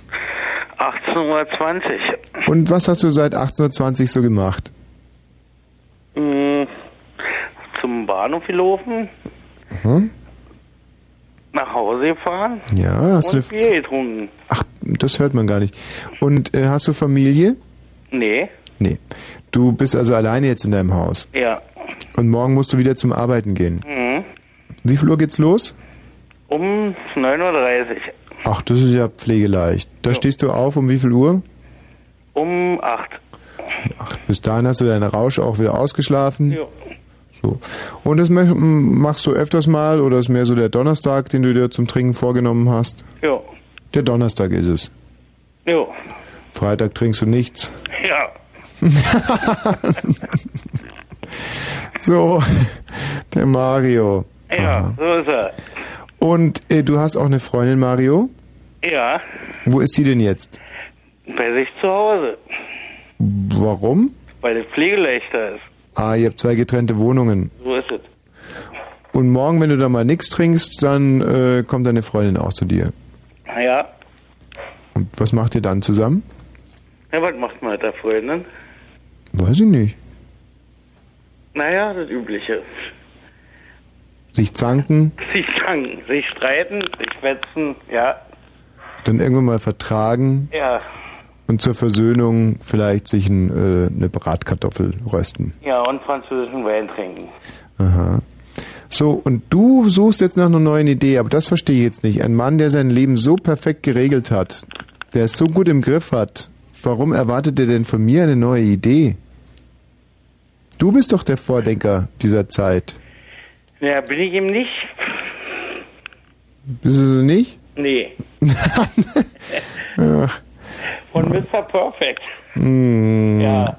S: 18.20 Uhr.
A: Und was hast du seit 1820 so gemacht?
S: Hm, zum Bahnhof gelaufen,
A: Mhm.
S: nach Hause gefahren
A: Ja, hast du
S: und
A: eine
S: Bier getrunken.
A: Ach, das hört man gar nicht. Und äh, hast du Familie?
S: Nee,
A: Nee. Du bist also alleine jetzt in deinem Haus.
S: ja.
A: Und morgen musst du wieder zum Arbeiten gehen.
S: Mhm.
A: Wie viel Uhr geht's los?
S: Um 9.30 Uhr.
A: Ach, das ist ja pflegeleicht. Da stehst du auf um wie viel Uhr?
S: Um 8
A: Bis dahin hast du deinen Rausch auch wieder ausgeschlafen.
S: Ja.
A: So. Und das machst du öfters mal oder ist mehr so der Donnerstag, den du dir zum Trinken vorgenommen hast?
S: Ja.
A: Der Donnerstag ist es.
S: Ja.
A: Freitag trinkst du nichts.
S: Ja.
A: So, der Mario.
S: Ja, so ist er.
A: Und äh, du hast auch eine Freundin, Mario?
S: Ja,
A: Wo ist sie denn jetzt?
S: bei sich zu Hause,
A: Warum?
S: weil es pflegeleichter ist.
A: Ah, ihr habt zwei getrennte Wohnungen.
S: So ist es.
A: Und morgen, wenn du da mal nichts trinkst, dann äh, kommt deine Freundin auch zu dir.
S: Ja,
A: Und was macht ihr dann zusammen?
S: ja was macht man mit der Freundin?
A: Weiß ich nicht.
S: Naja, das Übliche.
A: Sich zanken,
S: Sich zanken, sich streiten, sich fetzen, ja,
A: dann irgendwann mal vertragen
S: ja,
A: und zur Versöhnung vielleicht sich ein, äh, eine Bratkartoffel rösten.
S: ja, und französischen Wein trinken.
A: Aha. So, und du suchst jetzt nach einer neuen Idee, aber das verstehe ich jetzt nicht. Ein Mann, der sein Leben so perfekt geregelt hat, der es so gut im Griff hat, warum erwartet er denn von mir eine neue Idee? Du bist doch der Vordenker dieser Zeit.
S: Ja, bin ich ihm nicht?
A: Bist du so nicht?
S: Nee, von Mr. Perfect.
A: hm.
S: Ja.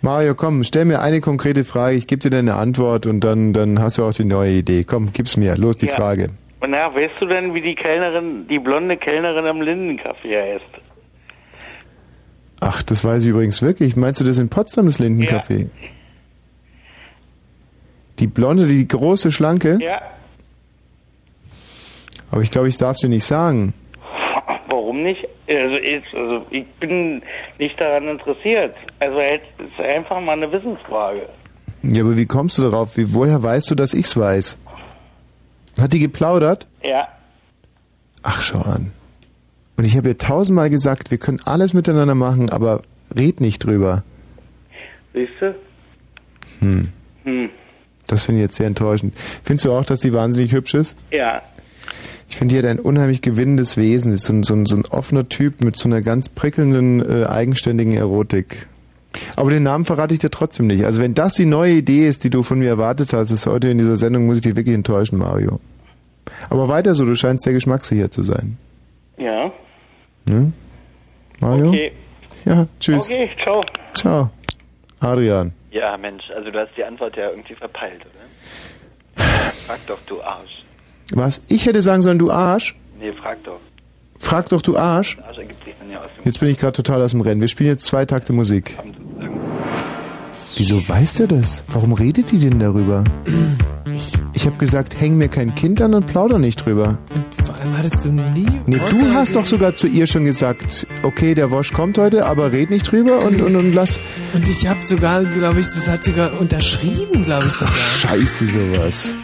A: Mario, komm, stell mir eine konkrete Frage, ich gebe dir deine Antwort und dann, dann hast du auch die neue Idee. Komm, gib's mir, los die
S: Ja.
A: Frage.
S: Na, weißt du denn, wie die Kellnerin, die blonde Kellnerin am Lindencafé heißt?
A: Ach, das weiß ich übrigens wirklich. Meinst du das in Potsdam, das Lindencafé? Die blonde, die große, schlanke?
S: Ja.
A: Aber ich glaube, ich darf sie nicht sagen.
S: Warum nicht? Also ich, also ich bin nicht daran interessiert. Also es ist einfach mal eine Wissensfrage.
A: Ja, aber wie kommst du darauf? Wie, woher weißt du, dass ich's weiß? Hat die geplaudert?
S: Ja.
A: Ach, schau an. Und ich habe ihr tausendmal gesagt, wir können alles miteinander machen, aber red nicht drüber.
S: Siehst du?
A: Hm,
S: Hm.
A: Das finde ich jetzt sehr enttäuschend. Findest du auch, dass sie wahnsinnig hübsch ist?
S: Ja.
A: Ich finde, die hat ein unheimlich gewinnendes Wesen. Ist so ein, so ein, so ein offener Typ mit so einer ganz prickelnden, äh, eigenständigen Erotik. Aber den Namen verrate ich dir trotzdem nicht. Also wenn das die neue Idee ist, die du von mir erwartet hast, ist heute in dieser Sendung, muss ich dich wirklich enttäuschen, Mario. Aber weiter so, du scheinst sehr geschmackssicher zu sein.
S: Ja.
A: Ne? Mario?
S: Okay.
A: Ja, tschüss.
S: Okay, ciao.
A: Ciao. Adrian.
I: Ja, Mensch, also du hast die Antwort ja irgendwie verpeilt, oder? Frag doch, du Arsch.
A: Was? Ich hätte sagen sollen, du Arsch?
I: Nee, frag doch.
A: Frag doch, du Arsch.
I: Arsch ergibt sich dann ja aus dem
A: Jetzt bin ich gerade total aus dem Rennen. Wir spielen jetzt zwei Takte Musik. Wieso weiß der das? Warum redet die denn darüber? Ich habe gesagt, häng mir kein Kind an und plauder nicht drüber.
B: Vor allem hattest du nie.
A: Nee, du hast doch sogar zu ihr schon gesagt, okay, der Wosch kommt heute, aber red nicht drüber und, und, und lass...
B: Und ich habe sogar, glaube ich, das hat sogar unterschrieben, glaube ich sogar.
A: Scheiße, sowas.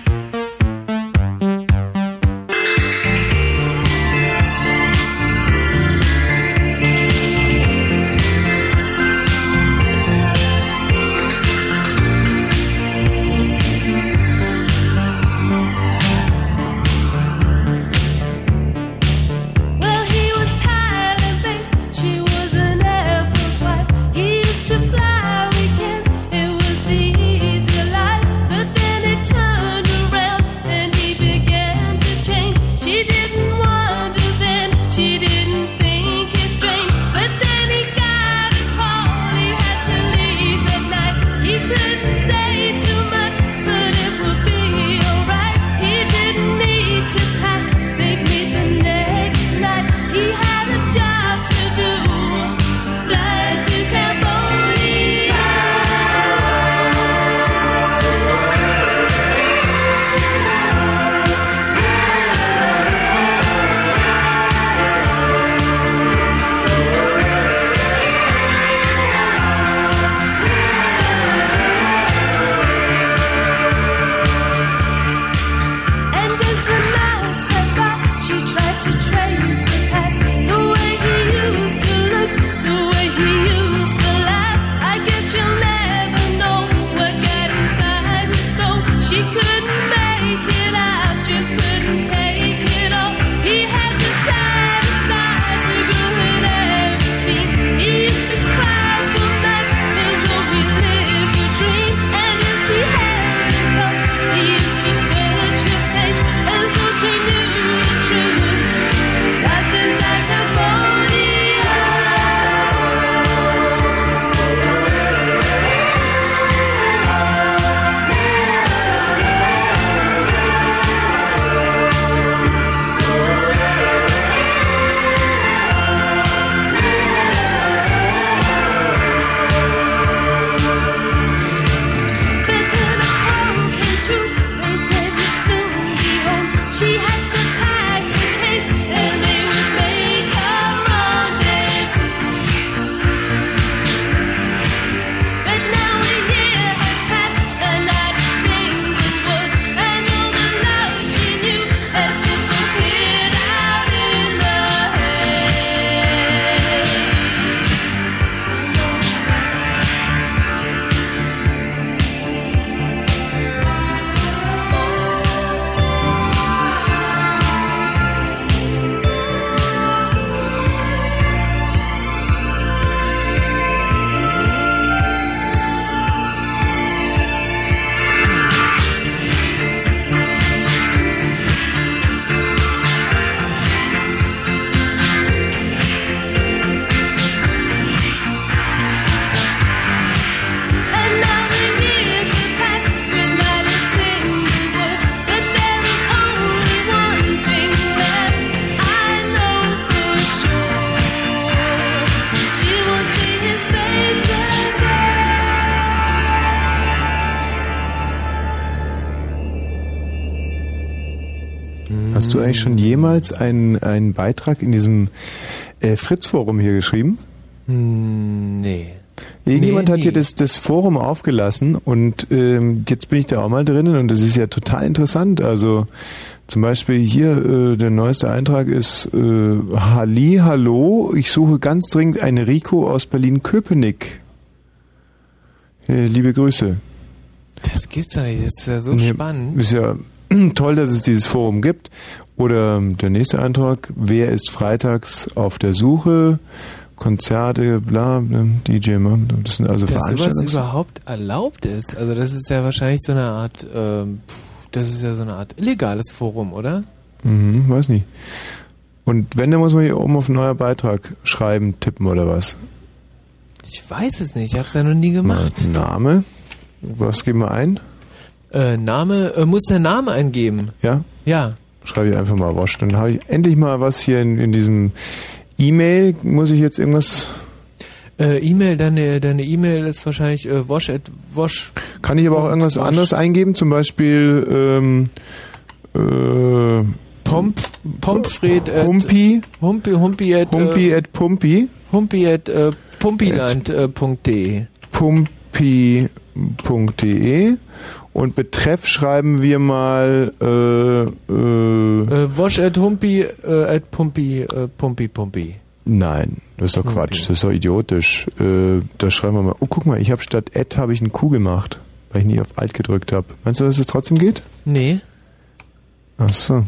A: Eigentlich schon jemals einen, einen Beitrag in diesem äh, Fritz-Forum hier geschrieben?
B: Hm, Nee.
A: Irgendjemand
B: Nee,
A: hat hier
B: nie.
A: das, das Forum aufgelassen und ähm, jetzt bin ich da auch mal drinnen und das ist ja total interessant. Also zum Beispiel hier, äh, der neueste Eintrag ist äh, Halli, hallo, ich suche ganz dringend eine Rico aus Berlin-Köpenick. Äh, liebe Grüße.
B: Das gibt's doch nicht. Das ist ja so
A: Nee,
B: spannend.
A: Ist ja toll, dass es dieses Forum gibt. Oder ähm, der nächste Eintrag, wer ist freitags auf der Suche? Konzerte, bla, ne, DJ, man, das sind also
B: Dass sowas
A: Veranstaltungen.
B: überhaupt erlaubt ist. Also das ist ja wahrscheinlich so eine Art, pff, das ist ja so eine Art illegales Forum, oder?
A: Mhm, weiß nicht. Und wenn, dann muss man hier oben auf neuer Beitrag schreiben, tippen oder was?
B: Ich weiß es nicht. Ich hab's ja noch nie gemacht.
A: Name? Was geben wir ein?
B: Äh, Name, äh, muss der Name eingeben?
A: Ja?
B: Ja.
A: Schreibe ich einfach mal Wasch. Dann habe ich endlich mal was hier in, in diesem E-Mail. Muss ich jetzt irgendwas.
B: Äh, E-Mail, deine deine E-Mail ist wahrscheinlich äh, wash at wash.
A: Kann ich aber auch irgendwas
B: Wasch.
A: anderes eingeben? Zum Beispiel ähm, äh,
B: Pomp, Pomfred at
A: Humpi.
B: Humpi, Humpi at
A: Humpi
B: äh,
A: at Pumpi.
B: Humpi at äh, pumpiland.de.
A: Pumpi.de und betreff schreiben wir mal äh, äh,
B: Äh, wash at Humpi äh, at Pumpi äh, Pumpi Pumpi.
A: Nein, das ist doch Quatsch, das ist doch idiotisch. Äh, da schreiben wir mal, oh guck mal, ich habe statt Ad habe ich ein Q gemacht, weil ich nie auf Alt gedrückt habe. Meinst du, dass es trotzdem geht?
B: Nee.
A: Ach so.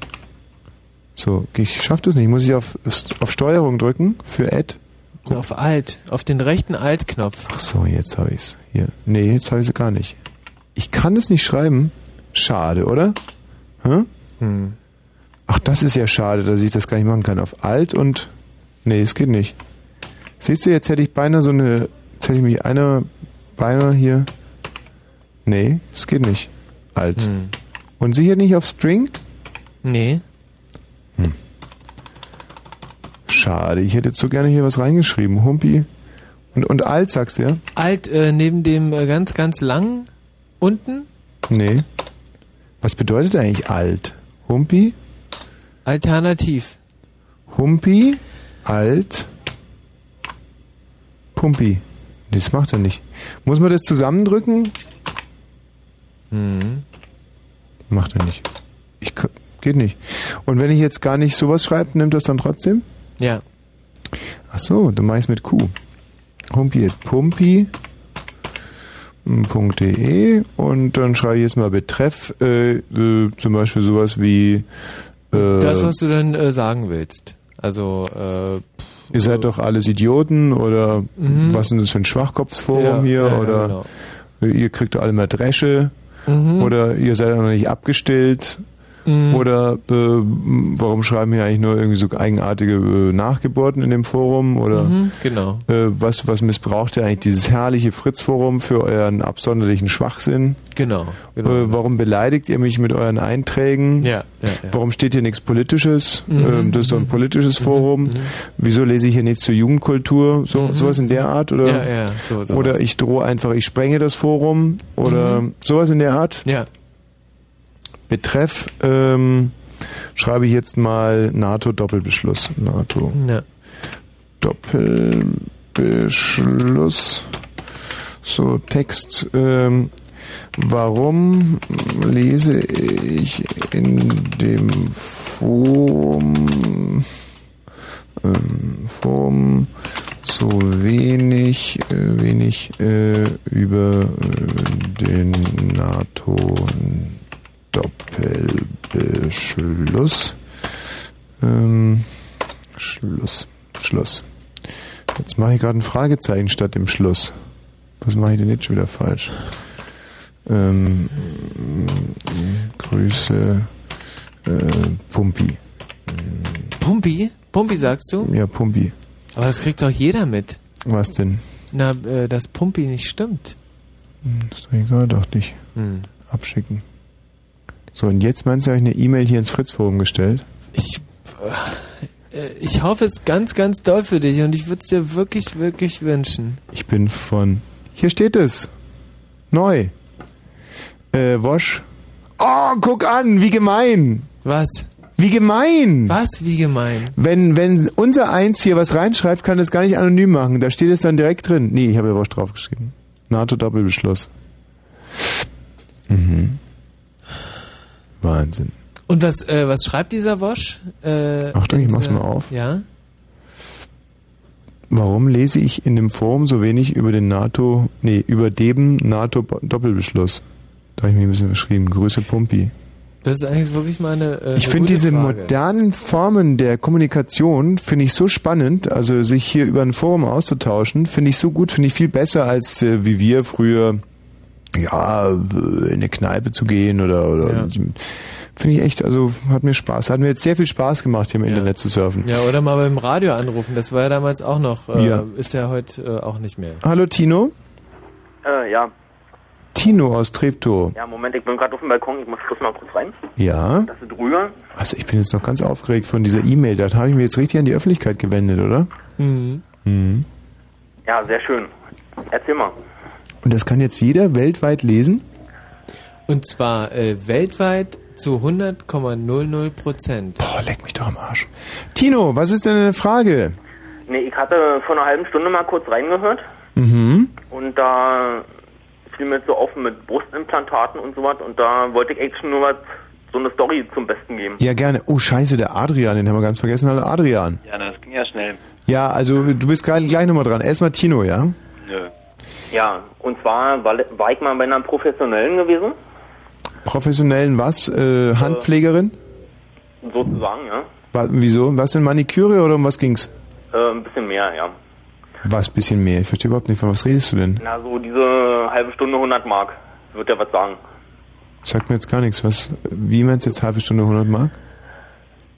A: So, ich schaff das nicht. Muss ich auf, auf Steuerung drücken für Ad?
B: Auf Alt, auf den rechten Alt-Knopf.
A: Ach so, jetzt habe ich's. Hier. Nee, jetzt habe ich sie gar nicht. Ich kann es nicht schreiben. Schade, oder? Hä?
B: Hm.
A: Ach, das ist ja schade, dass ich das gar nicht machen kann. Auf Alt und. Nee, es geht nicht. Siehst du, jetzt hätte ich beinahe so eine. Jetzt hätte ich mich einer beinahe hier. Nee, es geht nicht. Alt.
B: Hm.
A: Und sie hier nicht auf String?
B: Nee.
A: Schade, ich hätte jetzt so gerne hier was reingeschrieben. Humpi. Und, und Alt sagst du ja?
B: Alt äh, neben dem äh, ganz, ganz lang unten.
A: Nee. Was bedeutet eigentlich alt? Humpi?
B: Alternativ.
A: Humpi, alt, Pumpi. Das macht er nicht. Muss man das zusammendrücken?
B: Mhm.
A: Macht er nicht. Ich, geht nicht. Und wenn ich jetzt gar nicht sowas schreibe, nimmt das dann trotzdem?
B: Ja.
A: Ach so, dann mache ich es mit Q. Humpi Pumpi. .de und dann schreibe ich jetzt mal Betreff, äh, äh, zum Beispiel sowas wie äh,
B: Das, was du dann äh, sagen willst. Also, äh,
A: Ihr seid doch alles Idioten oder
B: Mhm.
A: was ist das für ein Schwachkopfsforum
B: Ja,
A: hier
B: ja, ja,
A: oder
B: genau.
A: ihr kriegt doch alle mal Dresche
B: Mhm.
A: oder ihr seid auch noch nicht abgestillt
B: Mhm.
A: oder äh, warum schreiben hier eigentlich nur irgendwie so eigenartige äh, Nachgeburten in dem Forum oder
B: Mhm, genau.
A: äh, was, was missbraucht ihr eigentlich dieses herrliche Fritz-Forum für euren absonderlichen Schwachsinn?
B: Genau. genau.
A: Äh, warum beleidigt ihr mich mit euren Einträgen?
B: Ja, ja, ja.
A: Warum steht hier nichts Politisches?
B: Mhm,
A: Ähm, das ist doch ein politisches Forum. Wieso lese ich hier nichts zur Jugendkultur? So, Sowas in der Art? Oder,
B: Mhm. Ja, ja, so- sowas.
A: oder ich drohe einfach, ich sprenge das Forum? Oder
B: Mhm.
A: sowas in der Art?
B: Ja.
A: Betreff ähm, schreibe ich jetzt mal NATO-Doppelbeschluss. NATO.
B: Ja.
A: Doppelbeschluss. So, Text. Ähm, warum lese ich in dem Forum, ähm, Forum so wenig, äh, wenig äh, über äh, den NATO-Doppelbeschluss? Ähm, Schluss. Schluss. Jetzt mache ich gerade ein Fragezeichen statt dem Schluss. Was mache ich denn jetzt schon wieder falsch? Ähm, Grüße äh, Pumpi.
B: Pumpi? Pumpi sagst du?
A: Ja, Pumpi.
B: Aber das kriegt doch jeder mit.
A: Was denn?
B: Na, äh, dass Pumpi nicht stimmt.
A: Hm, Ist doch egal, dachte ich.
B: Hm.
A: Abschicken. So, und jetzt meinst du, habe ich eine E-Mail hier ins Fritz-Forum gestellt?
B: Ich, äh, ich hoffe es ganz, ganz doll für dich und ich würde es dir wirklich, wirklich wünschen.
A: Ich bin von. Hier steht es. Neu. Äh, Wosch. Oh, guck an, wie gemein.
B: Was?
A: Wie gemein!
B: Was? Wie gemein?
A: Wenn, wenn unser Eins hier was reinschreibt, kann es gar nicht anonym machen. Da steht es dann direkt drin. Nee, ich habe ja was draufgeschrieben. NATO-Doppelbeschluss. Mhm. Wahnsinn.
B: Und was, äh, was schreibt dieser Wosch? Äh,
A: Achtung, ich mach's mal auf.
B: Ja?
A: Warum lese ich in dem Forum so wenig über den NATO, nee, über dem NATO-Doppelbeschluss? Da habe ich mich ein bisschen verschrieben. Grüße Pumpi.
B: Das ist eigentlich wirklich mal eine. Äh,
A: Ich finde diese
B: Frage.
A: modernen Formen der Kommunikation finde ich so spannend, also sich hier über ein Forum auszutauschen, finde ich so gut, finde ich viel besser als äh, wie wir früher ja in eine Kneipe zu gehen oder oder finde ich echt, also hat mir Spaß, hat mir jetzt sehr viel Spaß gemacht hier im Internet zu surfen.
B: Ja, oder mal beim Radio anrufen. Das war ja damals auch noch. Äh,
A: Ja.
B: Ist ja heute äh, auch nicht mehr.
A: Hallo Tino,
J: Äh, ja.
A: Tino aus Treptow.
J: Ja, Moment, ich bin gerade auf dem Balkon, ich muss bloß mal kurz rein.
A: Ja.
J: Das ist drüber.
A: Also ich bin jetzt noch ganz aufgeregt von dieser E-Mail, da habe ich mich jetzt richtig an die Öffentlichkeit gewendet, oder?
B: Mhm.
A: Mhm.
J: Ja, sehr schön. Erzähl mal.
A: Und das kann jetzt jeder weltweit lesen?
B: Und zwar äh, weltweit zu 100,00 Prozent.
A: Boah, leck mich doch am Arsch. Tino, was ist denn deine Frage?
J: Nee, ich hatte vor einer halben Stunde mal kurz reingehört
A: Mhm.
J: und da fiel mir jetzt so auf mit Brustimplantaten und sowas und da wollte ich eigentlich nur was, so eine Story zum Besten geben.
A: Ja, gerne. Oh, scheiße, der Adrian, den haben wir ganz vergessen. Hallo, Adrian.
I: Ja, das ging ja schnell.
A: Ja, also du bist gleich, gleich nochmal dran. Erstmal Tino, ja?
I: Nö.
J: Ja, und zwar war, war ich mal bei einer Professionellen gewesen,
A: Professionellen was? Äh, Handpflegerin?
J: sozusagen, ja.
A: Wa- wieso? Was denn Maniküre oder um was ging's?
J: Äh, ein bisschen mehr, ja.
A: Was, bisschen mehr? Ich verstehe überhaupt nicht, von was redest du denn?
J: Na, so diese halbe Stunde 100 Mark, wird ja was sagen.
A: Sagt mir jetzt gar nichts. Was? Wie meinst du jetzt halbe Stunde 100 Mark?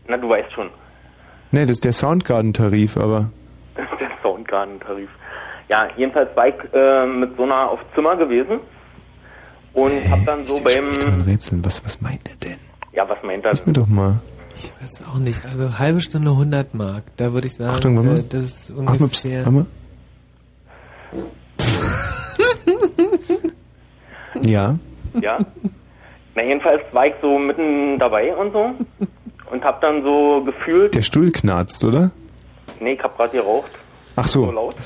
J: Na, du weißt schon.
A: Nee, das ist der Soundgarden-Tarif, aber...
J: Das ist der Soundgarden-Tarif. Ja, jedenfalls war ich äh, mit so einer auf Zimmer gewesen und hab dann so beim...
A: Dran rätseln, was, was meint er denn?
J: Ja, was meint er?
A: Sag mir doch mal.
B: Ich weiß auch nicht. Also halbe Stunde 100 Mark. Da würde ich sagen,
A: Achtung,
B: äh, das ist
A: Ach,
B: ungefähr.
A: mal. Ja.
J: Ja. Na, jedenfalls war ich so mitten dabei und so und hab dann so gefühlt...
A: Der Stuhl knarzt, oder?
J: Nee, ich hab gerade geraucht.
A: Ach so.
J: So laut.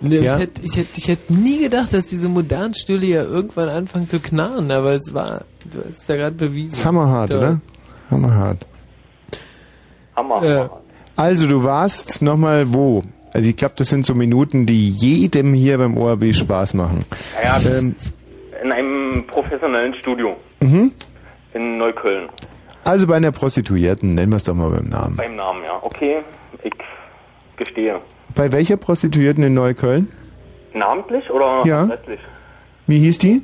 B: Nee,
A: Ja.
B: ich, hätte, ich, hätte, ich hätte nie gedacht, dass diese modernen Stühle ja irgendwann anfangen zu knarren, aber es war, du hast es ja gerade bewiesen.
A: Das ist hammerhart,
B: Da-
A: oder? Hammerhart.
J: Hammer.
B: Äh,
A: Also, du warst nochmal wo? Also, ich glaube, das sind so Minuten, die jedem hier beim ORB Spaß machen.
J: Ja, ja,
A: Ähm,
J: in einem professionellen Studio
A: mhm.
J: in Neukölln.
A: Also bei einer Prostituierten, nennen wir es doch mal beim Namen.
J: Beim Namen, ja. Okay, ich gestehe.
A: Bei welcher Prostituierten in Neukölln?
J: Namentlich oder
A: Ja.
J: letztlich?
A: Wie hieß die?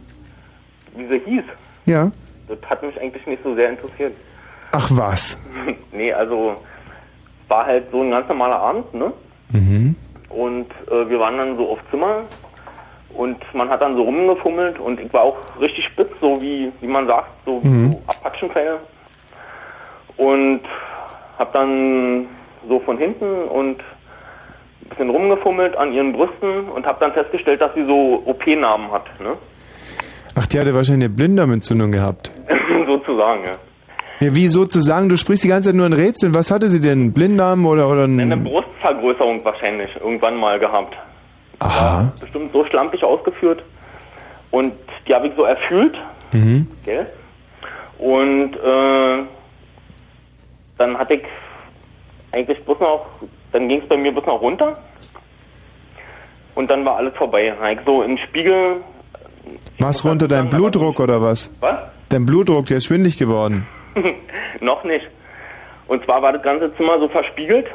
J: Wie sie hieß,
A: Ja.
J: das hat mich eigentlich nicht so sehr interessiert.
A: Ach was.
J: nee, also war halt so ein ganz normaler Abend, ne?
A: Mhm.
J: Und äh, wir waren dann so auf Zimmer und man hat dann so rumgefummelt und ich war auch richtig spitz, so wie, wie man sagt, so,
A: Mhm.
J: so Apachenpfeile. Und hab dann so von hinten und bisschen rumgefummelt an ihren Brüsten und hab dann festgestellt, dass sie so OP-Namen hat, ne?
A: Ach, die hatte wahrscheinlich eine Blinddarmentzündung gehabt.
J: Sozusagen, ja.
A: Ja, wie sozusagen, du sprichst die ganze Zeit nur in Rätseln. Was hatte sie denn? Blinddarm oder, oder
J: Eine
A: ein...
J: Brustvergrößerung wahrscheinlich irgendwann mal gehabt.
A: Aha.
J: Bestimmt so schlampig ausgeführt. Und die habe ich so erfüllt,
A: Mhm.
J: gell? Und äh, dann hatte ich eigentlich bloß noch, dann ging es bei mir bloß noch runter. Und dann war alles vorbei. So im Spiegel,
A: Was runter, dein Blutdruck oder was?
J: was?
A: Dein Blutdruck, der ist schwindlig geworden.
J: noch nicht. Und zwar war das ganze Zimmer so verspiegelt.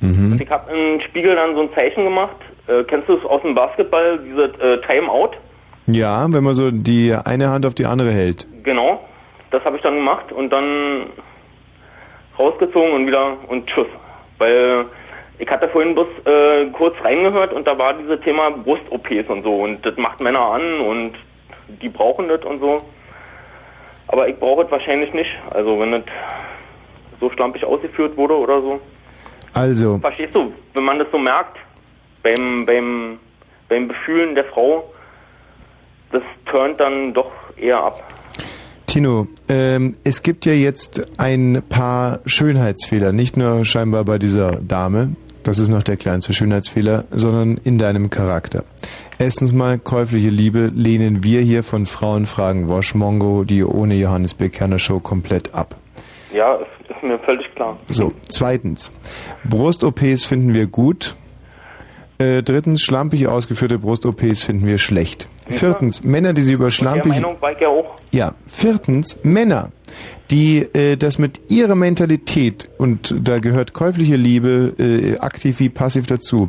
A: Mhm.
J: Und ich habe im Spiegel dann so ein Zeichen gemacht. Äh, kennst du es aus dem Basketball, diese äh, Timeout?
A: Ja, wenn man so die eine Hand auf die andere hält.
J: Genau, das habe ich dann gemacht und dann rausgezogen und wieder und tschüss. Weil ich hatte vorhin bloß äh, kurz reingehört und da war dieses Thema Brust-OPs und so und das macht Männer an und die brauchen das und so. Aber ich brauche es wahrscheinlich nicht. Also wenn das so schlampig ausgeführt wurde oder so.
A: Also,
J: Verstehst du, wenn man das so merkt, beim, beim, beim Befühlen der Frau, das turnt dann doch eher ab.
A: Tino, ähm, es gibt ja jetzt ein paar Schönheitsfehler, nicht nur scheinbar bei dieser Dame, das ist noch der kleinste Schönheitsfehler, sondern in deinem Charakter. Erstens mal, käufliche Liebe lehnen wir hier von Frauenfragen Waschmongo, die ohne Johannes B. Kerner Show komplett ab.
J: Ja, ist, ist mir völlig klar.
A: So, zweitens, Brust-OPs finden wir gut. Äh, drittens, schlampig ausgeführte Brust-OPs finden wir schlecht. Viertens, Männer, die sie über schlampig...
J: Meinung war ich ja auch.
A: Ja, viertens, Männer, die äh, das mit ihrer Mentalität, und da gehört käufliche Liebe äh, aktiv wie passiv dazu,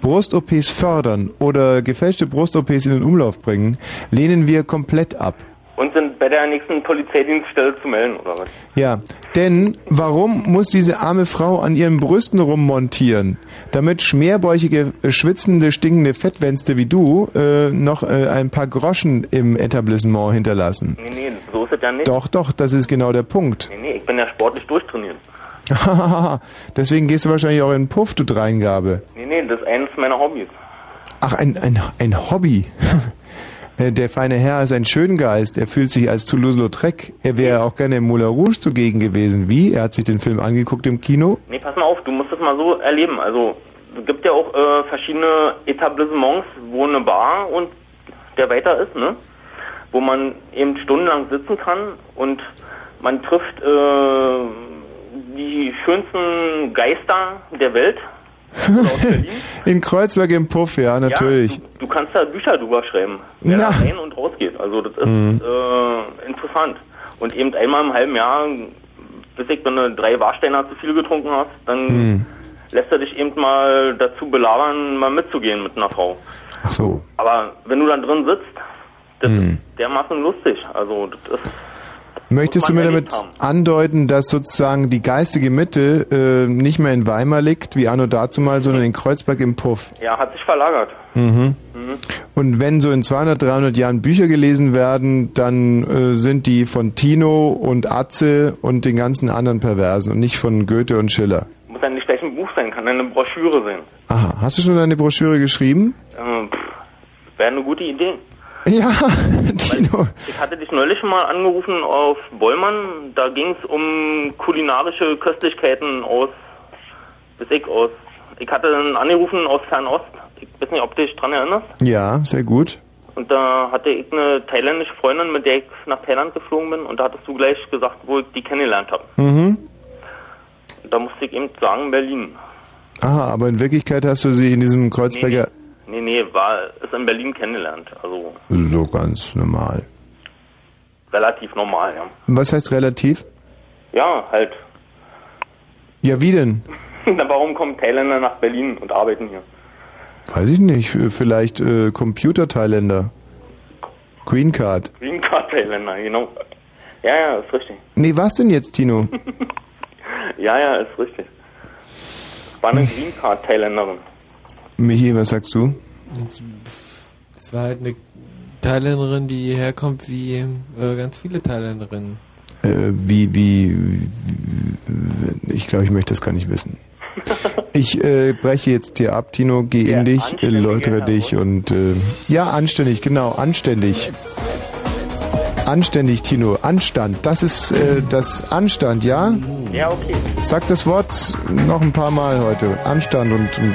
A: Brust-OPs fördern oder gefälschte Brust-OPs in den Umlauf bringen, lehnen wir komplett ab.
J: Und sind bei der nächsten Polizeidienststelle zu melden, oder was?
A: Ja, denn warum muss diese arme Frau an ihren Brüsten rummontieren, damit schmerbäuchige, äh, schwitzende, stinkende Fettwänste wie du äh, noch äh, ein paar Groschen im Etablissement hinterlassen?
J: Nee, nee, so ist es ja nicht.
A: Doch, doch, das ist genau der Punkt.
J: Nee, nee, ich bin ja sportlich durchtrainiert.
A: Deswegen gehst du wahrscheinlich auch in den Puff, du Dreingabe.
J: Nee, nee, das ist eines meiner Hobbys.
A: Ach, ein, ein, ein Hobby. Äh, Der feine Herr ist ein Schöngeist. Er fühlt sich als Toulouse-Lautrec. Er wäre auch gerne im Moulin Rouge zugegen gewesen. Wie? Er hat sich den Film angeguckt im Kino.
J: Nee, pass mal auf, du musst das mal so erleben. Also, es gibt ja auch äh, verschiedene Etablissements, wo eine Bar und der weiter ist, ne? Wo man eben stundenlang sitzen kann und man trifft äh, die schönsten Geister der Welt.
A: In Kreuzberg im Puff, ja, natürlich.
J: Ja, du, du kannst da Bücher drüber schreiben, wer
A: Na.
J: da rein und raus geht. Also das ist
A: Mhm.
J: äh, interessant. Und eben einmal im halben Jahr, bis ich, wenn du drei Warsteiner zu viel getrunken hast, dann
A: Hm.
J: lässt er dich eben mal dazu belabern, mal mitzugehen mit einer Frau.
A: Ach so.
J: Aber wenn du dann drin sitzt, das
A: Hm.
J: ist dermaßen lustig. Also das ist
A: Möchtest du mir damit andeuten, dass sozusagen die geistige Mitte äh, nicht mehr in Weimar liegt, wie anno dazumal, sondern in Kreuzberg im Puff?
J: ja, hat sich verlagert.
A: Mhm.
J: Mhm.
A: Und wenn so in 200, 300 Jahren Bücher gelesen werden, dann äh, sind die von Tino und Atze und den ganzen anderen Perversen und nicht von Goethe und Schiller.
J: Muss ja nicht gleich ein Buch sein, kann eine Broschüre sein.
A: Aha, hast du schon deine Broschüre geschrieben?
J: Ähm, Wäre eine gute Idee.
A: Ja, Tino.
J: Ich hatte dich neulich mal angerufen auf Bollmann. Da ging es um kulinarische Köstlichkeiten aus, bis ich aus. Ich hatte einen angerufen aus Fernost. Ich weiß nicht, ob du dich dran erinnerst.
A: Ja, sehr gut.
J: Und da hatte ich eine thailändische Freundin, mit der ich nach Thailand geflogen bin. Und da hattest du gleich gesagt, wo ich die kennengelernt habe.
A: Mhm.
J: Da musste ich eben sagen, Berlin.
A: Aha, aber in Wirklichkeit hast du sie in diesem Kreuzberger
J: Nee, nee, war, ist in Berlin kennengelernt. Also
A: so ganz normal.
J: relativ normal, ja.
A: Was heißt relativ?
J: Ja, halt.
A: Ja, wie denn?
J: Na, warum kommen Thailänder nach Berlin und arbeiten hier?
A: Weiß ich nicht. Vielleicht äh, Computer-Thailänder. Green Card.
J: Green Card Thailänder, genau. Ja, ja, ist richtig.
A: Nee, was denn jetzt, Tino?
J: Ja, ja, ist richtig. War eine Green Card Thailänderin.
A: Michi, was sagst du?
B: Es war halt eine Thailänderin, die herkommt wie äh, ganz viele Thailänderinnen.
A: Äh, wie, wie, wie, ich glaube, ich möchte das gar nicht wissen. Ich äh, breche jetzt dir ab, Tino, geh in dich, äh, läutere dich und äh, ja, anständig, genau, anständig. Anständig, Tino, Anstand. Das ist äh, das Anstand, ja?
J: Ja, okay.
A: Sag das Wort noch ein paar Mal heute. Anstand und, und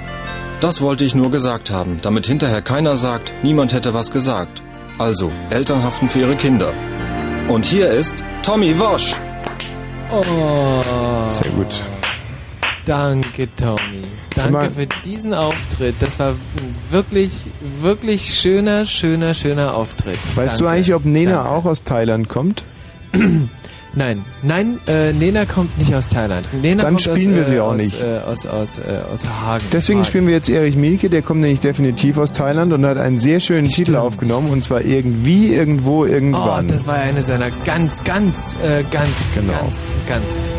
D: Das wollte ich nur gesagt haben, damit hinterher keiner sagt, niemand hätte was gesagt. Also, Eltern haften für ihre Kinder. Und hier ist Tommy Wosch.
B: Oh.
A: Sehr gut.
B: Danke, Tommy. Danke für diesen Auftritt. Das war ein wirklich, wirklich schöner, schöner, schöner Auftritt.
A: Weißt du
B: Danke.
A: eigentlich, ob Nena auch aus Thailand kommt?
B: Nein, nein, äh, Nena kommt nicht aus Thailand. Nena
A: Dann
B: kommt
A: spielen
B: aus,
A: wir sie
B: äh,
A: auch
B: aus,
A: nicht.
B: Äh, aus, aus, äh, aus Hagen.
A: Deswegen
B: Hagen.
A: spielen wir jetzt Erich Mielke, der kommt nämlich definitiv aus Thailand und hat einen sehr schönen Titel aufgenommen und zwar irgendwie, irgendwo,
B: Oh,
A: irgendwann.
B: das war eine seiner ganz, ganz, äh, ganz,
A: Genau.
B: ganz, ganz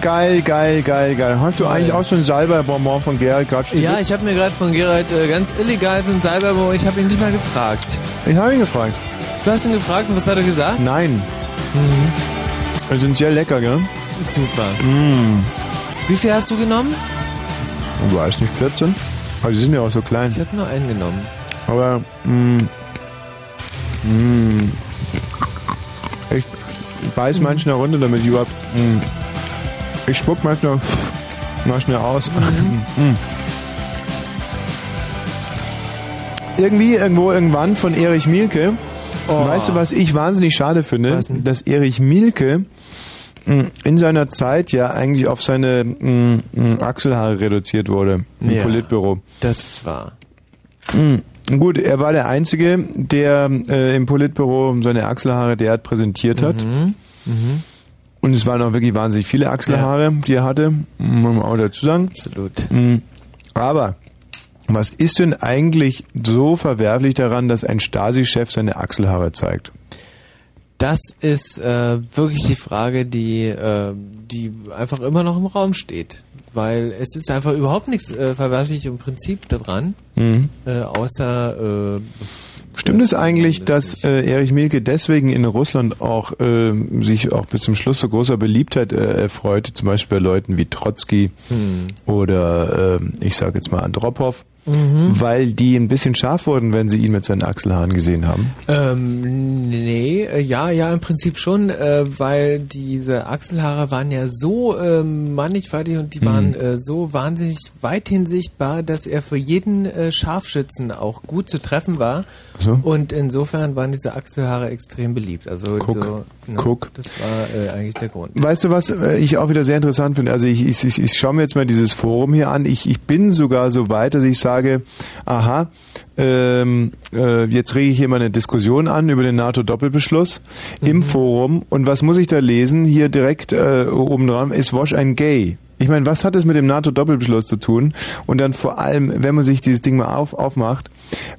A: Geil, geil, geil, geil, geil. Hast du eigentlich auch schon Salbeibonbon von Gerald gerade
B: Ja, ich habe mir gerade von Gerald äh, ganz illegal so ein Salbeibonbon, ich habe ihn nicht mal gefragt.
A: Ich habe ihn gefragt.
B: Du hast ihn gefragt und was hat er gesagt?
A: Nein.
B: Mhm.
A: Die sind sehr lecker, gell?
B: Super.
A: Mm.
B: Wie viel hast du genommen?
A: Du weißt nicht, 14? Aber die sind ja auch so klein.
B: Ich habe nur einen genommen.
A: Aber, mh, mh, ich beiß manchmal runter, damit ich überhaupt, mh, ich spuck manchmal mal schnell aus. Mm. Irgendwie, irgendwo, irgendwann von Erich Mielke.
B: Oh.
A: Weißt du, was ich wahnsinnig schade finde? Dass Erich Mielke mh, in seiner Zeit ja eigentlich auf seine mh, mh, Achselhaare reduziert wurde im
B: Ja.
A: Politbüro.
B: Das war.
A: Mhm. Gut, er war der Einzige, der äh, im Politbüro seine Achselhaare derart präsentiert hat.
B: Mhm. Mhm.
A: Und es waren auch wirklich wahnsinnig viele Achselhaare, die er hatte, muss man auch dazu sagen.
B: Absolut.
A: Mhm. Aber was ist denn eigentlich so verwerflich daran, dass ein Stasi-Chef seine Achselhaare zeigt?
B: Das ist äh, wirklich die Frage, die, äh, die einfach immer noch im Raum steht. Weil es ist einfach überhaupt nichts äh, verwerflich im Prinzip daran,
A: Mhm.
B: äh, außer äh,
A: Stimmt es eigentlich, dass äh, Erich Mielke deswegen in Russland auch äh, sich auch bis zum Schluss so großer Beliebtheit äh, erfreute, zum Beispiel bei Leuten wie Trotzki
B: Hm.
A: oder äh, ich sage jetzt mal Andropov,
B: Mhm.
A: weil die ein bisschen scharf wurden, wenn sie ihn mit seinen Achselhaaren gesehen haben?
B: Ähm, nee, äh, ja, ja, im Prinzip schon, äh, weil diese Achselhaare waren ja so ähm, mannigfaltig und die
A: Mhm.
B: waren äh, so wahnsinnig weithin sichtbar, dass er für jeden äh, Scharfschützen auch gut zu treffen war.
A: So.
B: Und insofern waren diese Achselhaare extrem beliebt. Also
A: Guck,
B: so, ne,
A: guck.
B: das war äh, eigentlich der Grund.
A: Weißt du, was äh, ich auch wieder sehr interessant finde? Also ich, ich, ich, ich schaue mir jetzt mal dieses Forum hier an. Ich, ich bin sogar so weit, dass ich sage, aha, ähm, äh, jetzt rege ich hier mal eine Diskussion an über den NATO-Doppelbeschluss im Forum. Und was muss ich da lesen? Hier direkt äh, oben dran, ist Wosch ein Gay? Ich meine, was hat es mit dem NATO-Doppelbeschluss zu tun? Und dann vor allem, wenn man sich dieses Ding mal auf, aufmacht,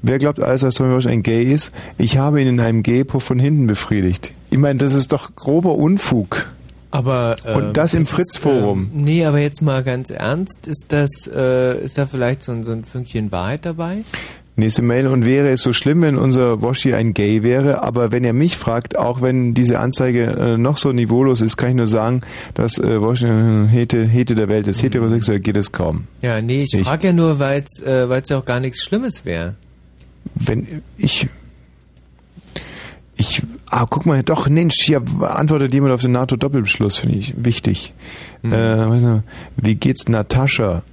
A: wer glaubt alles, dass Tommy Walsh ein Gay ist? Ich habe ihn in einem Gay-Puff von hinten befriedigt. Ich meine, das ist doch grober Unfug.
B: Aber ähm,
A: Und das im Fritz-Forum.
B: Ähm, nee, aber jetzt mal ganz ernst, ist das, äh, ist da vielleicht so ein, so ein Fünkchen Wahrheit dabei?
A: Nächste Mail. Und wäre es so schlimm, wenn unser Washi ein Gay wäre? Aber wenn er mich fragt, auch wenn diese Anzeige äh, noch so niveaulos ist, kann ich nur sagen, dass äh, Washi äh, Hete, Hete der Welt ist. Heterosexuell geht es kaum.
B: Ja, nee, ich
A: Ich-
B: frage ja nur, weil es äh, weil's ja auch gar nichts Schlimmes wäre.
A: Wenn ich... Ich... Ah, guck mal, doch, Mensch, hier antwortet jemand auf den NATO-Doppelbeschluss, finde ich wichtig. Äh, weiß nicht, wie geht's Natascha?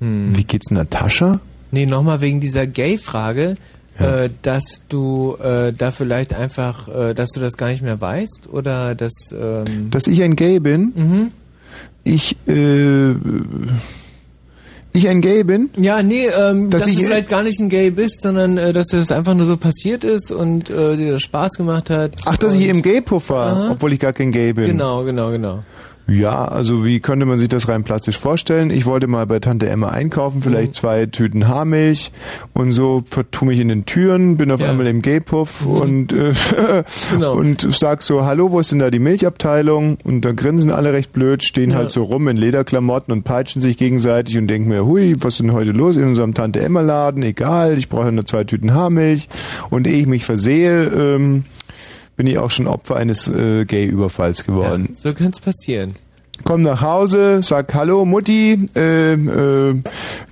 B: Hm.
A: Wie geht's Natascha?
B: Nee, nochmal wegen dieser Gay-Frage, äh, dass du äh, da vielleicht einfach, äh, dass du das gar nicht mehr weißt oder dass... Ähm,
A: Dass ich ein Gay bin?
B: Mhm.
A: Ich, äh, ich ein Gay bin?
B: Ja, nee, ähm,
A: Dass
B: dass,
A: ich-
B: du vielleicht gar nicht ein Gay bist, sondern äh, dass das einfach nur so passiert ist und äh, dir das Spaß gemacht hat.
A: Ach, dass ich im Gay-Puff war,
B: Aha.
A: obwohl ich gar kein Gay bin.
B: Genau, genau, genau.
A: Ja, also wie könnte man sich das rein plastisch vorstellen? Ich wollte mal bei Tante Emma einkaufen, vielleicht zwei Tüten Haarmilch und so vertue mich in den Türen, bin auf einmal im Gay-Puff und, äh, und sag so, hallo, wo ist denn da die Milchabteilung? Und da grinsen alle recht blöd, stehen
B: Ja.
A: halt so rum in Lederklamotten und peitschen sich gegenseitig und denken mir, hui, was ist denn heute los in unserem Tante Emma Laden? Egal, ich brauche nur zwei Tüten Haarmilch und ehe ich mich versehe, ähm, bin ich auch schon Opfer eines äh, Gay-Überfalls geworden.
B: So könnte es passieren.
A: Komm nach Hause, sag Hallo Mutti, äh, äh,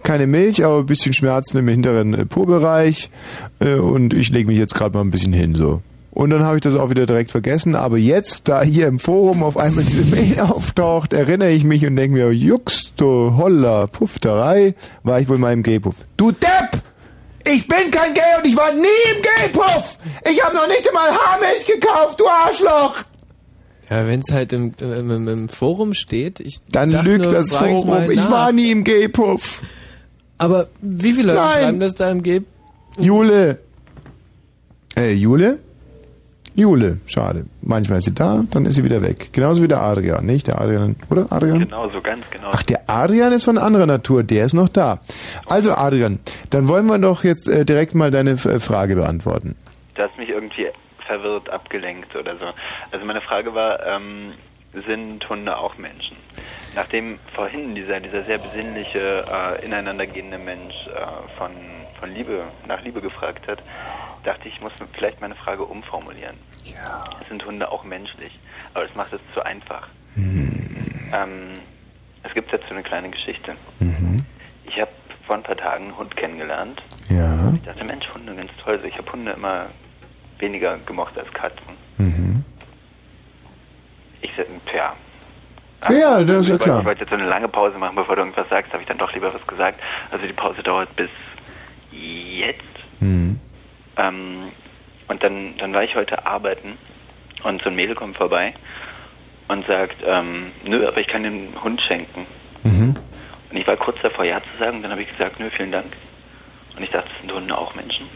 A: keine Milch, aber ein bisschen Schmerzen im hinteren äh, Po-Bereich äh, und ich lege mich jetzt gerade mal ein bisschen hin so. Und dann habe ich das auch wieder direkt vergessen, aber jetzt, da hier im Forum auf einmal diese Mail auftaucht, erinnere ich mich und denke mir, Jux, du Holla, Pufterei, war ich wohl mal im Gay-Puff. Du Depp! Ich bin kein Gay und ich war nie im Gay-Puff! Ich habe noch nicht einmal Haarmilch gekauft, du Arschloch!
B: Ja, wenn es halt im, im, im, Forum steht, ich
A: Dann lügt
B: nur,
A: das
B: ich,
A: Forum. Ich
B: nach.
A: war nie im Gay-Puff.
B: Aber wie viele Leute
A: Nein.
B: schreiben das da im Gay?
A: Jule. Äh, Jule? Jule, schade. Manchmal ist sie da, dann ist sie wieder weg. Genauso wie der Adrian, nicht? Der Adrian, oder Adrian?
I: Genau, so ganz genau.
A: Ach, der Adrian ist von anderer Natur, der ist noch da. Also Adrian, dann wollen wir doch jetzt äh, direkt mal deine äh, Frage beantworten.
I: Du hast mich irgendwie verwirrt, abgelenkt oder so. Also meine Frage war, ähm, sind Hunde auch Menschen. Nachdem vorhin dieser, dieser sehr besinnliche, äh, ineinandergehende Mensch äh, von, von Liebe, nach Liebe gefragt hat, dachte ich, ich muss vielleicht meine Frage umformulieren.
A: Ja.
I: Sind Hunde auch menschlich? Aber das macht es zu einfach.
A: Hm.
I: Ähm, es gibt dazu eine kleine Geschichte.
A: Mhm.
I: Ich habe vor ein paar Tagen einen Hund kennengelernt.
A: Ja.
I: Ich dachte, Mensch, Hunde, ganz toll. Ich habe Hunde immer weniger gemocht als Katzen.
A: Mhm.
I: Ich sag, tja.
A: Ja, das ist ja
I: wollte-
A: klar.
I: Ich wollte jetzt so eine lange Pause machen, bevor du irgendwas sagst, habe ich dann doch lieber was gesagt. Also die Pause dauert bis jetzt.
A: Mhm.
I: Ähm, und dann, dann war ich heute arbeiten und so ein Mädel kommt vorbei und sagt, ähm, nö, aber ich kann den Hund schenken.
A: Mhm.
I: Und ich war kurz davor, ja zu sagen, dann habe ich gesagt, nö, vielen Dank. Und ich dachte, sind Hunde auch Menschen?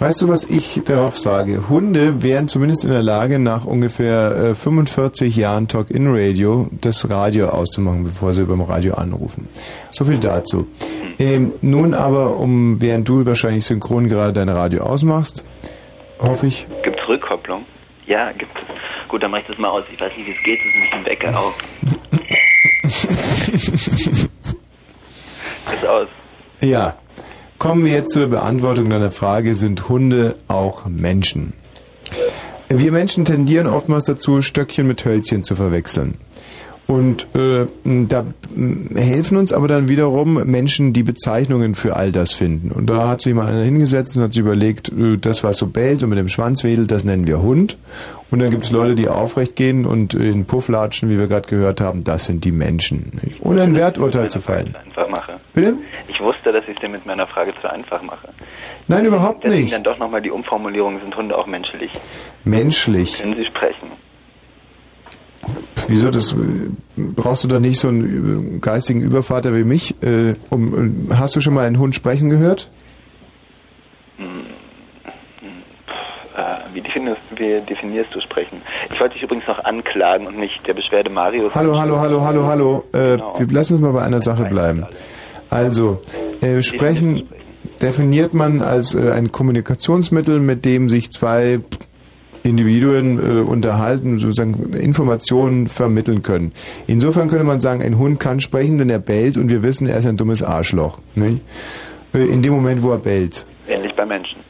A: Weißt du, was ich darauf sage? Hunde wären zumindest in der Lage, nach ungefähr äh, 45 Jahren Talk-In-Radio das Radio auszumachen, bevor sie beim Radio anrufen. So viel dazu. Ähm, nun aber, um während du wahrscheinlich synchron gerade dein Radio ausmachst, hoffe ich.
I: Gibt es Rückkopplung? Ja, gibt es. Gut, dann mach ich das mal aus. Ich weiß nicht, wie es geht, das ist nämlich ein Wecker auch. ist aus.
A: Ja. Kommen wir jetzt zur Beantwortung deiner Frage, sind Hunde auch Menschen? Wir Menschen tendieren oftmals dazu, Stöckchen mit Hölzchen zu verwechseln. Und äh, da m, helfen uns aber dann wiederum Menschen, die Bezeichnungen für all das finden. Und da hat sich mal einer hingesetzt und hat sich überlegt, äh, das was so bellt und mit dem Schwanz wedelt, das nennen wir Hund. Und dann gibt es Leute, die aufrecht gehen und in Puff latschen, wie wir gerade gehört haben, das sind die Menschen. Ohne ein Werturteil zu
I: mache.
A: Bitte?
I: Ich wusste, dass ich es dir mit meiner Frage zu einfach mache.
A: Nein, überhaupt
I: Deswegen
A: nicht.
I: dann doch nochmal die Umformulierung, sind Hunde auch menschlich?
A: Menschlich.
I: Können sie sprechen?
A: Wieso das äh, brauchst du doch nicht so einen äh, geistigen Übervater wie mich? Äh, um, äh, hast du schon mal einen Hund sprechen gehört?
I: Wie, definierst, wie definierst du sprechen? Ich wollte dich übrigens noch anklagen und nicht der Beschwerde Marius.
A: Hallo, hallo, hallo, hallo, hallo. Äh, Wir lassen uns mal bei einer Sache bleiben. Also, äh, sprechen definiert man als ein Kommunikationsmittel, mit dem sich zwei Individuen äh, unterhalten, sozusagen Informationen vermitteln können. Insofern könnte man sagen, ein Hund kann sprechen, denn er bellt und wir wissen, er ist ein dummes Arschloch. Nicht? Äh, in dem Moment, wo er bellt.
I: Ähnlich bei Menschen.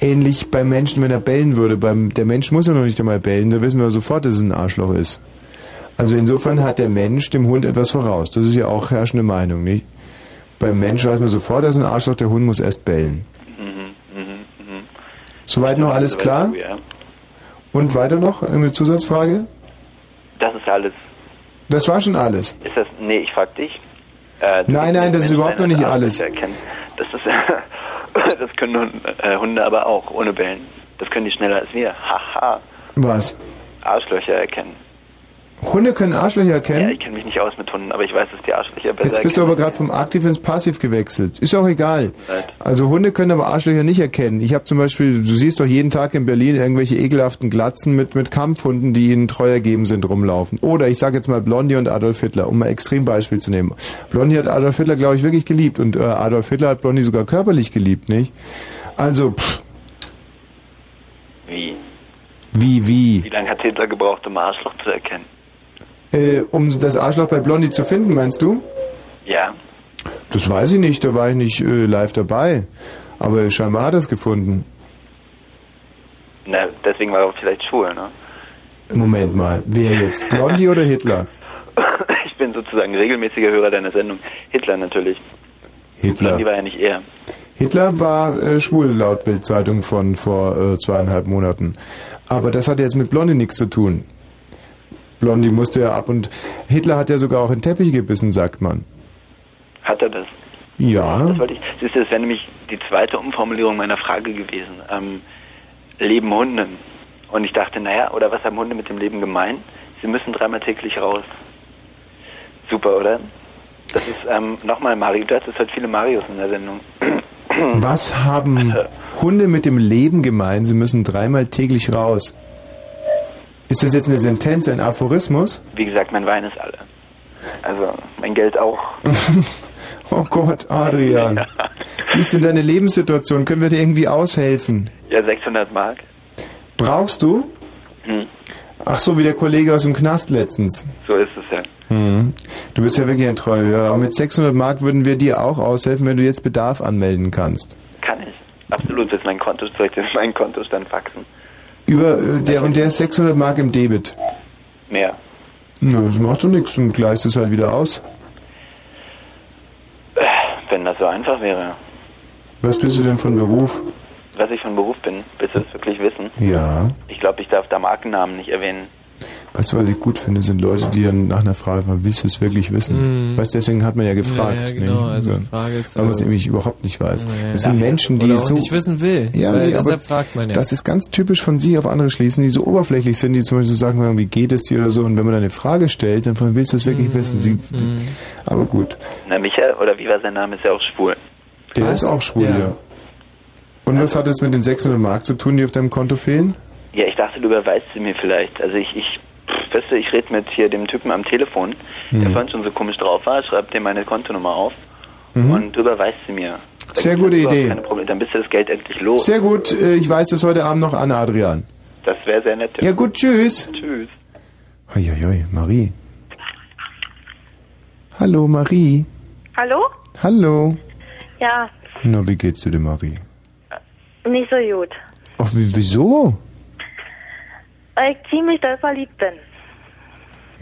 A: Ähnlich beim Menschen, wenn er bellen würde. Beim, der Mensch muss ja noch nicht einmal bellen, da wissen wir sofort, dass es ein Arschloch ist. Also insofern hat der Mensch dem Hund etwas voraus. Das ist ja auch herrschende Meinung, nicht? Beim Mensch weiß man sofort, dass ein Arschloch, der Hund muss erst bellen. Soweit noch alles klar? Und weiter noch? Eine Zusatzfrage?
I: Das ist alles.
A: Das war schon alles.
I: Ist das, nee, ich frag dich. Äh,
A: Nein, nein, das ist überhaupt noch nicht alles.
I: erkennen. Das ist, das können Hunde, äh, Hunde aber auch, ohne Bellen. Das können die schneller als wir. Haha.
A: Was?
I: Arschlöcher erkennen.
A: Hunde können Arschlöcher
I: Ja,
A: erkennen?
I: ich kenne mich nicht aus mit Hunden, aber ich weiß, dass die Arschlöcher besser
A: Jetzt bist du aber gerade vom Aktiv ins Passiv gewechselt. Ist auch egal. Also Hunde können aber Arschlöcher nicht erkennen. Ich habe zum Beispiel, du siehst doch jeden Tag in Berlin irgendwelche ekelhaften Glatzen mit, mit Kampfhunden, die ihnen treu ergeben sind, rumlaufen. Oder ich sage jetzt mal Blondie und Adolf Hitler, um mal Extrembeispiel zu nehmen. Blondie hat Adolf Hitler, glaube ich, wirklich geliebt. Und äh, Adolf Hitler hat Blondie sogar körperlich geliebt, nicht? Also, pff,
I: Wie?
A: wie, wie?
I: Wie lange hat Hitler gebraucht, um Arschloch zu erkennen?
A: Äh, um das Arschloch bei Blondie zu finden, meinst du?
I: Ja.
A: Das weiß ich nicht, da war ich nicht äh, live dabei. Aber scheinbar hat er es gefunden.
I: Na, deswegen war er auch vielleicht schwul, ne?
A: Moment mal, wer jetzt? Blondie oder Hitler?
I: Ich bin sozusagen regelmäßiger Hörer deiner Sendung. Hitler natürlich.
A: Hitler.
I: Die war ja nicht er.
A: Hitler war äh, schwul laut Bildzeitung von vor äh, zweieinhalb Monaten. Aber das hat jetzt mit Blondie nichts zu tun. Blondie musste ja ab und Hitler hat ja sogar auch in Teppich gebissen, sagt man.
I: Hat er das?
A: Ja.
I: Das wollte ich. Siehst du, das wäre nämlich die zweite Umformulierung meiner Frage gewesen. Ähm, leben Hunde? Und ich dachte, naja, oder was haben Hunde mit dem Leben gemein? Sie müssen dreimal täglich raus. Super, oder? Das ist, ähm, nochmal Mario, du hattest heute viele Marios in der Sendung.
A: Was haben Hunde mit dem Leben gemein? Sie müssen dreimal täglich raus. Ist das jetzt eine Sentenz, ein Aphorismus?
I: Wie gesagt, mein Wein ist alle. Also, mein Geld auch.
A: Oh Gott, Adrian. Wie ist denn deine Lebenssituation? Können wir dir irgendwie aushelfen?
I: Ja, 600 Mark.
A: Brauchst du?
I: Hm.
A: Ach so, wie der Kollege aus dem Knast letztens.
I: So ist es ja.
A: Hm. Du bist ja wirklich ein treuer. Mit 600 Mark würden wir dir auch aushelfen, wenn du jetzt Bedarf anmelden kannst.
I: Kann ich. Absolut, das ist mein Konto, soll ich dir meinen Kontostand faxen?
A: Über äh, der und der ist 600 Mark im Debit.
I: Mehr.
A: Na, das macht doch nichts und gleichst es halt wieder aus.
I: Wenn das so einfach wäre.
A: Was bist du denn von Beruf?
I: Was ich von Beruf bin, willst du das wirklich wissen?
A: Ja.
I: Ich glaube, ich darf da Markennamen nicht erwähnen.
A: Weißt du, was ich gut finde, sind Leute, die dann nach einer Frage fragen, willst du es wirklich wissen?
B: Mhm.
A: Weißt du, deswegen hat man ja gefragt.
B: Ja, ja, genau,
A: ne?
B: also die Frage ist,
A: Weil man es nämlich überhaupt nicht weiß.
B: Ja.
A: Das sind Menschen, die
B: Oder
A: so...
B: nicht wissen will,
A: Ja,
B: weil
A: nee, aber
B: deshalb fragt man ja.
A: Das ist ganz typisch von sich auf andere schließen, die so oberflächlich sind, die zum Beispiel sagen, wie geht es dir oder so. Und wenn man dann eine Frage stellt, dann fragen, willst du es wirklich
B: Mhm.
A: wissen? Sie, aber gut.
I: Na, Michael, oder wie war sein Name, ist ja auch schwul.
A: Der ist auch schwul, ja. Und was hat es mit den 600 Mark zu tun, die auf deinem Konto fehlen?
I: Ja, ich dachte, du überweist sie mir vielleicht. Also ich, ich, du, ich rede mit hier dem Typen am Telefon, der
A: Mhm.
I: vorhin schon so komisch drauf war, schreibt dir meine Kontonummer auf
A: Mhm.
I: und überweist sie mir.
A: Sehr gute
I: Überhaupt
A: Idee.
I: Keine Probleme. Dann bist du das Geld endlich los.
A: Sehr gut, äh, ich weiß das heute Abend noch an, Adrian.
I: Das wäre sehr nett.
A: Ja gut, tschüss.
I: Tschüss.
A: Uiuiui, Marie. Hallo, Marie.
N: Hallo?
A: Hallo.
N: Ja,
A: Na, wie geht's dir denn, Marie?
N: nicht so gut.
A: Ach, wie- wieso?
N: Weil ich ziemlich doll verliebt bin.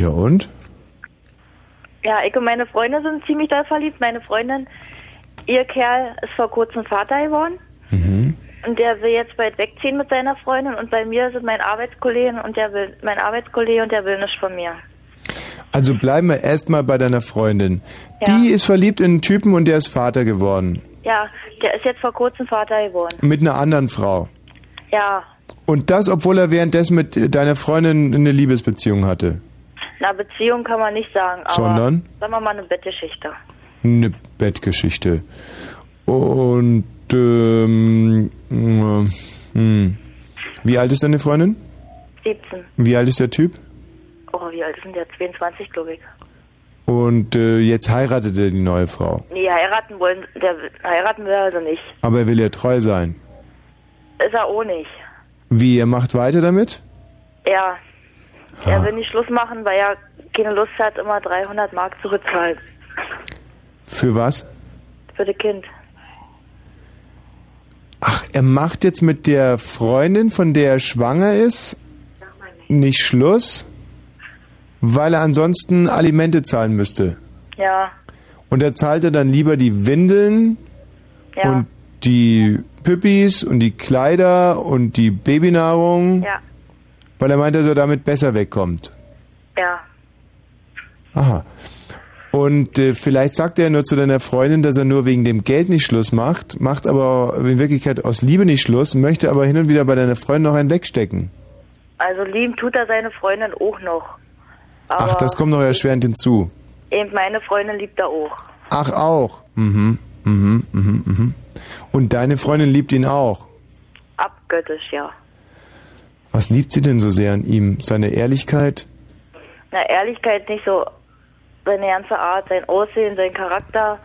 A: Ja und?
N: Ja, ich und meine Freunde sind ziemlich doll verliebt. Meine Freundin, ihr Kerl ist vor kurzem Vater geworden.
A: Mhm.
N: Und der will jetzt bald wegziehen mit seiner Freundin. Und bei mir sind mein Arbeitskollegen und der will, mein Arbeitskollege und der will nichts von mir.
A: Also bleiben wir erstmal bei deiner Freundin. Die ist verliebt in einen Typen und der ist Vater geworden.
N: Ja, der ist jetzt vor kurzem Vater geworden.
A: Mit einer anderen Frau.
N: Ja,
A: Und das, obwohl er währenddessen mit deiner Freundin eine Liebesbeziehung hatte.
N: Na Beziehung kann man nicht sagen, aber
A: Sondern?
N: sagen wir mal eine Bettgeschichte.
A: Eine Bettgeschichte. Und, ähm, äh, hm. Wie alt ist deine Freundin?
N: 17.
A: Wie alt ist der Typ?
N: Oh, wie alt ist denn der? 22, glaube ich.
A: Und äh, jetzt heiratet er die neue Frau.
N: Nee, heiraten wollen, der heiraten will er also nicht.
A: Aber er will ja treu sein.
N: Ist er auch nicht.
A: Wie, er macht weiter damit?
N: Ja. Er will nicht Schluss machen, weil er keine Lust hat, immer 300 Mark zu bezahlen.
A: Für was?
N: Für das Kind.
A: Ach, er macht jetzt mit der Freundin, von der er schwanger ist, nicht Schluss, weil er ansonsten Alimente zahlen müsste.
N: Ja,
A: Und er zahlte dann lieber die Windeln
N: ja,
A: und die Püppis und die Kleider und die Babynahrung,
N: ja,
A: weil er meint, dass er damit besser wegkommt.
N: ja.
A: Aha. Und äh, vielleicht sagt er nur zu deiner Freundin, dass er nur wegen dem Geld nicht Schluss macht, macht aber in Wirklichkeit aus Liebe nicht Schluss, möchte aber hin und wieder bei deiner Freundin noch einen wegstecken.
N: Also lieben tut er seine Freundin auch noch. Aber
A: Ach, das kommt noch erschwerend hinzu.
N: eben meine Freundin liebt er auch.
A: Ach, auch. Mhm, mhm, mhm, mhm. Und deine Freundin liebt ihn auch.
N: Abgöttisch, ja.
A: Was liebt sie denn so sehr an ihm? Seine Ehrlichkeit?
N: Na, Ehrlichkeit nicht so. Seine ganze Art, sein Aussehen, sein Charakter,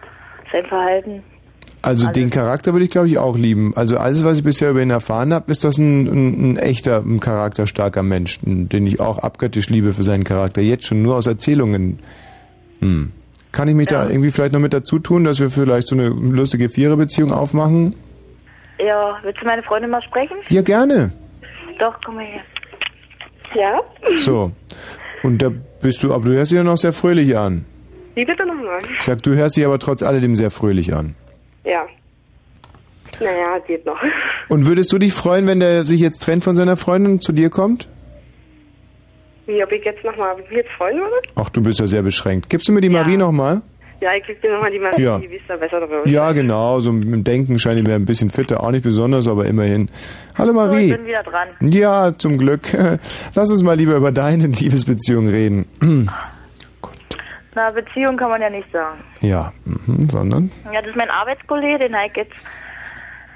N: sein Verhalten.
A: Also den Charakter würde ich, glaube ich, auch lieben. Also alles, was ich bisher über ihn erfahren habe, ist das ein, ein, ein echter, ein charakterstarker Mensch, den ich auch abgöttisch liebe für seinen Charakter. Jetzt schon nur aus Erzählungen. Hm. Kann ich mich da irgendwie vielleicht noch mit dazu tun, dass wir vielleicht so eine lustige Viererbeziehung aufmachen?
N: Ja, willst du meine Freundin mal sprechen?
A: Ja, gerne.
N: Doch, komm mal her. Ja?
A: So. Und da bist du, aber du hörst dich ja noch sehr fröhlich an.
T: Wie bitte nochmal?
A: Ich sag, du hörst dich aber trotz alledem sehr fröhlich an.
T: Ja. Naja, geht noch.
A: Und würdest du dich freuen, wenn der sich jetzt trennt von seiner Freundin und zu dir kommt?
T: Wie, ob ich jetzt nochmal, ob ich mich jetzt freuen würde?
A: Ach, du bist ja sehr beschränkt. Gibst du mir die Marie nochmal?
T: Ja, ich krieg dir nochmal die Marie,
A: Ja.
T: die wisst da besser drüber.
A: Ja, genau. So mit dem Denken scheint die mir ein bisschen fitter. Auch nicht besonders, aber immerhin. Hallo
N: So, ich
A: Marie.
N: bin wieder dran.
A: Ja, zum Glück. Lass uns mal lieber über deine Liebesbeziehung reden.
N: Na, Beziehung kann man ja nicht sagen.
A: ja, mhm, sondern?
N: Ja, das ist mein Arbeitskollege, den habe ich jetzt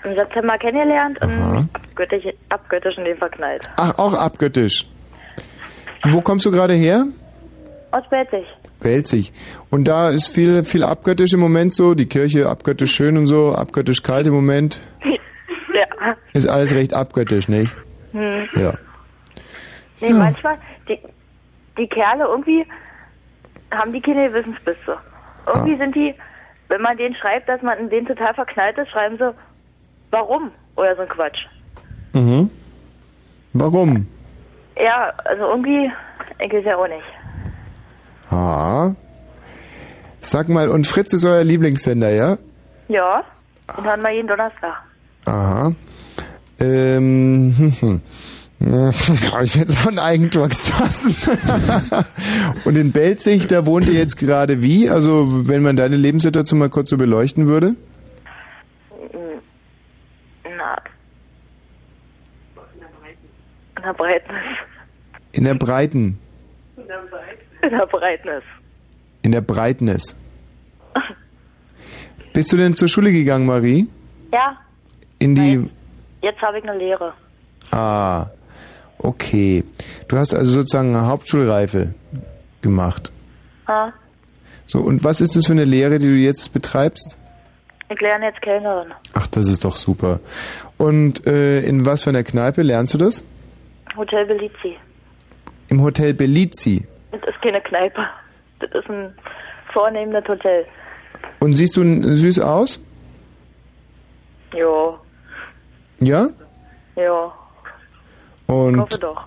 N: im September kennengelernt und abgöttisch, abgöttisch in den verknallt.
A: Ach, auch abgöttisch. Wo kommst du gerade her?
N: Aus Belzig.
A: Welzig. Und da ist viel, viel abgöttisch im Moment so. Die Kirche abgöttisch schön und so, abgöttisch kalt im Moment.
N: Ja.
A: Ist alles recht abgöttisch, nicht?
N: Hm.
A: Ja.
N: Nee, manchmal, die, die Kerle irgendwie haben die keine Gewissensbisse. Irgendwie sind die, wenn man denen schreibt, dass man in denen total verknallt ist, schreiben sie, warum? Oder so ein Quatsch.
A: Mhm. Warum?
N: Ja, also irgendwie, ich weiß ja auch nicht.
A: Ah. Sag mal, und Fritz ist euer Lieblingssender, ja?
N: Ja, den hören wir jeden Donnerstag.
A: Aha. Ähm, hm, hm. Ich jetzt von Eigentor gesassen. Und in Belzig, da wohnt ihr jetzt gerade wie? Also, wenn man deine Lebenssituation mal kurz so beleuchten würde?
N: Na. In der Breitnis.
A: In der Breiten.
N: In der Breitnis.
A: In der Breitnis. Bist du denn zur Schule gegangen, Marie?
N: Ja,
A: In die.
N: jetzt habe ich eine Lehre.
A: Ah, okay. Du hast also sozusagen eine Hauptschulreife gemacht.
N: Ha?
A: So, und was ist das für eine Lehre, die du jetzt betreibst?
N: Ich lerne jetzt Kellnerin.
A: Ach, das ist doch super. Und äh, in was für einer Kneipe lernst du das?
N: Hotel Belizi.
A: Im Hotel Belizi.
N: Das ist keine Kneipe. Das ist ein vornehmendes Hotel.
A: Und siehst du süß aus? Ja?
N: jo. Ich
A: Und,
N: hoffe doch.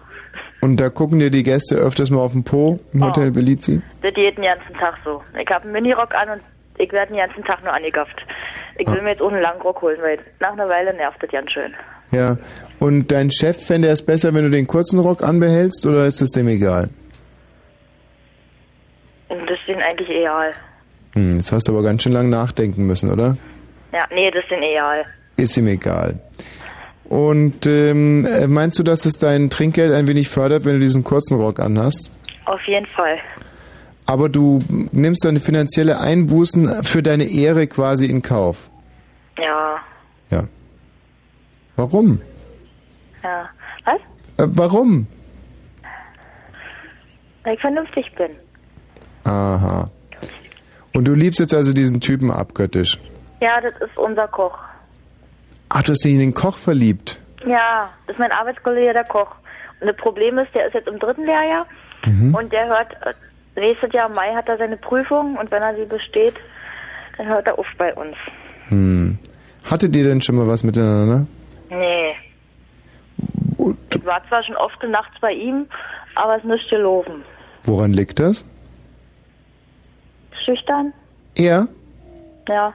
A: und da gucken dir die Gäste öfters mal auf den Po im Hotel Belizi?
N: Das geht den ganzen Tag so. Ich habe einen Minirock an und ich werde den ganzen Tag nur angegafft. Ich will mir jetzt ohne langen Rock holen, weil nach einer Weile nervt das ganz schön.
A: Ja. Und dein Chef fände es besser, wenn du den kurzen Rock anbehältst oder ist das dem egal?
N: Das denen eigentlich egal.
A: Hm, jetzt hast du aber ganz schön lang nachdenken müssen, oder?
N: Ja, nee, das denen egal.
A: Ist ihm egal. Und ähm, äh, meinst du, dass es dein Trinkgeld ein wenig fördert, wenn du diesen kurzen Rock anhast?
N: Auf jeden Fall.
A: Aber du nimmst deine finanzielle Einbußen für deine Ehre quasi in Kauf.
N: Ja,
A: Ja. Warum?
N: ja. Was?
A: Äh, warum?
N: Weil ich vernünftig bin.
A: Aha. Und du liebst jetzt also diesen Typen abgöttisch.
N: Ja, das ist unser Koch.
A: Ach, du hast dich in den Koch verliebt.
N: Ja, das ist mein Arbeitskollege, der Koch. Und das Problem ist, der ist jetzt im dritten Lehrjahr
A: Mhm.
N: und der hört, äh, nächstes Jahr im Mai hat er seine Prüfung und wenn er sie besteht, dann hört er auf bei uns.
A: Hm. Hattet ihr denn schon mal was miteinander?
N: Nee. Ich war zwar schon oft nachts bei ihm, aber es ist nicht gelaufen.
A: Woran liegt das?
N: Schüchtern?
A: Er?
N: Ja.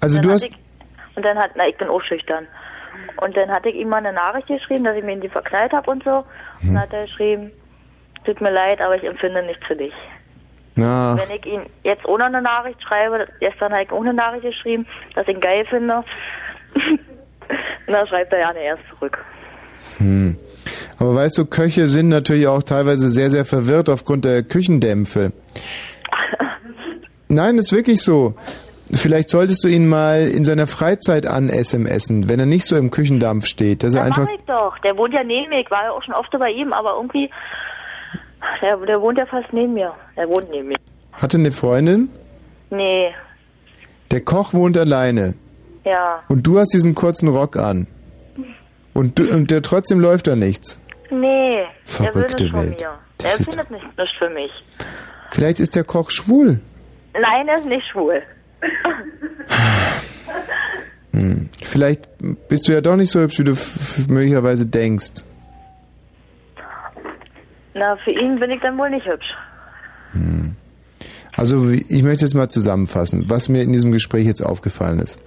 A: Also du hast.
N: Ich, und dann hat, na, ich bin auch schüchtern. Und dann hatte ich ihm mal eine Nachricht geschrieben, dass ich mir in die verknallt habe und so. Und dann hat er geschrieben, tut mir leid, aber ich empfinde nichts für dich.
A: Na,
N: Wenn ich ihm jetzt ohne eine Nachricht schreibe, gestern habe ich auch eine Nachricht geschrieben, dass ich ihn geil finde, und dann schreibt er ja nicht erst zurück.
A: hm. Aber weißt du, Köche sind natürlich auch teilweise sehr, sehr verwirrt aufgrund der Küchendämpfe. Nein, ist wirklich so. Vielleicht solltest du ihn mal in seiner Freizeit an SMSen, wenn er nicht so im Küchendampf steht, dass er
N: Das
A: einfach.
N: mach ich doch. Der wohnt ja neben mir. Ich war ja auch schon oft bei ihm, aber irgendwie, der, der wohnt ja fast neben mir. Der wohnt neben mir.
A: Hatte eine Freundin?
N: Nee,
A: Der Koch wohnt alleine.
N: ja.
A: Und du hast diesen kurzen Rock an. Und, du, und der, trotzdem läuft da nichts.
N: Nee, der will
A: Verrückte
N: nicht von
A: Welt.
N: mir.
A: Das
N: Der findet nicht, nicht für mich.
A: Vielleicht ist der Koch schwul.
N: Nein, er ist nicht schwul.
A: Hm. Vielleicht bist du ja doch nicht so hübsch, wie du möglicherweise denkst.
N: Na, für ihn bin ich dann wohl nicht hübsch.
A: Also ich möchte jetzt mal zusammenfassen, was mir in diesem Gespräch jetzt aufgefallen ist.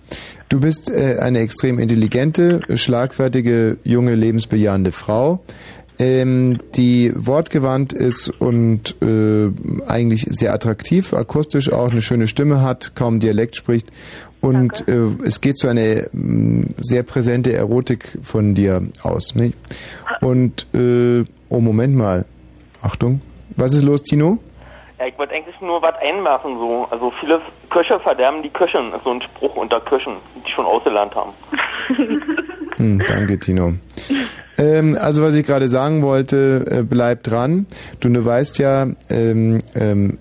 A: Du bist äh, eine extrem intelligente, schlagfertige, junge, lebensbejahende Frau, ähm, die wortgewandt ist und äh, eigentlich sehr attraktiv, akustisch auch eine schöne Stimme hat, kaum Dialekt spricht und äh, es geht so eine mh, sehr präsente Erotik von dir aus. Nicht? Und äh, oh Moment mal, Achtung, was ist los, Tino?
J: Ja, ich wollte eigentlich nur was einwerfen, so. Also viele Köche verderben die Köchen, ist so ein Spruch unter Köchen, die schon ausgelernt haben.
A: Hm, danke, Tino. Ähm, also was ich gerade sagen wollte, äh, bleib dran. Du, du weißt ja, ähm, ähm,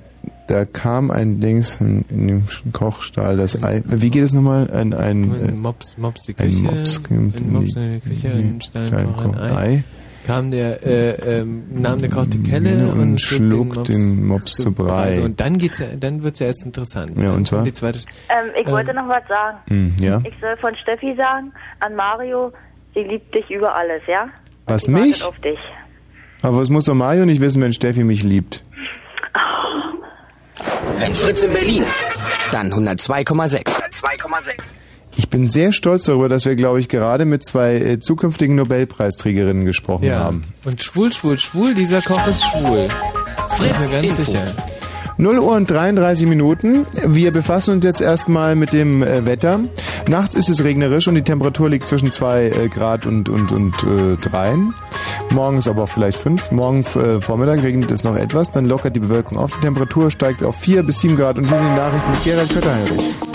A: da kam ein Dings in, in dem Kochstahl, das Ei. Wie geht es nochmal? Ein, ein, äh,
B: Ein Mops, Mops die
A: ein
B: Küche,
A: Mops
B: ein Mops in die Küche, ein Stein ein Ei.
A: Ei.
B: Kam der, äh, ähm, nahm der Koch die Kelle
A: Ja,
B: und,
A: und
B: schlug
A: schluckt den Mops zu Brei.
B: Also, und dann geht's ja, dann wird's ja erst interessant.
A: Ja, und zwar?
B: zweite,
U: Ähm, ich wollte noch was sagen.
A: Hm, ja.
U: Ich soll von Steffi sagen an Mario, sie liebt dich über alles, ja?
A: Was,
U: Sie
A: mich?
U: auf dich.
A: Aber was muss doch Mario nicht wissen, wenn Steffi mich liebt?
Q: Wenn Fritz in Berlin, dann 102,6. 102,6.
A: Ich bin sehr stolz darüber, dass wir, glaube ich, gerade mit zwei äh, zukünftigen Nobelpreisträgerinnen gesprochen
B: ja.
A: haben.
B: Und schwul, schwul, schwul, dieser Koch ist schwul. Bin ich mir ganz
A: Info.
B: sicher.
A: 0 Uhr und 33 Minuten. Wir befassen uns jetzt erstmal mit dem äh, Wetter. Nachts ist es regnerisch und die Temperatur liegt zwischen 2 äh, Grad und, und, und äh, 3. Morgens aber auch vielleicht 5. Morgen äh, Vormittag regnet es noch etwas, dann lockert die Bewölkung auf. Die Temperatur steigt auf 4 bis 7 Grad und hier sind die Nachrichten mit Gerald Kötterheinrich.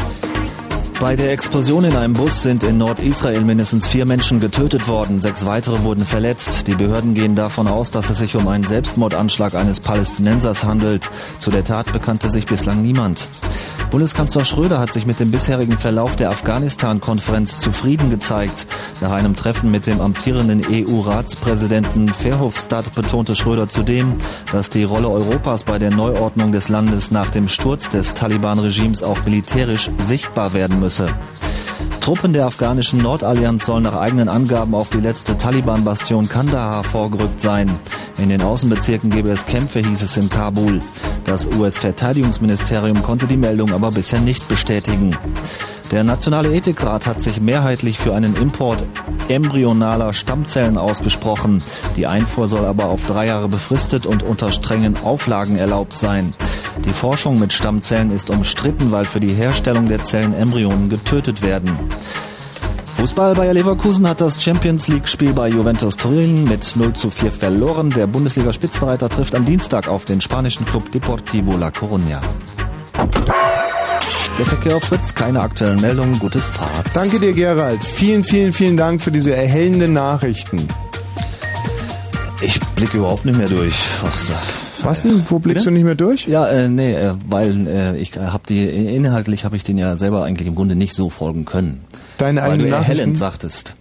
G: Bei der Explosion in einem Bus sind in Nordisrael mindestens vier Menschen getötet worden, sechs weitere wurden verletzt. Die Behörden gehen davon aus, dass es sich um einen Selbstmordanschlag eines Palästinensers handelt. Zu der Tat bekannte sich bislang niemand. Bundeskanzler Schröder hat sich mit dem bisherigen Verlauf der Afghanistan-Konferenz zufrieden gezeigt. Nach einem Treffen mit dem amtierenden EU-Ratspräsidenten Verhofstadt betonte Schröder zudem, dass die Rolle Europas bei der Neuordnung des Landes nach dem Sturz des Taliban-Regimes auch militärisch sichtbar werden müsse. Truppen der afghanischen Nordallianz sollen nach eigenen Angaben auf die letzte Taliban-Bastion Kandahar vorgerückt sein. In den Außenbezirken gebe es Kämpfe, hieß es in Kabul. Das US-Verteidigungsministerium konnte die Meldung aber bisher nicht bestätigen. Der Nationale Ethikrat hat sich mehrheitlich für einen Import embryonaler Stammzellen ausgesprochen. Die Einfuhr soll aber auf drei Jahre befristet und unter strengen Auflagen erlaubt sein. Die Forschung mit Stammzellen ist umstritten, weil für die Herstellung der Zellen Embryonen getötet werden. Fußball Bayer Leverkusen hat das Champions League Spiel bei Juventus Turin mit 0 zu 4 verloren. Der Bundesliga Spitzenreiter trifft am Dienstag auf den spanischen Club Deportivo La Coruña. Der Verkehr auf Fritz, keine aktuellen Meldungen, gute Fahrt.
A: Danke dir, Gerald. Vielen, vielen, vielen Dank für diese erhellenden Nachrichten.
G: Ich blicke überhaupt nicht mehr durch. Was ist das?
A: Was denn? Wo blickst du nicht mehr durch?
G: Ja, äh, nee, äh, weil äh, ich habe die inhaltlich habe ich den ja selber eigentlich im Grunde nicht so folgen können.
A: Deine
G: weil
A: eigenen
G: du
A: Nachrichten?
G: erhellend sagtest.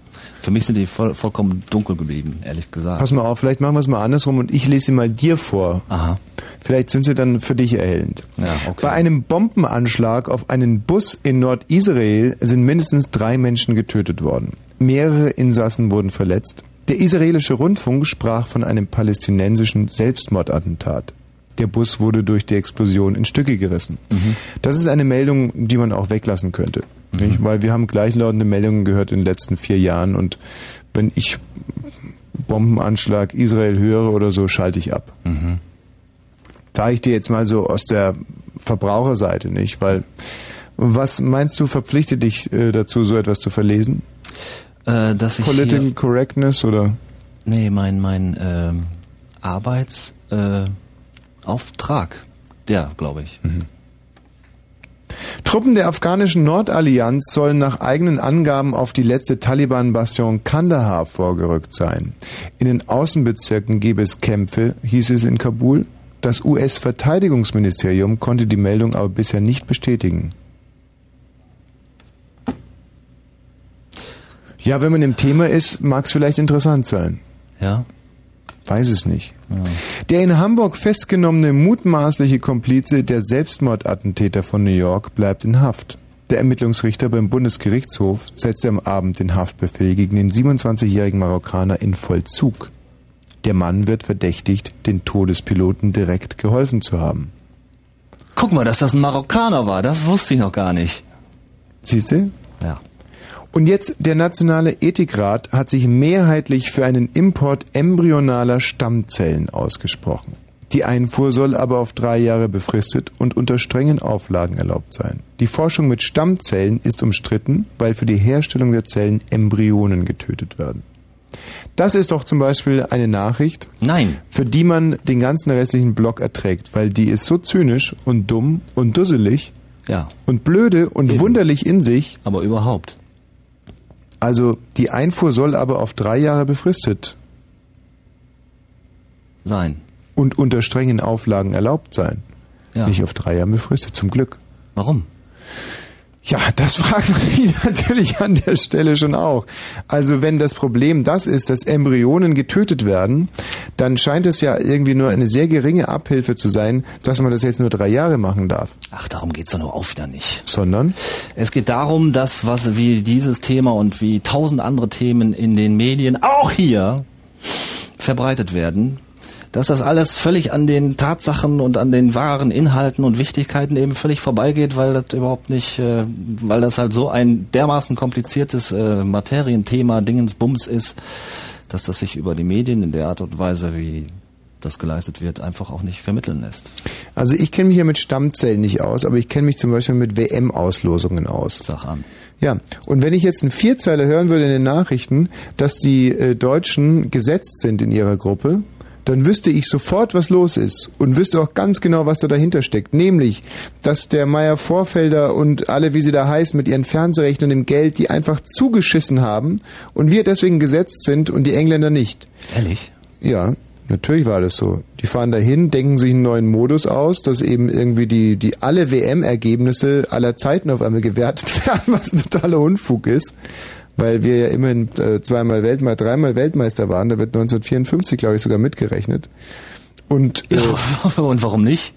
G: Für mich sind die voll, vollkommen dunkel geblieben, ehrlich gesagt.
A: Pass mal auf, vielleicht machen wir es mal andersrum und ich lese sie mal dir vor.
G: Aha.
A: Vielleicht sind sie dann für dich erhellend.
G: Ja, okay.
A: Bei einem Bombenanschlag auf einen Bus in Nordisrael sind mindestens drei Menschen getötet worden. Mehrere Insassen wurden verletzt. Der israelische Rundfunk sprach von einem palästinensischen Selbstmordattentat. Der Bus wurde durch die Explosion in Stücke gerissen. Das ist eine Meldung, die man auch weglassen könnte. Nicht? Weil wir haben gleichlautende Meldungen gehört in den letzten vier Jahren und wenn ich Bombenanschlag Israel höre oder so, schalte ich ab.
G: Mhm.
A: Sage ich dir jetzt mal so aus der Verbraucherseite, nicht? Weil was meinst du, verpflichtet dich äh, dazu, so etwas zu verlesen?
G: Äh, dass ich
A: Political Correctness oder?
G: Nee, mein mein ähm, Arbeitsauftrag, äh, Auftrag, der glaube ich.
A: Truppen der afghanischen Nordallianz sollen nach eigenen Angaben auf die letzte Taliban-Bastion Kandahar vorgerückt sein. In den Außenbezirken gebe es Kämpfe, hieß es in Kabul. Das US-Verteidigungsministerium konnte die Meldung aber bisher nicht bestätigen. Ja, wenn man im Thema ist, mag es vielleicht interessant sein.
G: Ja.
A: Weiß es nicht. Der in Hamburg festgenommene mutmaßliche Komplize der Selbstmordattentäter von New York bleibt in Haft. Der Ermittlungsrichter beim Bundesgerichtshof setzte am Abend den Haftbefehl gegen den 27-jährigen Marokkaner in Vollzug. Der Mann wird verdächtigt, den Todespiloten direkt geholfen zu haben.
G: Guck mal, dass das ein Marokkaner war, das wusste ich noch gar nicht.
A: Siehst du?
G: Ja.
A: Und jetzt, der Nationale Ethikrat hat sich mehrheitlich für einen Import embryonaler Stammzellen ausgesprochen. Die Einfuhr soll aber auf drei Jahre befristet und unter strengen Auflagen erlaubt sein. Die Forschung mit Stammzellen ist umstritten, weil für die Herstellung der Zellen Embryonen getötet werden. Das ist doch zum Beispiel eine Nachricht,
G: Nein.
A: für die man den ganzen restlichen Blog erträgt, weil die ist so zynisch und dumm und dusselig
G: Ja.
A: und blöde und wunderlich in sich.
G: Aber überhaupt.
A: Also die Einfuhr soll aber auf drei Jahre befristet
G: sein
A: und unter strengen Auflagen erlaubt sein.
G: Ja.
A: Nicht auf drei Jahre befristet, zum Glück.
G: Warum?
A: Ja, das fragt man sich natürlich an der Stelle schon auch. Also wenn das Problem das ist, dass Embryonen getötet werden, dann scheint es ja irgendwie nur eine sehr geringe Abhilfe zu sein, dass man das jetzt nur drei Jahre machen darf.
G: Ach, darum geht's doch nur auf wieder nicht.
A: Sondern?
G: Es geht darum, dass was wie dieses Thema und wie tausend andere Themen in den Medien, auch hier, verbreitet werden, dass das alles völlig an den Tatsachen und an den wahren Inhalten und Wichtigkeiten eben völlig vorbeigeht, weil das überhaupt nicht, äh, weil das halt so ein dermaßen kompliziertes äh, Materienthema, Dingensbums ist, dass das sich über die Medien in der Art und Weise, wie das geleistet wird, einfach auch nicht vermitteln lässt.
A: Also ich kenne mich ja mit Stammzellen nicht aus, aber ich kenne mich zum Beispiel mit WM-Auslosungen aus.
G: Sag an.
A: Ja, und wenn ich jetzt einen Vierzeiler hören würde in den Nachrichten, dass die äh, Deutschen gesetzt sind in ihrer Gruppe, dann wüsste ich sofort, was los ist und wüsste auch ganz genau, was da dahinter steckt. Nämlich, dass der Meier Vorfelder und alle, wie sie da heißen, mit ihren Fernsehrechten und dem Geld, die einfach zugeschissen haben und wir deswegen gesetzt sind und die Engländer nicht.
G: Ehrlich?
A: Ja, natürlich war das so. Die fahren dahin, denken sich einen neuen Modus aus, dass eben irgendwie die, die alle WM-Ergebnisse aller Zeiten auf einmal gewertet werden, was ein totaler Unfug ist. Weil wir ja immerhin äh, zweimal Weltmeister, dreimal Weltmeister waren, da wird 1954, glaube ich, sogar mitgerechnet. Und, äh,
G: und warum nicht?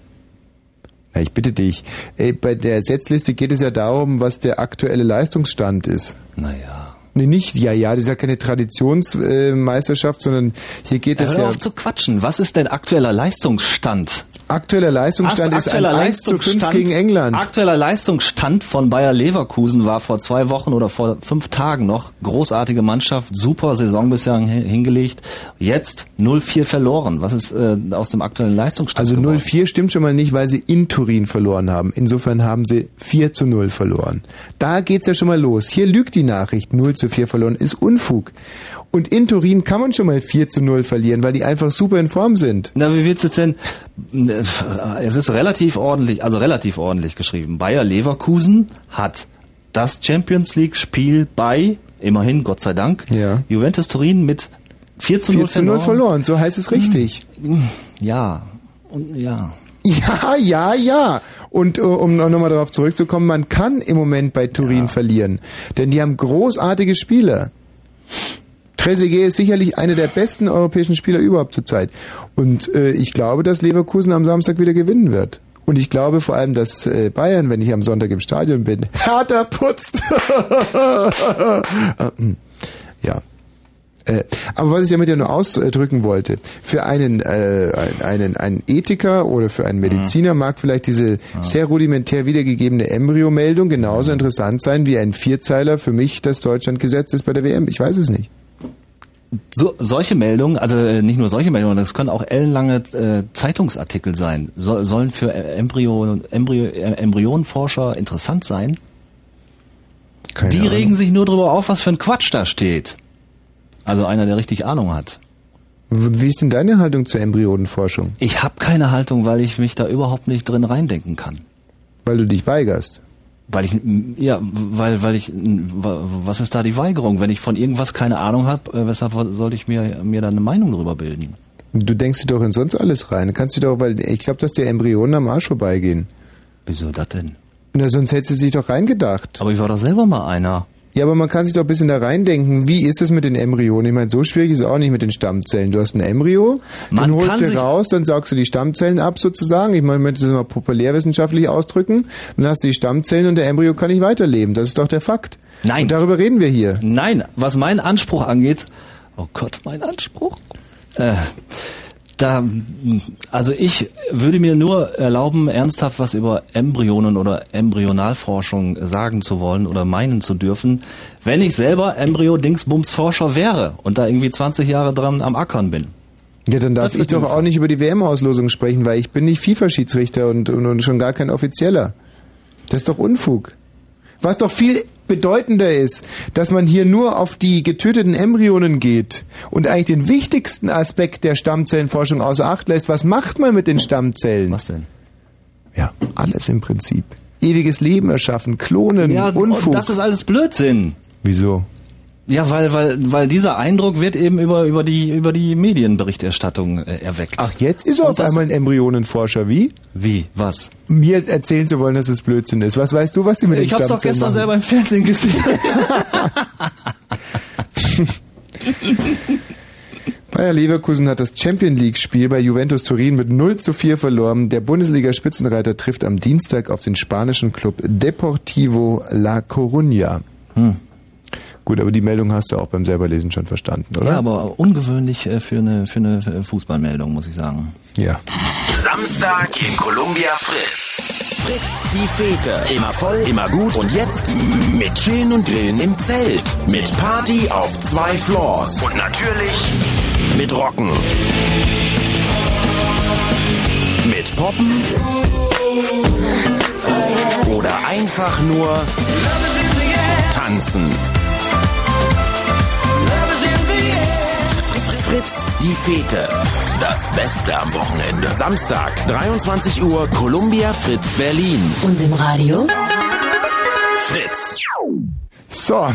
A: Na, ich bitte dich. Ey, bei der Setzliste geht es ja darum, was der aktuelle Leistungsstand ist.
G: Naja.
A: Nee, nicht, ja, ja, das ist ja keine Traditionsmeisterschaft, sondern hier geht es
G: Hör
A: ja.
G: auf zu quatschen. Was ist denn aktueller Leistungsstand?
A: Aktueller Leistungsstand
G: Ach,
A: ist ein
G: aktueller
A: 1 zu 5
G: Leistungsstand-
A: gegen England.
G: Aktueller Leistungsstand von Bayer Leverkusen war vor zwei Wochen oder vor fünf Tagen noch. Großartige Mannschaft, super Saison bisher hin- hingelegt. Jetzt 0-4 verloren. Was ist äh, aus dem aktuellen Leistungsstand
A: Also
G: geworden?
A: 0-4 stimmt schon mal nicht, weil sie in Turin verloren haben. Insofern haben sie 4 zu 0 verloren. Da geht's ja schon mal los. Hier lügt die Nachricht, 0 zu 4 verloren, ist Unfug. Und in Turin kann man schon mal 4 zu 0 verlieren, weil die einfach super in Form sind.
G: Na, wie willst du denn? Es ist relativ ordentlich, also relativ ordentlich geschrieben. Bayer Leverkusen hat das Champions League Spiel bei, immerhin, Gott sei Dank, Juventus Turin mit 4 zu 0
A: 4 zu 0 verloren, so heißt es richtig.
G: Ja, und ja.
A: Ja, ja, ja. Und äh, um noch nochmal darauf zurückzukommen, man kann im Moment bei Turin verlieren. Denn die haben großartige Spieler. Trezeguet ist sicherlich einer der besten europäischen Spieler überhaupt zurzeit. Und äh, ich glaube, dass Leverkusen am Samstag wieder gewinnen wird. Und ich glaube vor allem, dass äh, Bayern, wenn ich am Sonntag im Stadion bin, härter putzt. Ah, hm. ja. Äh, aber was ich damit ja nur ausdrücken wollte, für einen, äh, einen, einen Ethiker oder für einen Mediziner mag vielleicht diese sehr rudimentär wiedergegebene Embryomeldung genauso interessant sein wie ein Vierzeiler für mich, das Deutschlandgesetz ist bei der WM. Ich weiß es nicht.
G: So, solche Meldungen, also äh, nicht nur solche Meldungen, das können auch ellenlange äh, Zeitungsartikel sein, so, sollen für äh, Embryo, Embryo, Embryonenforscher interessant sein.
A: Keine
G: Die
A: Ahnung.
G: regen sich nur darüber auf, was für ein Quatsch da steht. Also einer, der richtig Ahnung hat.
A: Wie ist denn deine Haltung zur Embryonenforschung?
G: Ich habe keine Haltung, weil ich mich da überhaupt nicht drin reindenken kann.
A: Weil du dich weigerst.
G: Weil ich, ja, weil, weil ich, was ist da die Weigerung? Wenn ich von irgendwas keine Ahnung habe, äh, weshalb sollte ich mir, mir da eine Meinung drüber bilden?
A: Du denkst dir doch in sonst alles rein. Du kannst dir doch, weil ich glaube, dass die Embryonen am Arsch vorbeigehen.
G: Wieso das denn?
A: Na, sonst hättest du sich doch reingedacht.
G: Aber ich war doch selber mal einer.
A: Ja, aber man kann sich doch ein bisschen da reindenken. Wie ist es mit den Embryonen? Ich meine, so schwierig ist es auch nicht mit den Stammzellen. Du hast ein Embryo,
G: Man
A: den holst du raus, dann saugst du die Stammzellen ab sozusagen. Ich meine, ich möchte das mal populärwissenschaftlich ausdrücken. Dann hast du die Stammzellen und der Embryo kann nicht weiterleben. Das ist doch der Fakt.
G: Nein.
A: Und darüber reden wir hier.
G: Nein, was meinen Anspruch angeht, oh Gott, mein Anspruch. Äh, da, also ich würde mir nur erlauben, ernsthaft was über Embryonen oder Embryonalforschung sagen zu wollen oder meinen zu dürfen, wenn ich selber Embryo-Dingsbums-Forscher wäre und da irgendwie 20 Jahre dran am Ackern bin.
A: Ja, dann darf
G: Das
A: ich doch auch nicht über die WM-Auslosung sprechen, weil ich bin nicht FIFA-Schiedsrichter und, und, und schon gar kein Offizieller. Das ist doch Unfug. Was doch viel bedeutender ist, dass man hier nur auf die getöteten Embryonen geht und eigentlich den wichtigsten Aspekt der Stammzellenforschung außer Acht lässt. Was macht man mit den Stammzellen?
G: Was denn?
A: Ja, alles im Prinzip. Ewiges Leben erschaffen, klonen,
G: Ja,
A: Unfug.
G: und das ist alles Blödsinn.
A: Wieso?
G: Ja, weil, weil, weil dieser Eindruck wird eben über, über die, über die Medienberichterstattung äh, erweckt.
A: Ach, jetzt ist er
G: Und
A: auf einmal ein Embryonenforscher. Wie?
G: Wie? Was?
A: Mir erzählen zu wollen, dass es Blödsinn ist. Was weißt du, was sie mit
G: Ich
A: den
G: hab's doch gestern
A: machen?
G: selber im Fernsehen gesehen.
A: Bayer Leverkusen hat das Champion League-Spiel bei Juventus Turin mit 0 zu 4 verloren. Der Bundesliga-Spitzenreiter trifft am Dienstag auf den spanischen Club Deportivo La Coruña.
G: Hm.
A: Gut, aber die Meldung hast du auch beim selberlesen schon verstanden, oder?
G: Ja, aber ungewöhnlich äh, für eine, für eine äh, Fußballmeldung, muss ich sagen.
A: Ja.
M: Samstag in Columbia Fritz. Fritz, die Fete. Immer voll, immer gut. Und jetzt mit Chillen und Grillen im Zelt. Mit Party auf zwei Floors. Und natürlich mit Rocken. Mit Poppen. Oder einfach nur tanzen. Fritz, die Fete. Das Beste am Wochenende. Samstag, 23 Uhr, Columbia Fritz Berlin.
R: Und im Radio?
M: Fritz.
A: So,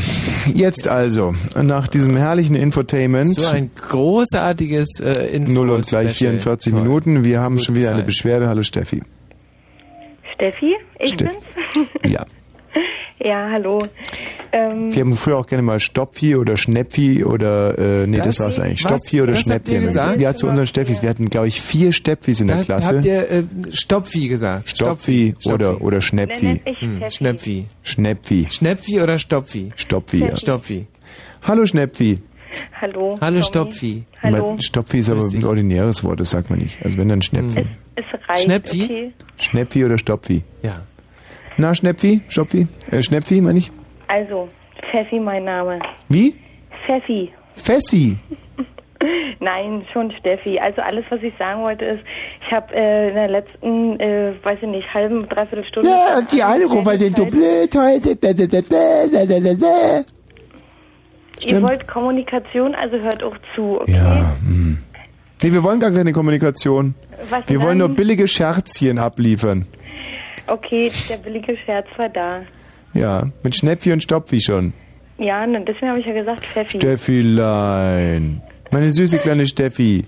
A: jetzt also, nach diesem herrlichen Infotainment.
B: So ein großartiges äh, Info
A: 0 und gleich
B: Special.
A: 44
B: Toll.
A: Minuten. Wir haben
B: Gut
A: schon wieder eine
B: gefallen.
A: Beschwerde. Hallo Steffi.
V: Steffi, ich
A: Steff-
V: bin's.
A: Ja.
V: ja, hallo. Ähm,
A: Wir haben früher auch gerne mal Stopfi oder Schnepfi oder, äh, nee, das,
B: Das-
A: war's eigentlich.
B: was?
A: Stopfi oder
B: Das gesagt?
A: Ja, zu unseren Steffis. Wir hatten, glaube ich, vier Stepfis in der
B: Da
A: Klasse.
B: habt ihr äh, Stopfi gesagt.
A: Stopfi oder, oder
V: ich
B: Hm,
V: Steffi.
B: Schnepfi.
A: Schnepfi.
B: Schnepfi oder Stopfi?
A: Stopfi, ja.
B: Stopfi.
A: Hallo Schnepfi.
V: Hallo.
B: Hallo. Stopfi.
V: Hallo.
A: Stopfi ist aber ein ordinäres Wort, das sagt man nicht. Also wenn dann Schnepfi.
V: Es reicht,
B: Schnepfi?
V: okay.
A: Schnepfi oder Stopfi?
B: Ja.
A: Na, Schnepfi? Stopfi? Äh, Schnepfi, meine ich?
V: Also, Pfeffi mein Name.
A: Wie?
V: Pfeffi.
A: Fessi.
V: Nein, schon Steffi. Also alles, was ich sagen wollte, ist, ich habe äh, in der letzten, äh, weiß ich nicht, halben, dreiviertel Stunde...
A: Ja, die Anrufer sind so blöd heute.
V: Ihr
A: Stimmt.
V: wollt Kommunikation, also hört auch zu, okay?
A: Ja, hm. Nee, wir wollen gar keine Kommunikation.
V: Was
A: Wir wollen nur billige Scherzchen abliefern.
V: Okay, der billige Scherz war da.
A: Ja, mit Schnepfi und Stopfi schon.
V: Ja, ne, deswegen habe ich ja gesagt, Pfeffi.
A: Steffilein. Meine süße kleine Steffi.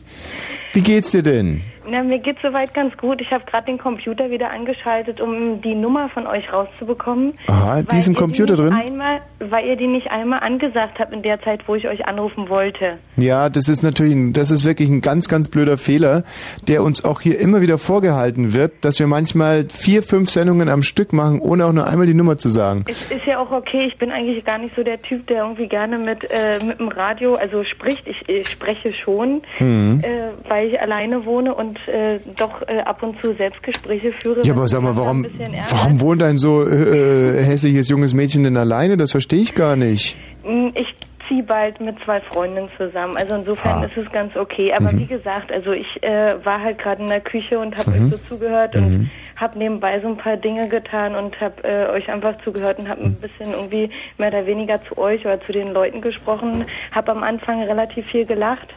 A: Wie geht's dir denn?
V: Na, mir geht's soweit ganz gut. Ich habe gerade den Computer wieder angeschaltet, um die Nummer von euch rauszubekommen.
A: Aha, die
V: weil
A: ist im
V: ihr
A: Computer
V: die
A: drin?
V: Einmal, weil ihr die nicht einmal angesagt habt in der Zeit, wo ich euch anrufen wollte.
A: Ja, das ist natürlich, das ist wirklich ein ganz, ganz blöder Fehler, der uns auch hier immer wieder vorgehalten wird, dass wir manchmal vier, fünf Sendungen am Stück machen, ohne auch nur einmal die Nummer zu sagen.
V: Es ist ja auch okay. Ich bin eigentlich gar nicht so der Typ, der irgendwie gerne mit, äh, mit dem Radio, also spricht. Ich, ich spreche schon,
A: Mhm.
V: äh, weil ich alleine wohne und äh, doch äh, ab und zu Selbstgespräche führe.
A: Ja, aber sag mal, warum, warum wohnt ein so äh, hässliches junges Mädchen denn alleine? Das verstehe ich gar nicht.
V: Mm, Ich ziehe bald mit zwei Freundinnen zusammen. Also insofern
A: Ah.
V: ist es ganz okay. Aber
A: Mhm.
V: wie gesagt, also ich äh, war halt gerade in der Küche und habe
A: Mhm.
V: euch so zugehört und habe nebenbei so ein paar Dinge getan und habe äh, euch einfach zugehört und habe
A: Mhm.
V: ein bisschen irgendwie mehr oder weniger zu euch oder zu den Leuten gesprochen. Habe am Anfang relativ viel gelacht,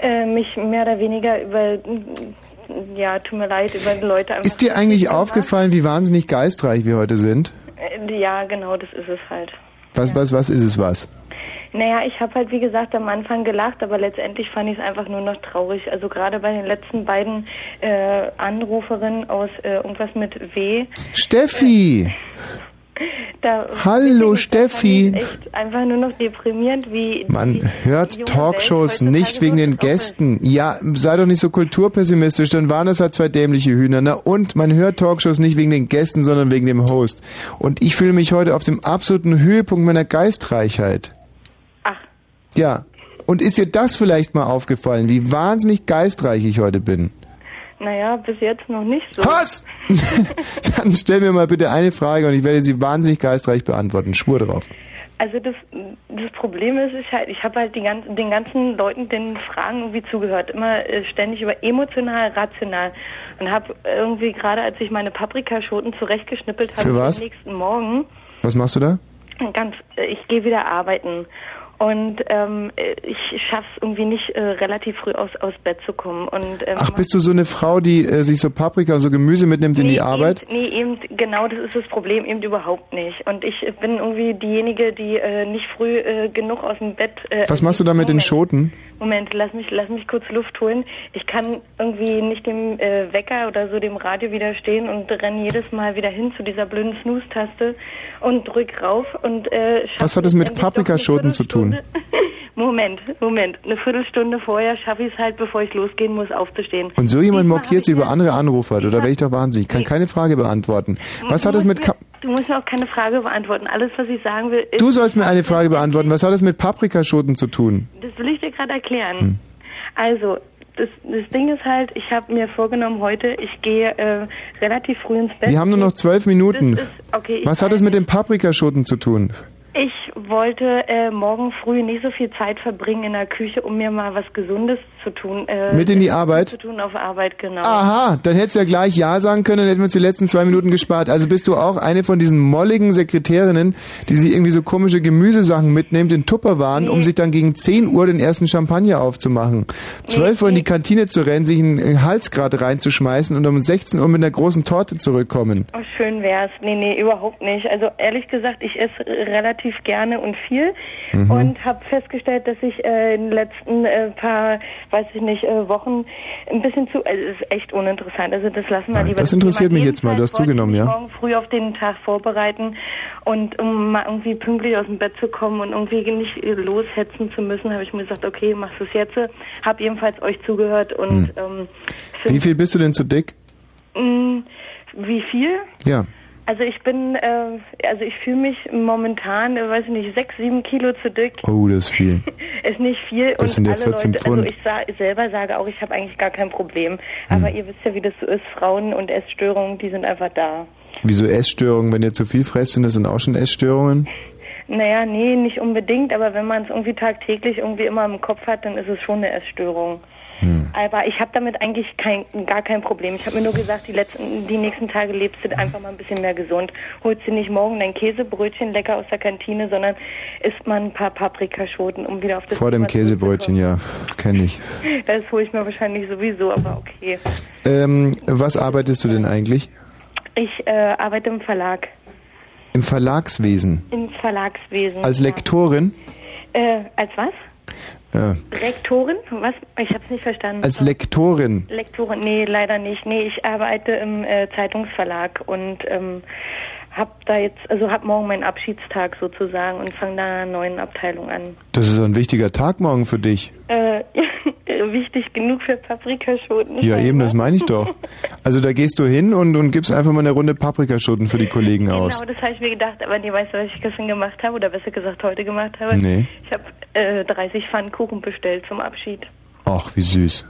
V: äh, mich mehr oder weniger über ja, tut mir leid, über die Leute einfach
A: Ist dir eigentlich aufgefallen, wie wahnsinnig geistreich wir heute sind?
V: Äh, Ja, genau, das ist es halt.
A: Was, was, was ist es was?
V: Naja, ich habe halt wie gesagt am Anfang gelacht, aber letztendlich fand ich es einfach nur noch traurig. Also gerade bei den letzten beiden äh, Anruferinnen aus äh, irgendwas mit W.
A: Steffi!
V: Da
A: Hallo Steffi!
V: echt einfach nur noch deprimierend, wie
A: Man hört Talkshows nicht wegen den Gästen. Ja, sei doch nicht so kulturpessimistisch, dann waren es halt zwei dämliche Hühner. Na und, man hört Talkshows nicht wegen den Gästen, sondern wegen dem Host. Und ich fühle mich heute auf dem absoluten Höhepunkt meiner Geistreichheit.
V: Ach.
A: Ja. Und ist dir das vielleicht mal aufgefallen, wie wahnsinnig geistreich ich heute bin?
V: Naja, bis jetzt noch nicht so.
A: Was? Dann stell mir mal bitte eine Frage und ich werde sie wahnsinnig geistreich beantworten. Schwur drauf.
V: Also das, das Problem ist, ich halt, ich habe halt die ganzen, den ganzen Leuten den Fragen irgendwie zugehört, immer äh, ständig über emotional, rational und habe irgendwie gerade, als ich meine Paprikaschoten zurechtgeschnippelt habe den nächsten Morgen,
A: Was machst du da?
V: ganz, äh, ich gehe wieder arbeiten Und ähm, äh, ich schaff's irgendwie nicht, äh, relativ früh aus, aus Bett zu kommen. Und, ähm,
A: Ach, bist du so eine Frau, die äh, sich so Paprika, so Gemüse mitnimmt in die Arbeit?
V: Eben, nee, eben, genau das ist das Problem, eben überhaupt nicht. Und ich bin irgendwie diejenige, die äh, nicht früh äh, genug aus dem Bett... Äh,
A: Was machst du da mit den Schoten?
V: Moment, lass mich, lass mich kurz Luft holen. Ich kann irgendwie nicht dem äh, Wecker oder so dem Radio widerstehen und renne jedes Mal wieder hin zu dieser blöden Snooze-Taste und drück rauf und äh,
A: Was hat es mit Paprikaschoten zu tun?
V: Moment, Moment. Eine Viertelstunde vorher schaffe ich es halt, bevor ich losgehen muss, aufzustehen.
A: Und so jemand mokiert sich über andere Anrufer, oder wäre ich doch wahnsinnig? Ich kann keine Frage beantworten. Was hat es mit... Ka
V: Du musst mir auch keine Frage beantworten. Alles, was ich sagen will, ist...
A: du sollst mir eine Frage beantworten. Was hat es mit Paprikaschoten zu tun?
V: Das will ich dir gerade erklären.
A: Hm.
V: Also, das, das Ding ist halt, ich habe mir vorgenommen heute, ich gehe äh, relativ früh ins Bett.
A: Wir haben nur noch zwölf Minuten.
V: Ist, okay,
A: Was hat es mit den Paprikaschoten zu tun?
V: Ich wollte äh, morgen früh nicht so viel Zeit verbringen in der Küche, um mir mal was Gesundes zu tun. Äh,
A: Mit in die Arbeit?
V: Zu tun auf Arbeit, genau.
A: Aha, dann hättest du ja gleich Ja sagen können, dann hätten wir uns die letzten zwei Minuten gespart. Also bist du auch eine von diesen molligen Sekretärinnen, die sich irgendwie so komische Gemüsesachen mitnimmt in Tupperwaren, um sich dann gegen 10 Uhr den ersten Champagner aufzumachen. 12 Uhr in die Kantine zu rennen, sich einen Halsgrad reinzuschmeißen und um 16 Uhr mit einer großen Torte zurückkommen.
V: Oh, schön wär's. Nee, nee, überhaupt nicht. Also ehrlich gesagt, ich esse relativ gerne und viel
A: Mhm.
V: und habe festgestellt, dass ich äh, in den letzten äh, paar, weiß ich nicht, äh, Wochen ein bisschen zu, also es ist echt uninteressant. Also das lassen wir
A: Nein,
V: lieber.
A: das interessiert mich jetzt mal. Du hast zugenommen, ja?
V: morgen früh auf den Tag vorbereiten und um mal irgendwie pünktlich aus dem Bett zu kommen und irgendwie nicht loshetzen zu müssen, habe ich mir gesagt, okay, machst du es jetzt. Hab jedenfalls euch zugehört und
A: Hm.
V: ähm,
A: Wie viel bist du denn zu dick?
V: mh, wie viel?
A: Ja.
V: Also ich bin, äh, also ich fühle mich momentan, äh, weiß ich nicht, sechs, sieben Kilo zu dick.
A: Oh, das ist viel.
V: Ist nicht viel.
A: Das sind ja
V: alle
A: 14
V: Leute,
A: Pfund.
V: Also ich sa selber sage auch, ich habe eigentlich gar kein Problem. Aber
A: Hm.
V: ihr wisst ja, wie das so ist. Frauen und Essstörungen, die sind einfach da.
A: Wieso Essstörungen? Wenn ihr zu viel fresst, sind das dann auch schon Essstörungen?
V: Naja, nee, nicht unbedingt, aber wenn man es irgendwie tagtäglich irgendwie immer im Kopf hat, dann ist es schon eine Essstörung.
A: Hm.
V: Aber ich habe damit eigentlich kein, gar kein Problem. Ich habe mir nur gesagt, die letzten, die nächsten Tage lebst du einfach mal ein bisschen mehr gesund. Holst dir nicht morgen dein Käsebrötchen lecker aus der Kantine, sondern isst mal ein paar Paprikaschoten, um wieder auf das
A: Vor dem Käsebrötchen, ja, kenne ich.
V: Das hole ich mir wahrscheinlich sowieso, aber okay.
A: Ähm, was arbeitest du denn eigentlich?
V: Ich äh, arbeite im Verlag,
A: Im Verlagswesen.
V: im Verlagswesen.
A: Als
V: ja.
A: Lektorin?
V: Äh, als was?
A: Äh,
V: Rektorin? Was? Ich habe es nicht verstanden.
A: als Lektorin.
V: Lektorin? Nee, leider nicht. Nee, ich arbeite im äh, Zeitungsverlag und ähm, hab da jetzt, also hab morgen meinen Abschiedstag sozusagen und fange da in einer neuen Abteilung an.
A: Das ist ein wichtiger Tag morgen für dich.
V: Äh, wichtig genug für Paprikaschoten.
A: Ja, eben, das meine ich doch. Also da gehst du hin und, und gibst einfach mal eine Runde Paprikaschoten für die Kollegen aus.
V: Genau, das habe ich mir gedacht, aber nee, weißt du, was ich gestern gemacht habe oder besser gesagt heute gemacht habe?
A: Nee.
V: Ich habe äh, 30 Pfannkuchen bestellt zum Abschied.
A: Ach, wie süß.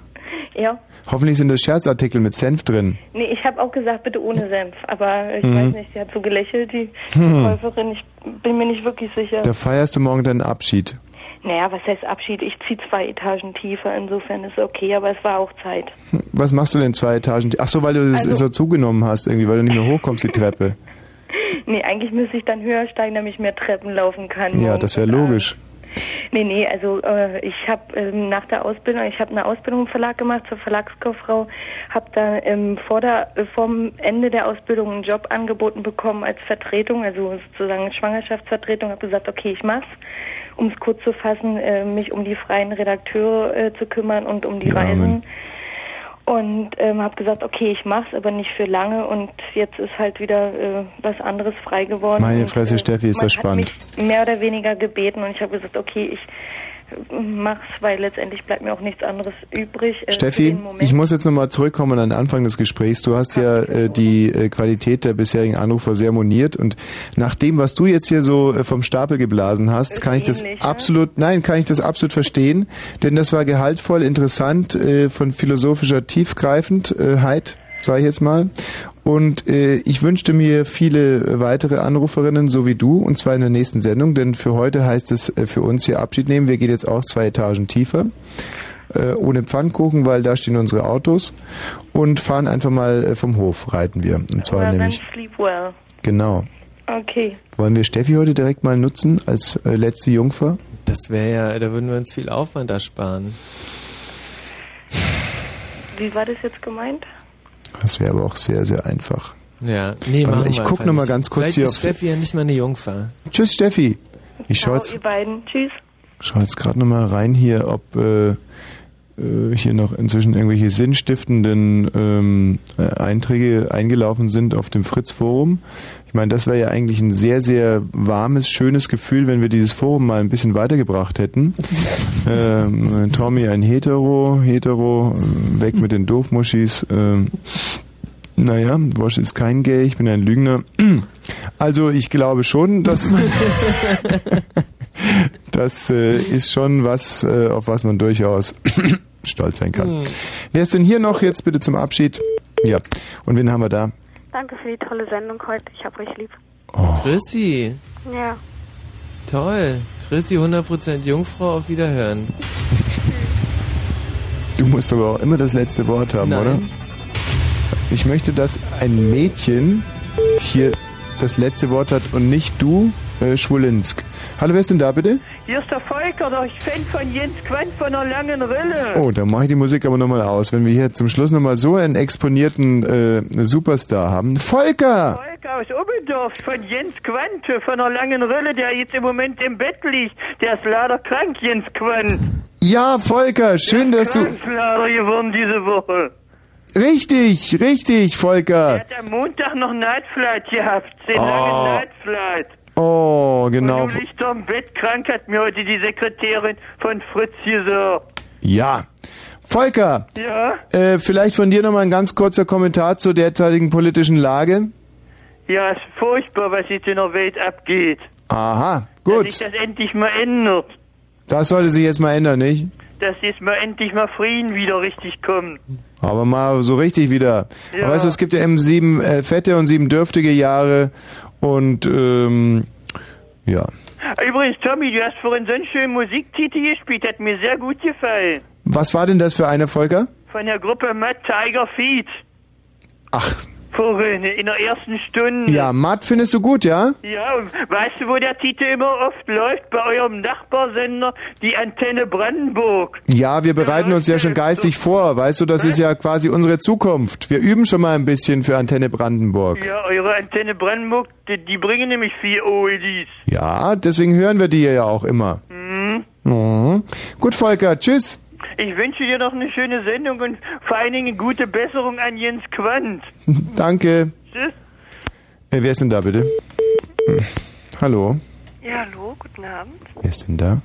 V: Ja.
A: Hoffentlich sind das Scherzartikel mit Senf drin.
V: Nee, ich habe auch gesagt, bitte ohne Senf. Aber ich
A: Mhm.
V: weiß nicht, sie hat so gelächelt, die
A: Hm.
V: Verkäuferin. Ich bin mir nicht wirklich sicher.
A: Da feierst du morgen deinen Abschied.
V: Naja, was heißt Abschied? Ich ziehe zwei Etagen tiefer, insofern ist okay, aber es war auch Zeit.
A: Hm, Was machst du denn zwei Etagen? Ach so, weil du es
V: Also-
A: so zugenommen hast, irgendwie, weil du nicht mehr hochkommst die Treppe.
V: Nee, eigentlich müsste ich dann höher steigen, damit ich mehr Treppen laufen kann.
A: Ja, das wäre
V: und abends. Nee, nee, also äh, ich habe ähm, nach der Ausbildung, ich habe eine Ausbildung im Verlag gemacht zur Verlagskauffrau, habe da ähm, vor der, äh, vom Ende der Ausbildung einen Job angeboten bekommen als Vertretung, also sozusagen Schwangerschaftsvertretung, habe gesagt, okay, ich mach's, um es kurz zu fassen, äh, mich um die freien Redakteure äh, zu kümmern und um die,
A: Die Armen.
V: Und ähm, habe gesagt, okay, ich mach's, aber nicht für lange. Und jetzt ist halt wieder äh, was anderes frei geworden.
A: Meine
V: und,
A: Fresse,
V: äh,
A: Steffi, ist das
V: hat
A: spannend.
V: Mich mehr oder weniger gebeten und ich habe gesagt, okay, ich mach's, weil letztendlich bleibt mir auch nichts anderes übrig. Äh,
A: Steffi, ich muss jetzt nochmal zurückkommen an den Anfang des Gesprächs. Du hast ja äh, die äh, Qualität der bisherigen Anrufer sehr moniert und nach dem, was du jetzt hier so äh, vom Stapel geblasen hast, kann ich das
V: ähnlich, ja?
A: absolut, nein, kann ich das absolut verstehen, denn das war gehaltvoll, interessant, äh, von philosophischer Tiefgreifendheit, sage ich jetzt mal. Und äh, ich wünschte mir viele weitere Anruferinnen, so wie du, und zwar in der nächsten Sendung, denn für heute heißt es äh, für uns hier Abschied nehmen. Wir gehen jetzt auch zwei Etagen tiefer, äh, ohne Pfannkuchen, weil da stehen unsere Autos und fahren einfach mal äh, vom Hof, reiten wir. Und zwar
V: Well,
A: nämlich,
V: sleep well.
A: genau.
V: Okay.
A: Wollen wir Steffi heute direkt mal nutzen als äh, letzte Jungfer?
B: Das wäre ja, da würden wir uns viel Aufwand ersparen.
V: Wie war das jetzt gemeint?
A: Das wäre aber auch sehr, sehr einfach.
B: Ja, nee,
A: Warte ich
B: wir
A: guck
B: einfach
A: noch mal
B: nicht.
A: ganz kurz
B: Vielleicht
A: hier
B: ist Steffi ja nicht mal eine Jungfer.
A: Tschüss, Steffi. Ich schaue jetzt,
V: ihr beiden. Tschüss.
A: schau jetzt gerade noch mal rein hier, ob äh, äh, hier noch inzwischen irgendwelche sinnstiftenden ähm, äh, Einträge eingelaufen sind auf dem Fritz-Forum. Ich meine, das wäre ja eigentlich ein sehr, sehr warmes, schönes Gefühl, wenn wir dieses Forum mal ein bisschen weitergebracht hätten. ähm, Tommy ein Hetero, Hetero, äh, weg mit den Doofmuschis. Ähm, naja, Wosch ist kein Gay, ich bin ein Lügner. Also ich glaube schon, dass das äh, ist schon was, äh, auf was man durchaus stolz sein kann.
W: Hm.
A: Wer ist denn hier noch jetzt bitte zum Abschied? Ja. Und wen haben wir da?
W: Danke für die tolle Sendung heute. Ich hab euch lieb.
B: Chrissy,
W: Ja.
B: toll. Chrissy, 100% Jungfrau, auf Wiederhören.
A: Du musst aber auch immer das letzte Wort haben,
B: Nein.
A: oder? Ich möchte, dass ein Mädchen hier das letzte Wort hat und nicht du, äh, Schwulinsk. Hallo, wer ist denn da bitte?
X: Hier ist der Volker, der Fan von Jens Quandt von der langen Rille.
A: Oh, dann mache ich die Musik aber nochmal aus. Wenn wir hier zum Schluss nochmal so einen exponierten äh, Superstar haben. Volker!
X: Volker aus Oberndorf von Jens Quandt von der langen Rille, der jetzt im Moment im Bett liegt. Der ist leider krank, Jens Quandt.
A: Ja, Volker, schön, dass du...
X: Krank leider geworden diese Woche.
A: Richtig, richtig, Volker.
X: Er hat am Montag noch Night Flight gehabt, den
A: Oh.
X: langen Night Flight.
A: Oh, genau.
X: Liegst doch im Bett krank, hat mir heute die Sekretärin von Fritz gesagt.
A: Ja. Volker,
X: Ja?
A: äh, vielleicht von dir nochmal ein ganz kurzer Kommentar zur derzeitigen politischen Lage.
X: Ja, ist furchtbar, was jetzt in der Welt abgeht.
A: Aha,
X: Dass
A: gut.
X: sich das endlich mal ändert.
A: Das sollte sich jetzt mal ändern, nicht?
X: Dass jetzt mal endlich mal Frieden wieder richtig kommt.
A: Aber mal so richtig wieder.
X: Ja.
A: Aber weißt du, es gibt ja eben sieben äh, fette und sieben dürftige Jahre und ähm, ja.
X: Übrigens, Tommy, du hast vorhin so einen schönen Musiktitel gespielt, hat mir sehr gut gefallen.
A: Was war denn das für eine, Volker?
X: Von der Gruppe Mad Tiger Feet.
A: Ach.
X: Vorhin, in der ersten Stunde.
A: Ja, Matt findest du gut, ja?
X: Ja, weißt du, wo der Titel immer oft läuft? Bei eurem Nachbarsender, die Antenne Brandenburg.
A: Ja, wir bereiten uns ja schon geistig vor. Weißt du, das ist ja quasi unsere Zukunft. Wir üben schon mal ein bisschen für Antenne Brandenburg.
X: Ja, eure Antenne Brandenburg, die, die bringen nämlich vier Oldies.
A: Ja, deswegen hören wir die ja auch immer.
X: Mhm.
A: Mhm. Gut, Volker, tschüss.
X: Ich wünsche dir noch eine schöne Sendung und vor allen Dingen gute Besserung an Jens Quandt.
A: Danke.
X: Tschüss.
A: Äh, wer ist denn da bitte? Hm. Hallo,
T: Ja, hallo, guten Abend.
A: wer ist denn da?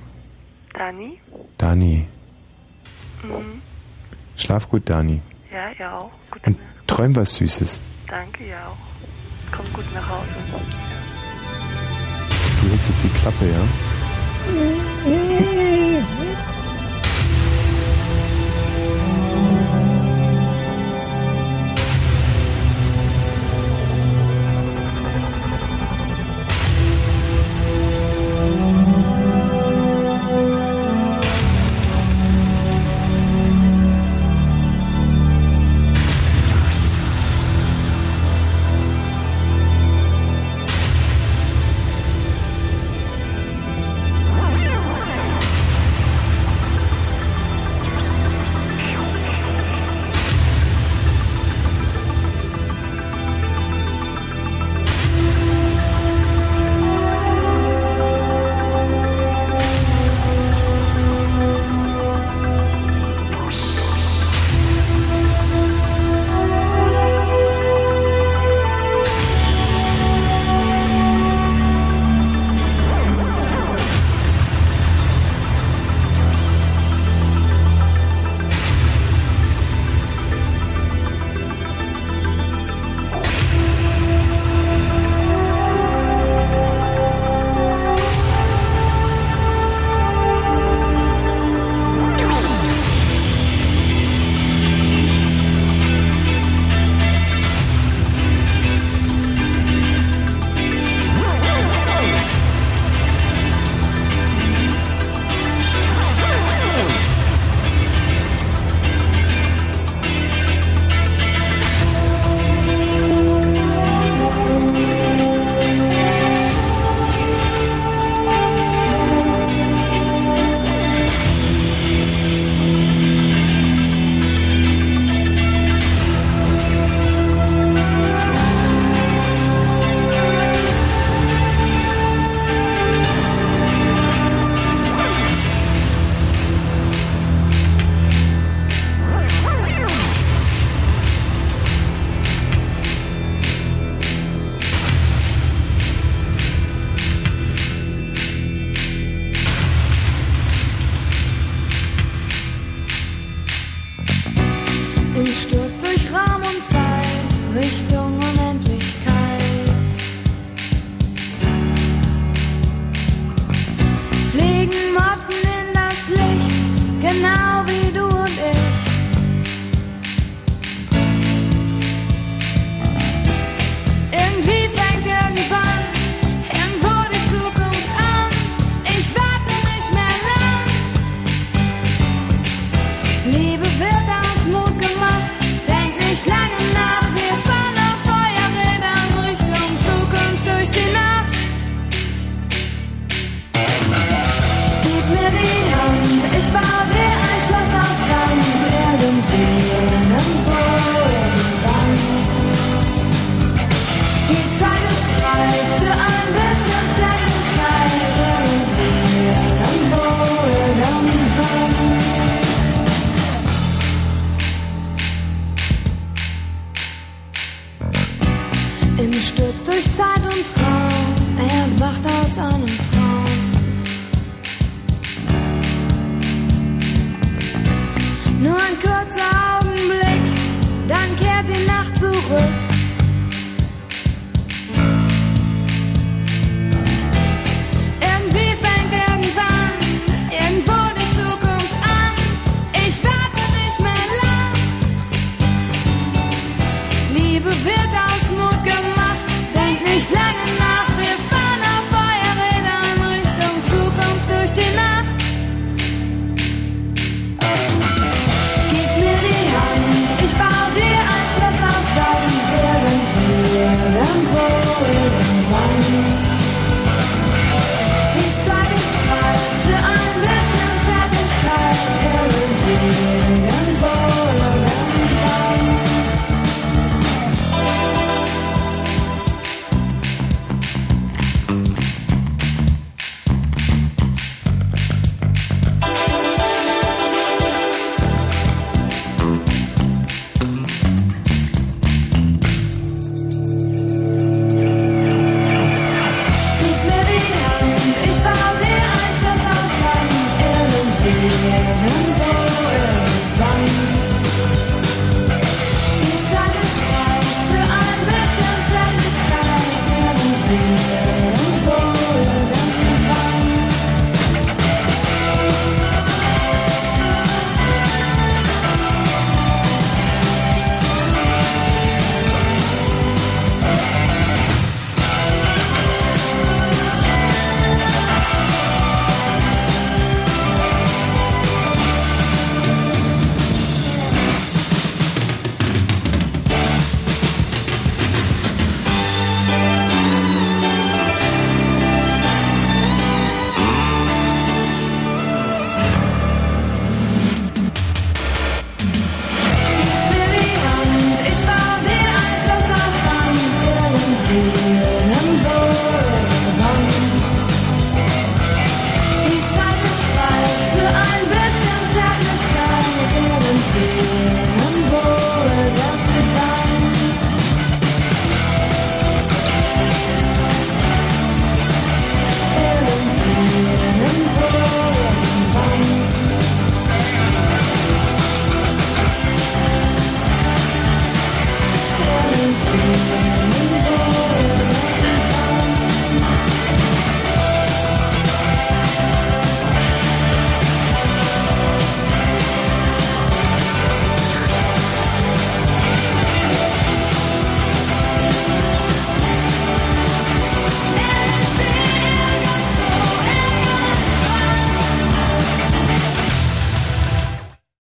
T: Dani?
A: Dani.
T: Mhm.
A: Schlaf gut, Dani.
T: Ja, ihr auch. Gute
A: Und träum was Süßes.
T: Danke, ihr auch. Kommt gut nach Hause.
A: Du hältst jetzt die Klappe, ja?